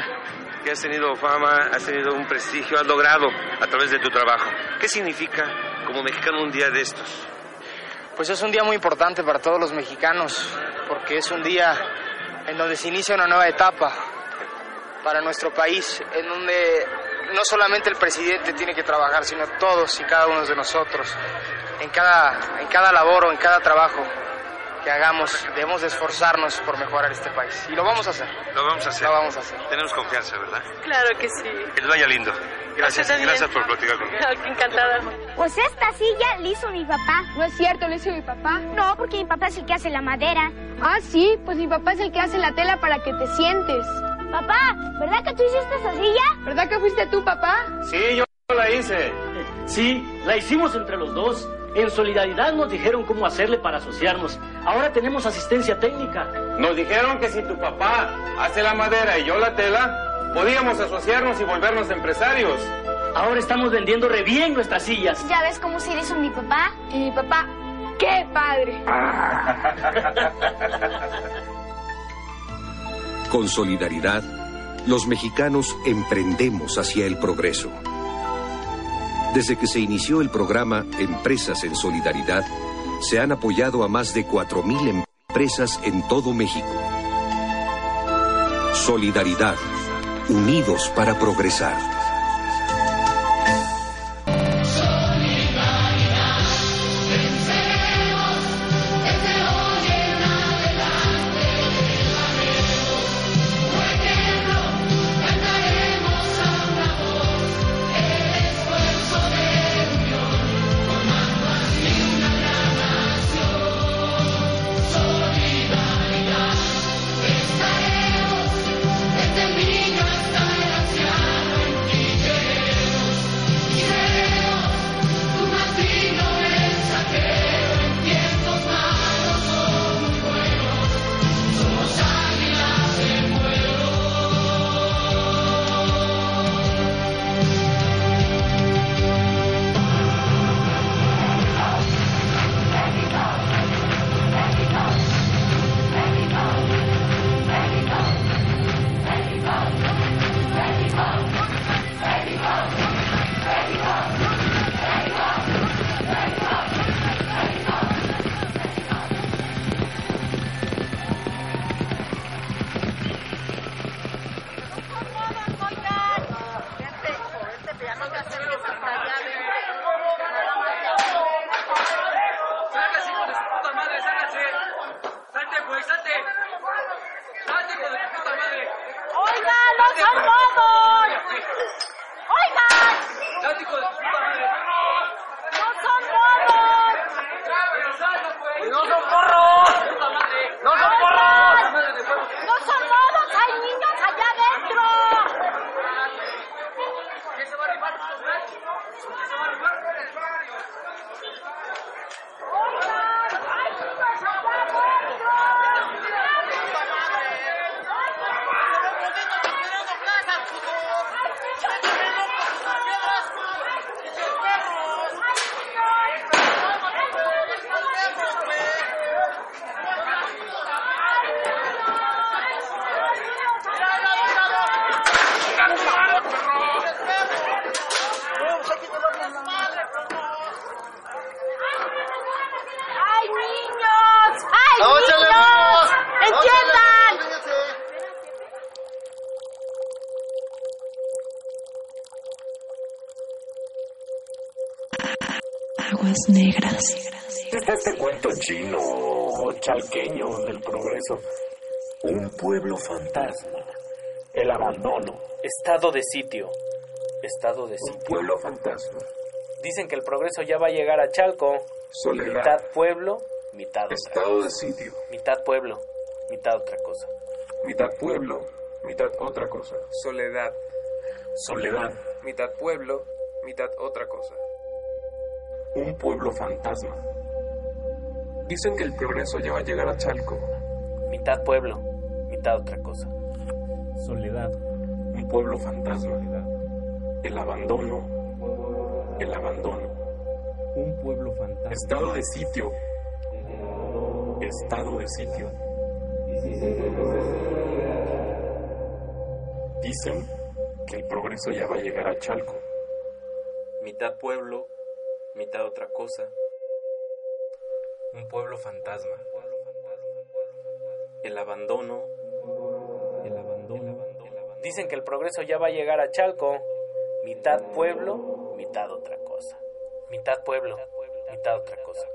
que has tenido fama, has tenido un prestigio, has logrado a través de tu trabajo, ¿qué significa como mexicano un día de estos? Pues es un día muy importante para todos los mexicanos, porque es un día en donde se inicia una nueva etapa para nuestro país, en donde no solamente el presidente tiene que trabajar, sino todos y cada uno de nosotros, en cada, en cada labor o en cada trabajo que hagamos, debemos de esforzarnos por mejorar este país. Y lo vamos a hacer. Lo vamos a hacer. Lo vamos a hacer. Tenemos confianza, ¿verdad? Claro que sí. Que les vaya lindo. Gracias, gracias por platicar conmigo. Encantada. Pues esta silla la hizo mi papá. No es cierto, la hizo mi papá. No, porque mi papá es el que hace la madera. Ah, sí, pues mi papá es el que hace la tela para que te sientes. Papá, ¿verdad que tú hiciste esa silla? ¿Verdad que fuiste tú, papá? Sí, yo la hice. Sí, la hicimos entre los dos. En solidaridad nos dijeron cómo hacerle para asociarnos. Ahora tenemos asistencia técnica. Nos dijeron que si tu papá hace la madera y yo la tela, podíamos asociarnos y volvernos empresarios. Ahora estamos vendiendo re bien nuestras sillas. ¿Ya ves cómo se hizo mi papá? Y mi papá, ¡qué padre! Con solidaridad, los mexicanos emprendemos hacia el progreso. Desde que se inició el programa Empresas en Solidaridad, se han apoyado a más de 4.000 empresas en todo México. Solidaridad, unidos para progresar. Pueblo fantasma. El abandono. Estado de sitio. Estado de Un sitio. pueblo fantasma. Dicen que el progreso ya va a llegar a Chalco. Soledad. Mitad pueblo, mitad otra Estado de cosa. sitio. Mitad pueblo, mitad otra cosa. Mitad pueblo, mitad otra cosa. Soledad. Soledad. Mitad pueblo, mitad otra cosa. Un pueblo fantasma. Dicen que el progreso ya va a llegar a Chalco. Mitad pueblo, mitad otra cosa. Soledad. Un pueblo fantasma. El abandono. El abandono. Un pueblo fantasma. Estado de sitio. Estado de sitio. Dicen que el progreso ya va a llegar a Chalco. Mitad pueblo, mitad otra cosa. Un pueblo fantasma. El abandono. Dicen que el progreso ya va a llegar a Chalco. Mitad pueblo, mitad otra cosa. Mitad pueblo, mitad otra cosa.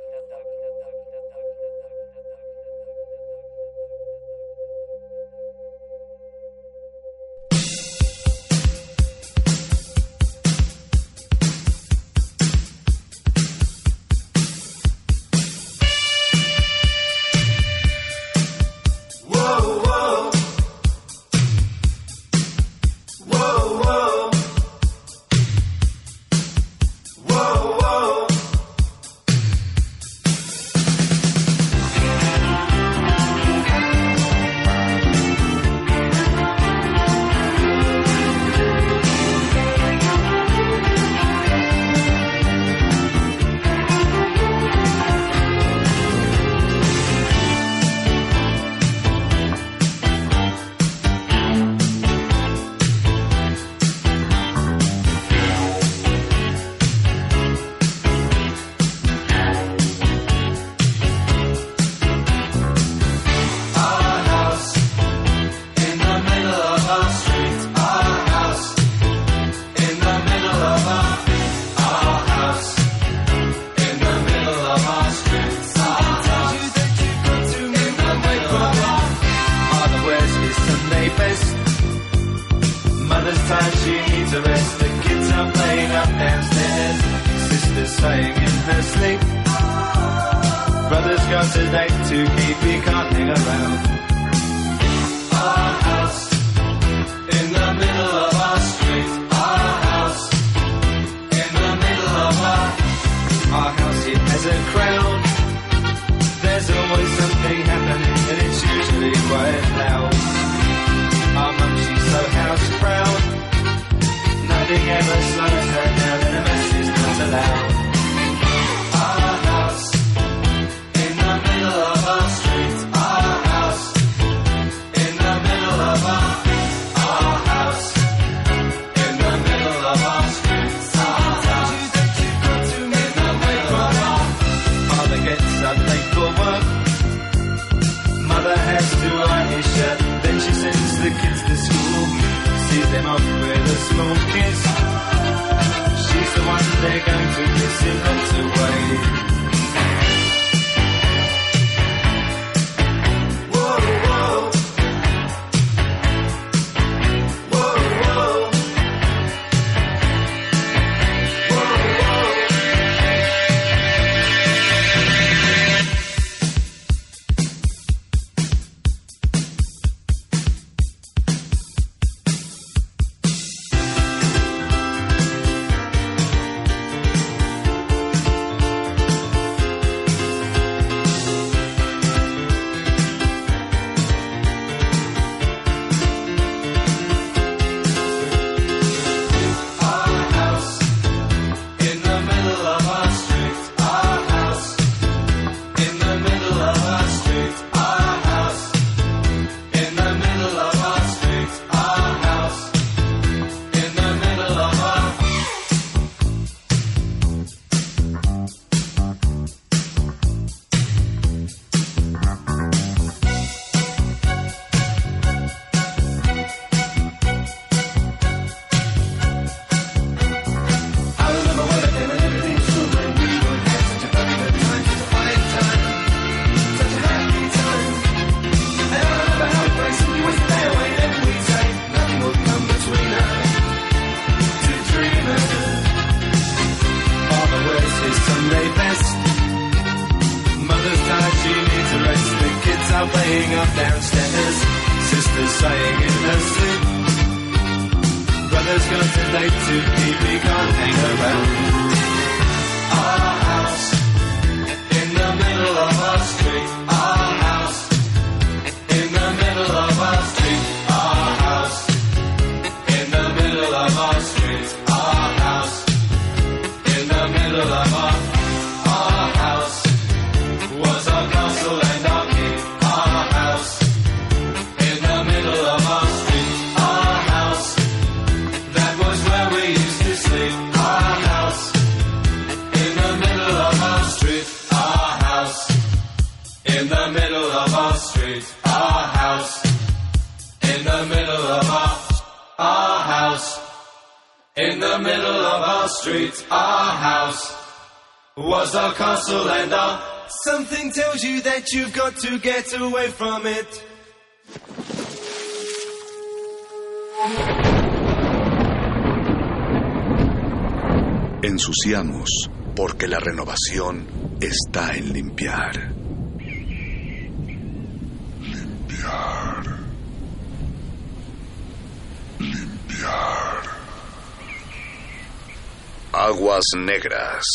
In the middle of our street, our house was our castle and our. Something tells you that you've got to get away from it. Ensuciamos porque la renovación está en limpiar. Limpiar. Limpiar. Aguas negras.